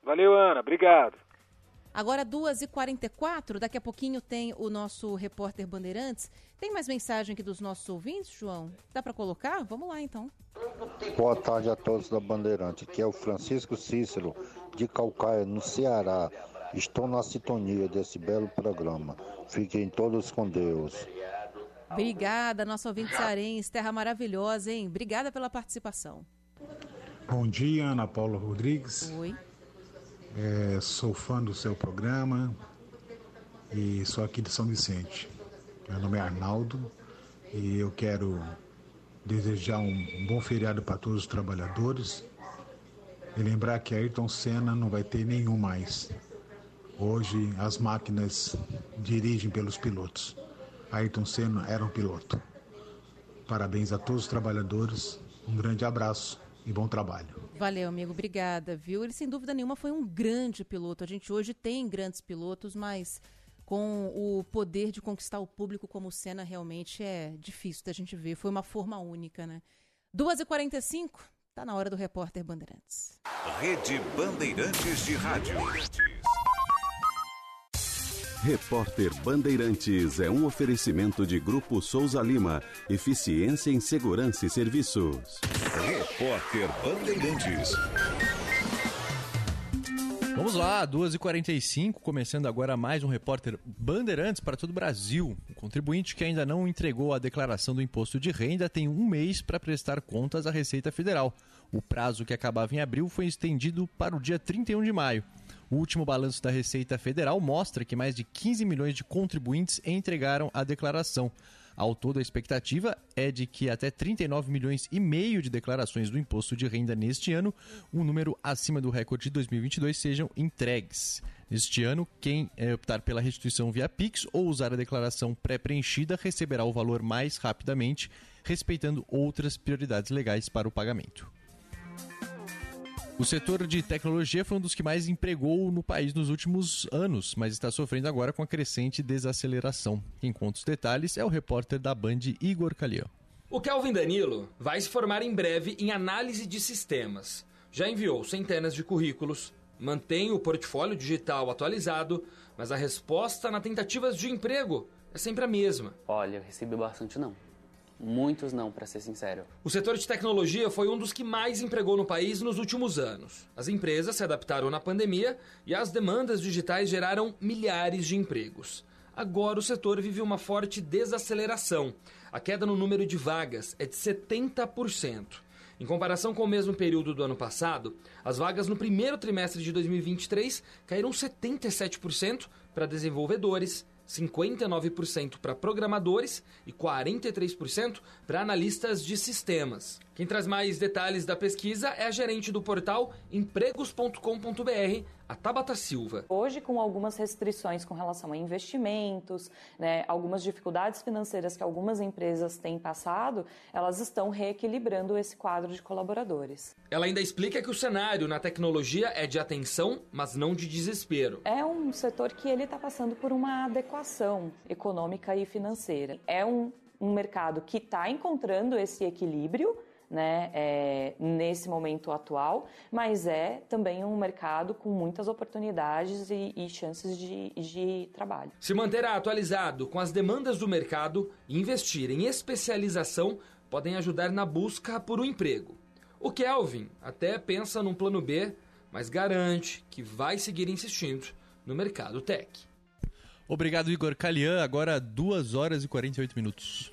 Valeu, Ana. Obrigado. Agora, 2h44, daqui a pouquinho tem o nosso repórter Bandeirantes. Tem mais mensagem aqui dos nossos ouvintes, João? Dá para colocar? Vamos lá, então. Boa tarde a todos da Bandeirante. Aqui é o Francisco Cícero, de Calcaia, no Ceará. Estou na sintonia desse belo programa. Fiquem todos com Deus. Obrigada, nosso ouvinte cearense. Terra maravilhosa, hein? Obrigada pela participação. Bom dia, Ana Paula Rodrigues. Oi. É, sou fã do seu programa e sou aqui de São Vicente. Meu nome é Arnaldo e eu quero desejar um bom feriado para todos os trabalhadores e lembrar que Ayrton Senna não vai ter nenhum mais. Hoje as máquinas dirigem pelos pilotos. Ayrton Senna era um piloto. Parabéns a todos os trabalhadores, um grande abraço e bom trabalho. Valeu, amigo, obrigada, viu? Ele sem dúvida nenhuma foi um grande piloto. A gente hoje tem grandes pilotos, mas com o poder de conquistar o público como o Senna realmente é difícil da gente ver. Foi uma forma única, né? 2h45, tá na hora do repórter Bandeirantes. Rede Bandeirantes de Rádio. Repórter Bandeirantes é um oferecimento de Grupo Souza Lima. Eficiência em Segurança e Serviços. Repórter Bandeirantes. Vamos lá, 2h45, começando agora mais um repórter Bandeirantes para todo o Brasil. O contribuinte que ainda não entregou a declaração do imposto de renda tem um mês para prestar contas à Receita Federal. O prazo que acabava em abril foi estendido para o dia 31 de maio. O último balanço da Receita Federal mostra que mais de 15 milhões de contribuintes entregaram a declaração. Ao todo, a expectativa é de que até 39 milhões e meio de declarações do imposto de renda neste ano, um número acima do recorde de 2022, sejam entregues. Neste ano, quem eh, optar pela restituição via Pix ou usar a declaração pré-preenchida receberá o valor mais rapidamente, respeitando outras prioridades legais para o pagamento. O setor de tecnologia foi um dos que mais empregou no país nos últimos anos, mas está sofrendo agora com a crescente desaceleração. Quem conta os detalhes é o repórter da Band Igor Calian. O Kelvin Danilo vai se formar em breve em análise de sistemas. Já enviou centenas de currículos, mantém o portfólio digital atualizado, mas a resposta na tentativas de emprego é sempre a mesma. Olha, eu recebi bastante não. Muitos não, para ser sincero. O setor de tecnologia foi um dos que mais empregou no país nos últimos anos. As empresas se adaptaram na pandemia e as demandas digitais geraram milhares de empregos. Agora o setor vive uma forte desaceleração. A queda no número de vagas é de 70%. Em comparação com o mesmo período do ano passado, as vagas no primeiro trimestre de 2023 caíram 77% para desenvolvedores, 59% para programadores e 43% para analistas de sistemas. Quem traz mais detalhes da pesquisa é a gerente do portal empregos.com.br, a Tabata Silva. Hoje, com algumas restrições com relação a investimentos, né, algumas dificuldades financeiras que algumas empresas têm passado, elas estão reequilibrando esse quadro de colaboradores. Ela ainda explica que o cenário na tecnologia é de atenção, mas não de desespero. É um setor que ele está passando por uma adequação econômica e financeira. É um, um mercado que está encontrando esse equilíbrio, né, é, nesse momento atual, mas é também um mercado com muitas oportunidades e, e chances de, de, trabalho. Se manter atualizado com as demandas do mercado e investir em especialização podem ajudar na busca por um emprego. O Kelvin até pensa num plano B, mas garante que vai seguir insistindo no mercado tech. Obrigado, Igor Calian. Agora 2 horas e 48 minutos.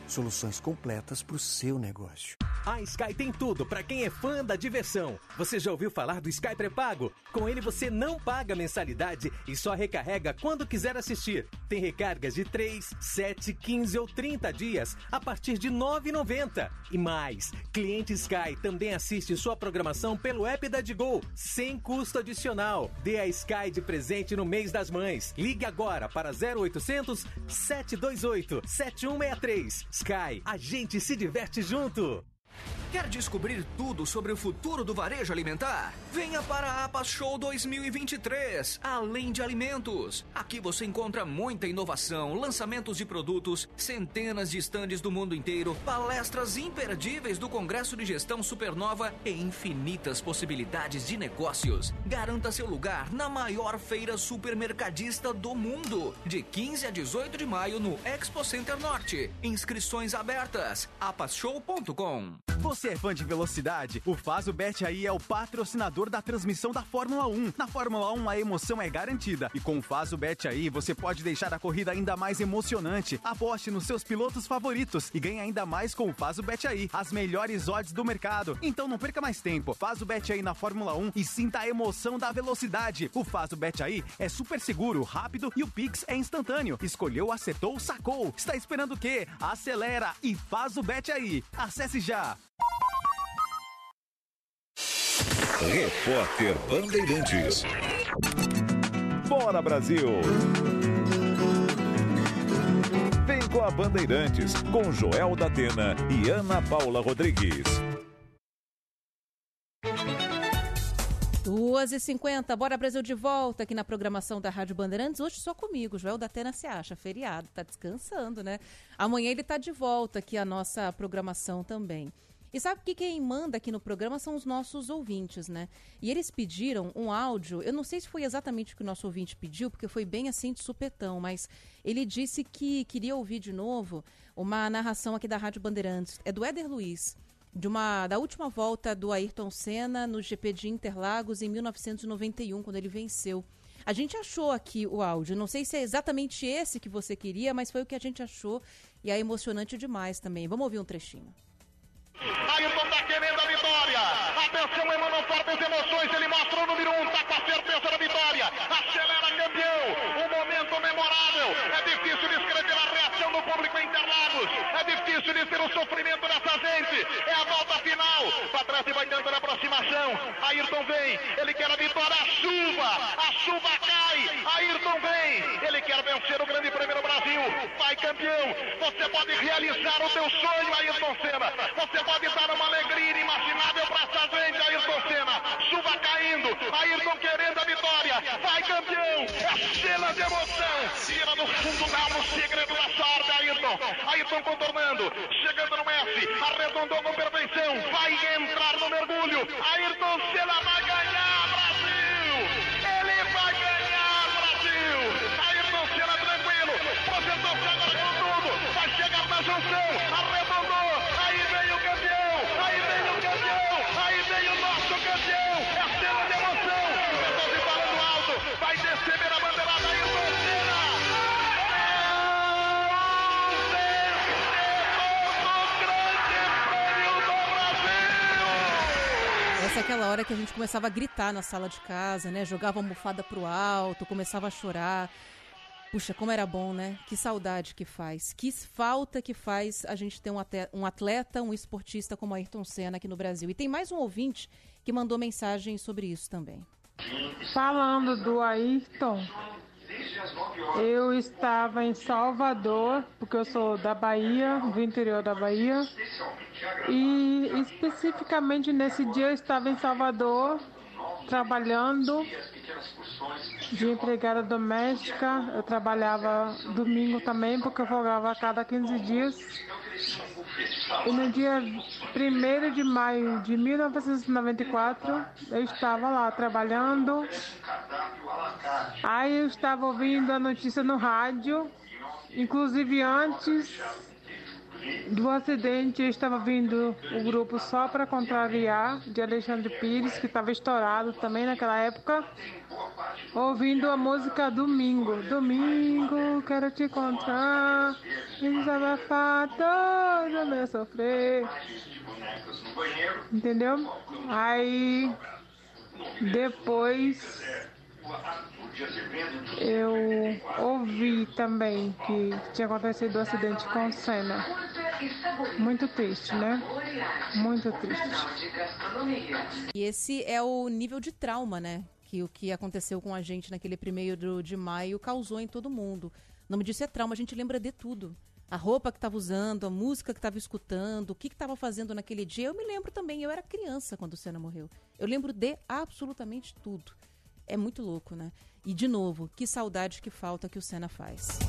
Soluções completas para o seu negócio. A Sky tem tudo para quem é fã da diversão. Você já ouviu falar do Sky Pré-Pago? Com ele você não paga mensalidade e só recarrega quando quiser assistir. Tem recargas de 3, 7, 15 ou 30 dias a partir de R$ 9,90. E mais, cliente Sky também assiste sua programação pelo app da Digol, sem custo adicional. Dê a Sky de presente no mês das mães. Ligue agora para 0800 728 7163. Sky, a gente se diverte junto. Quer descobrir tudo sobre o futuro do varejo alimentar? Venha para a APA Show 2023, além de alimentos. Aqui você encontra muita inovação, lançamentos de produtos, centenas de estandes do mundo inteiro, palestras imperdíveis do Congresso de Gestão Supernova e infinitas possibilidades de negócios. Garanta seu lugar na maior feira supermercadista do mundo, de 15 a 18 de maio no Expo Center Norte. Inscrições abertas. apashow.com. é fã de velocidade? O Fazo Bet aí é o patrocinador da transmissão da Fórmula 1. Na Fórmula 1 a emoção é garantida e com o Fazo Bet aí você pode deixar a corrida ainda mais emocionante. Aposte nos seus pilotos favoritos e ganhe ainda mais com o Fazo Bet aí, as melhores odds do mercado. Então não perca mais tempo. Faz o Bet aí na Fórmula 1 e sinta a emoção da velocidade. O Faz o Bet aí é super seguro, rápido e o Pix é instantâneo. Escolheu, acertou, sacou. Está esperando o quê? Acelera e faz o Bet aí. Acesse já. Repórter Bandeirantes. Bora Brasil! Vem com a Bandeirantes, com Joel da Atena e Ana Paula Rodrigues. 2h50, bora Brasil de volta aqui na programação da Rádio Bandeirantes. Hoje só comigo, Joel da Atena se acha, feriado, tá descansando, né? Amanhã ele tá de volta aqui a nossa programação também. E sabe que quem manda aqui no programa são os nossos ouvintes, né? E eles pediram um áudio, eu não sei se foi exatamente o que o nosso ouvinte pediu, porque foi bem assim de supetão, mas ele disse que queria ouvir de novo uma narração aqui da Rádio Bandeirantes. É do Éder Luiz, de uma da última volta do Ayrton Senna no GP de Interlagos em 1991, quando ele venceu. A gente achou aqui o áudio. Não sei se é exatamente esse que você queria, mas foi o que a gente achou e é emocionante demais também. Vamos ouvir um trechinho. Ayrton tá querendo a vitória. Atenção, Emmanuel Fortes emoções. Ele mostra o número um, tá com a certeza da vitória. Acelera, campeão. Um momento memorável. É difícil descrever a reação do público em Interlagos. É difícil dizer o sofrimento dessa gente. É a volta final. Pra trás e vai tentando a aproximação. Ayrton vem. Ele quer a vitória. A chuva. A chuva cai. Ayrton vem. Ele quer vencer o Grande Prêmio do Brasil. Vai, campeão. Você pode realizar o teu sonho, Ayrton Senna. Você pode dar uma alegria inimaginável para essa gente, Ayrton Senna. Chuva caindo, Ayrton querendo a vitória. Vai, campeão. É cena de emoção. Tira do fundo da alma o segredo da sorte, Ayrton. Ayrton contornando, chegando no Messi, arredondou com perfeição. Vai entrar no mergulho. Ayrton Senna vai ganhar, Brasil. Ele vai ganhar, Brasil. Ayrton Senna tranquilo, projetou-se agora com tudo. Vai chegar na junção, arredondou. Essa é aquela hora que a gente começava a gritar na sala de casa, né? Jogava a almofada pro alto, começava a chorar. Puxa, como era bom, né? Que saudade que faz. Que falta que faz a gente ter um atleta, um, esportista como Ayrton Senna aqui no Brasil. E tem mais um ouvinte que mandou mensagem sobre isso também. Falando do Ayrton, eu estava em Salvador, porque eu sou da Bahia, do interior da Bahia. E especificamente nesse dia eu estava em Salvador trabalhando de empregada doméstica. Eu trabalhava domingo também, porque eu folgava a cada 15 dias. E no dia 1 de maio de 1994, eu estava lá trabalhando. Aí eu estava ouvindo a notícia no rádio inclusive antes do acidente, estava vindo o grupo só para contrariar de Alexandre Pires, que estava estourado também naquela época, ouvindo a música Domingo. Domingo, quero te encontrar, desabafar todo meu sofrer. Entendeu? Aí depois eu ouvi também que tinha acontecido um acidente com o Senna. Muito triste, né? Muito triste. E esse é o nível de trauma, né? Que o que aconteceu com a gente naquele primeiro de maio causou em todo mundo. O nome disso é trauma, a gente lembra de tudo. A roupa que estava usando, a música que estava escutando, o que estava fazendo naquele dia. Eu me lembro também, eu era criança quando o Senna morreu. Eu lembro de absolutamente tudo. É muito louco, né? E de novo, que saudade que falta que o Senna faz.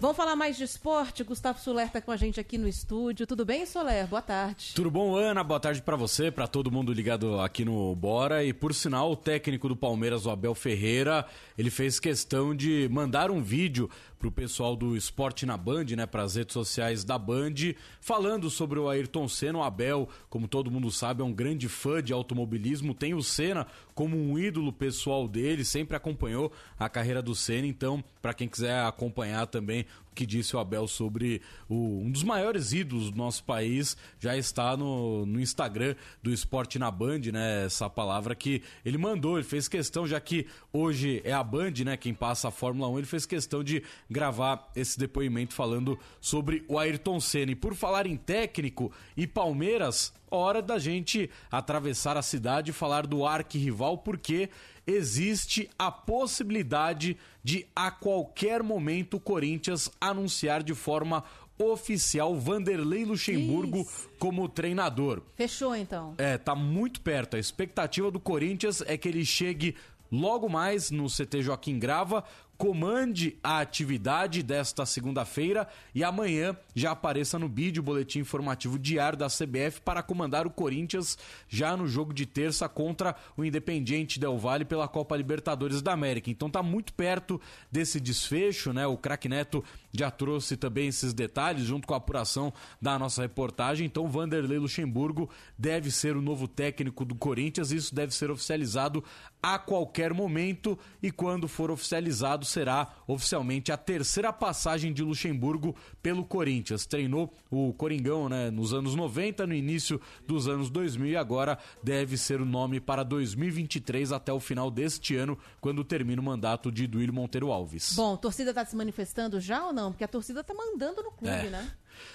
Vamos falar mais de esporte. Gustavo Soler está com a gente aqui no estúdio. Tudo bem, Soler? Boa tarde. Tudo bom, Ana? Boa tarde para você, para todo mundo ligado aqui no Bora. E por sinal, o técnico do Palmeiras, o Abel Ferreira, ele fez questão de mandar um vídeo pro pessoal do Esporte na Band, né, para as redes sociais da Band, falando sobre o Ayrton Senna. O Abel, como todo mundo sabe, é um grande fã de automobilismo, tem o Senna como um ídolo pessoal dele, sempre acompanhou a carreira do Senna. Então, para quem quiser acompanhar também o que disse o Abel sobre o, um dos maiores ídolos do nosso país, já está no, no Instagram do Esporte na Band, né? Essa palavra que ele mandou, ele fez questão, já que hoje é a Band, né? Quem passa a Fórmula 1, ele fez questão de gravar esse depoimento falando sobre o Ayrton Senna. E por falar em técnico e Palmeiras, hora da gente atravessar a cidade e falar do arquirrival, porque existe a possibilidade de a qualquer momento o Corinthians anunciar de forma oficial Vanderlei Luxemburgo Isso. como treinador. Fechou então. É, tá muito perto. A expectativa do Corinthians é que ele chegue logo mais no CT Joaquim Grava comande a atividade desta segunda-feira e amanhã já apareça no vídeo boletim informativo diário da CBF para comandar o Corinthians já no jogo de terça contra o Independiente Del Valle pela Copa Libertadores da América. Então tá muito perto desse desfecho, né? O craque Neto já trouxe também esses detalhes junto com a apuração da nossa reportagem. Então Vanderlei Luxemburgo deve ser o novo técnico do Corinthians. Isso deve ser oficializado a qualquer momento e quando for oficializado será oficialmente a terceira passagem de Luxemburgo pelo Corinthians. Treinou o Coringão né, nos anos 90, no início dos anos 2000 e agora deve ser o nome para 2023 até o final deste ano, quando termina o mandato de Duílio Monteiro Alves. Bom, torcida está se manifestando já ou não? Porque a torcida está mandando no clube, É. né?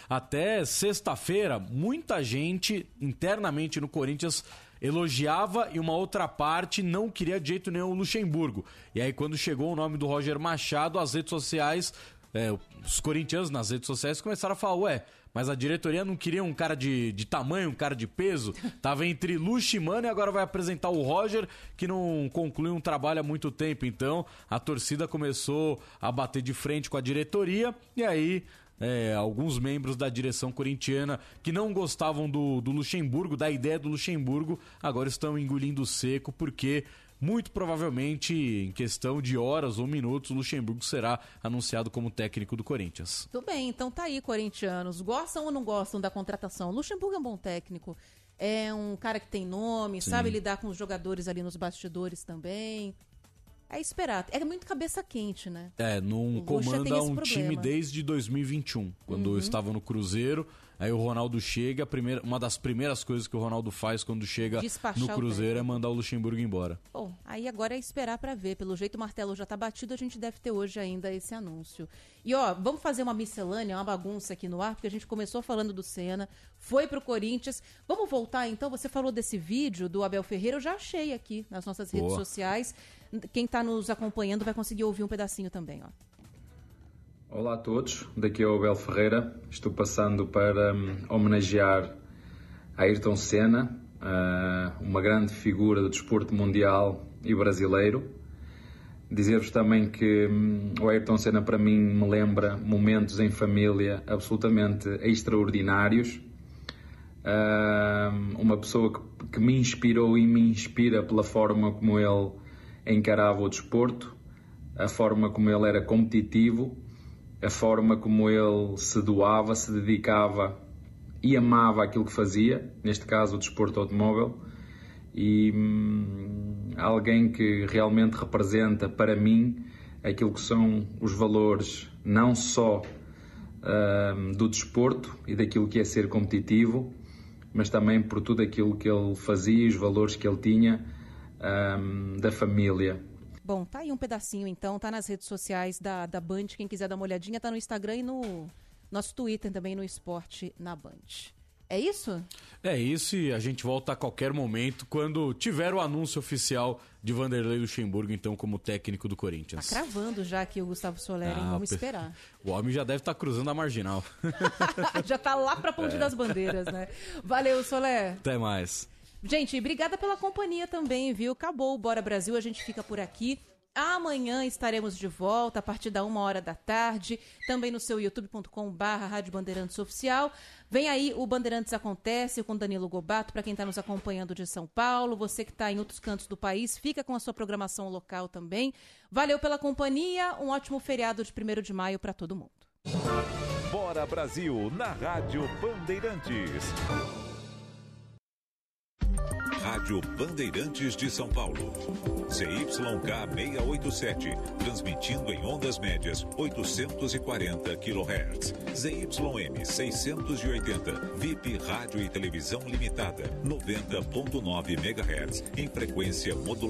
Até sexta-feira, muita gente internamente no Corinthians elogiava e uma outra parte não queria de jeito nenhum o Luxemburgo. E aí, quando chegou o nome do Roger Machado, as redes sociais, é, os corintianos nas redes sociais começaram a falar: ué. Mas a diretoria não queria um cara de, de tamanho, um cara de peso. Tava entre Luxo e Mano e agora vai apresentar o Roger, que não conclui um trabalho há muito tempo. Então, a torcida começou a bater de frente com a diretoria. E aí, é, alguns membros da direção corintiana que não gostavam do, do Luxemburgo, da ideia do Luxemburgo, agora estão engolindo seco porque muito provavelmente em questão de horas ou minutos o Luxemburgo será anunciado como técnico do Corinthians. Tudo bem, então tá aí, corintianos. Gostam ou não gostam da contratação? Luxemburgo é um bom técnico. É um cara que tem nome, Sim. sabe lidar com os jogadores ali nos bastidores também. É esperar. É muito cabeça quente, né? É, não comanda um problema. time desde 2021, quando Uhum. estava no Cruzeiro. Aí o Ronaldo chega, primeira, uma das primeiras coisas que o Ronaldo faz quando chega Despachar no Cruzeiro é mandar o Luxemburgo embora. Bom, aí agora é esperar pra ver. Pelo jeito o martelo já tá batido, a gente deve ter hoje ainda esse anúncio. E ó, vamos fazer uma miscelânea, uma bagunça aqui no ar, porque a gente começou falando do Senna, foi pro Corinthians. Vamos voltar então, você falou desse vídeo do Abel Ferreira, eu já achei aqui nas nossas redes Boa. sociais. Quem tá nos acompanhando vai conseguir ouvir um pedacinho também, ó. Olá a todos, daqui é o Abel Ferreira. Estou passando para hum, homenagear Ayrton Senna, ah, uma grande figura do desporto mundial e brasileiro. Dizer-vos também que hum, o Ayrton Senna para mim me lembra momentos em família absolutamente extraordinários. Ah, uma pessoa que, que me inspirou e me inspira pela forma como ele encarava o desporto, a forma como ele era competitivo a forma como ele se doava, se dedicava e amava aquilo que fazia, neste caso o desporto automóvel, e hum, alguém que realmente representa para mim aquilo que são os valores não só hum, do desporto e daquilo que é ser competitivo, mas também por tudo aquilo que ele fazia os valores que ele tinha hum, da família. Bom, tá aí um pedacinho então, tá nas redes sociais da, da Band, quem quiser dar uma olhadinha, tá no Instagram e no nosso Twitter também no Esporte na Band. É isso? É isso e a gente volta a qualquer momento quando tiver o anúncio oficial de Vanderlei Luxemburgo, então, como técnico do Corinthians. Tá cravando já aqui o Gustavo Soler, hein? Ah, Vamos per- esperar. O homem já deve estar cruzando a marginal. (laughs) já tá lá pra Ponte É. das Bandeiras, né? Valeu, Soler. Até mais. Gente, obrigada pela companhia também, viu? Acabou o Bora Brasil, a gente fica por aqui. Amanhã estaremos de volta a partir da uma hora da tarde, também no seu youtube.com barra Rádio Bandeirantes Oficial. Vem aí o Bandeirantes Acontece com Danilo Gobato, para quem está nos acompanhando de São Paulo. Você que está em outros cantos do país, fica com a sua programação local também. Valeu pela companhia, um ótimo feriado de 1 de maio para todo mundo. Bora Brasil, na Rádio Bandeirantes. Rádio Bandeirantes de São Paulo. ZYK 687, transmitindo em ondas médias 840 kHz. ZYM 680, VIP Rádio e Televisão Limitada, 90.9 MHz, em frequência modulada.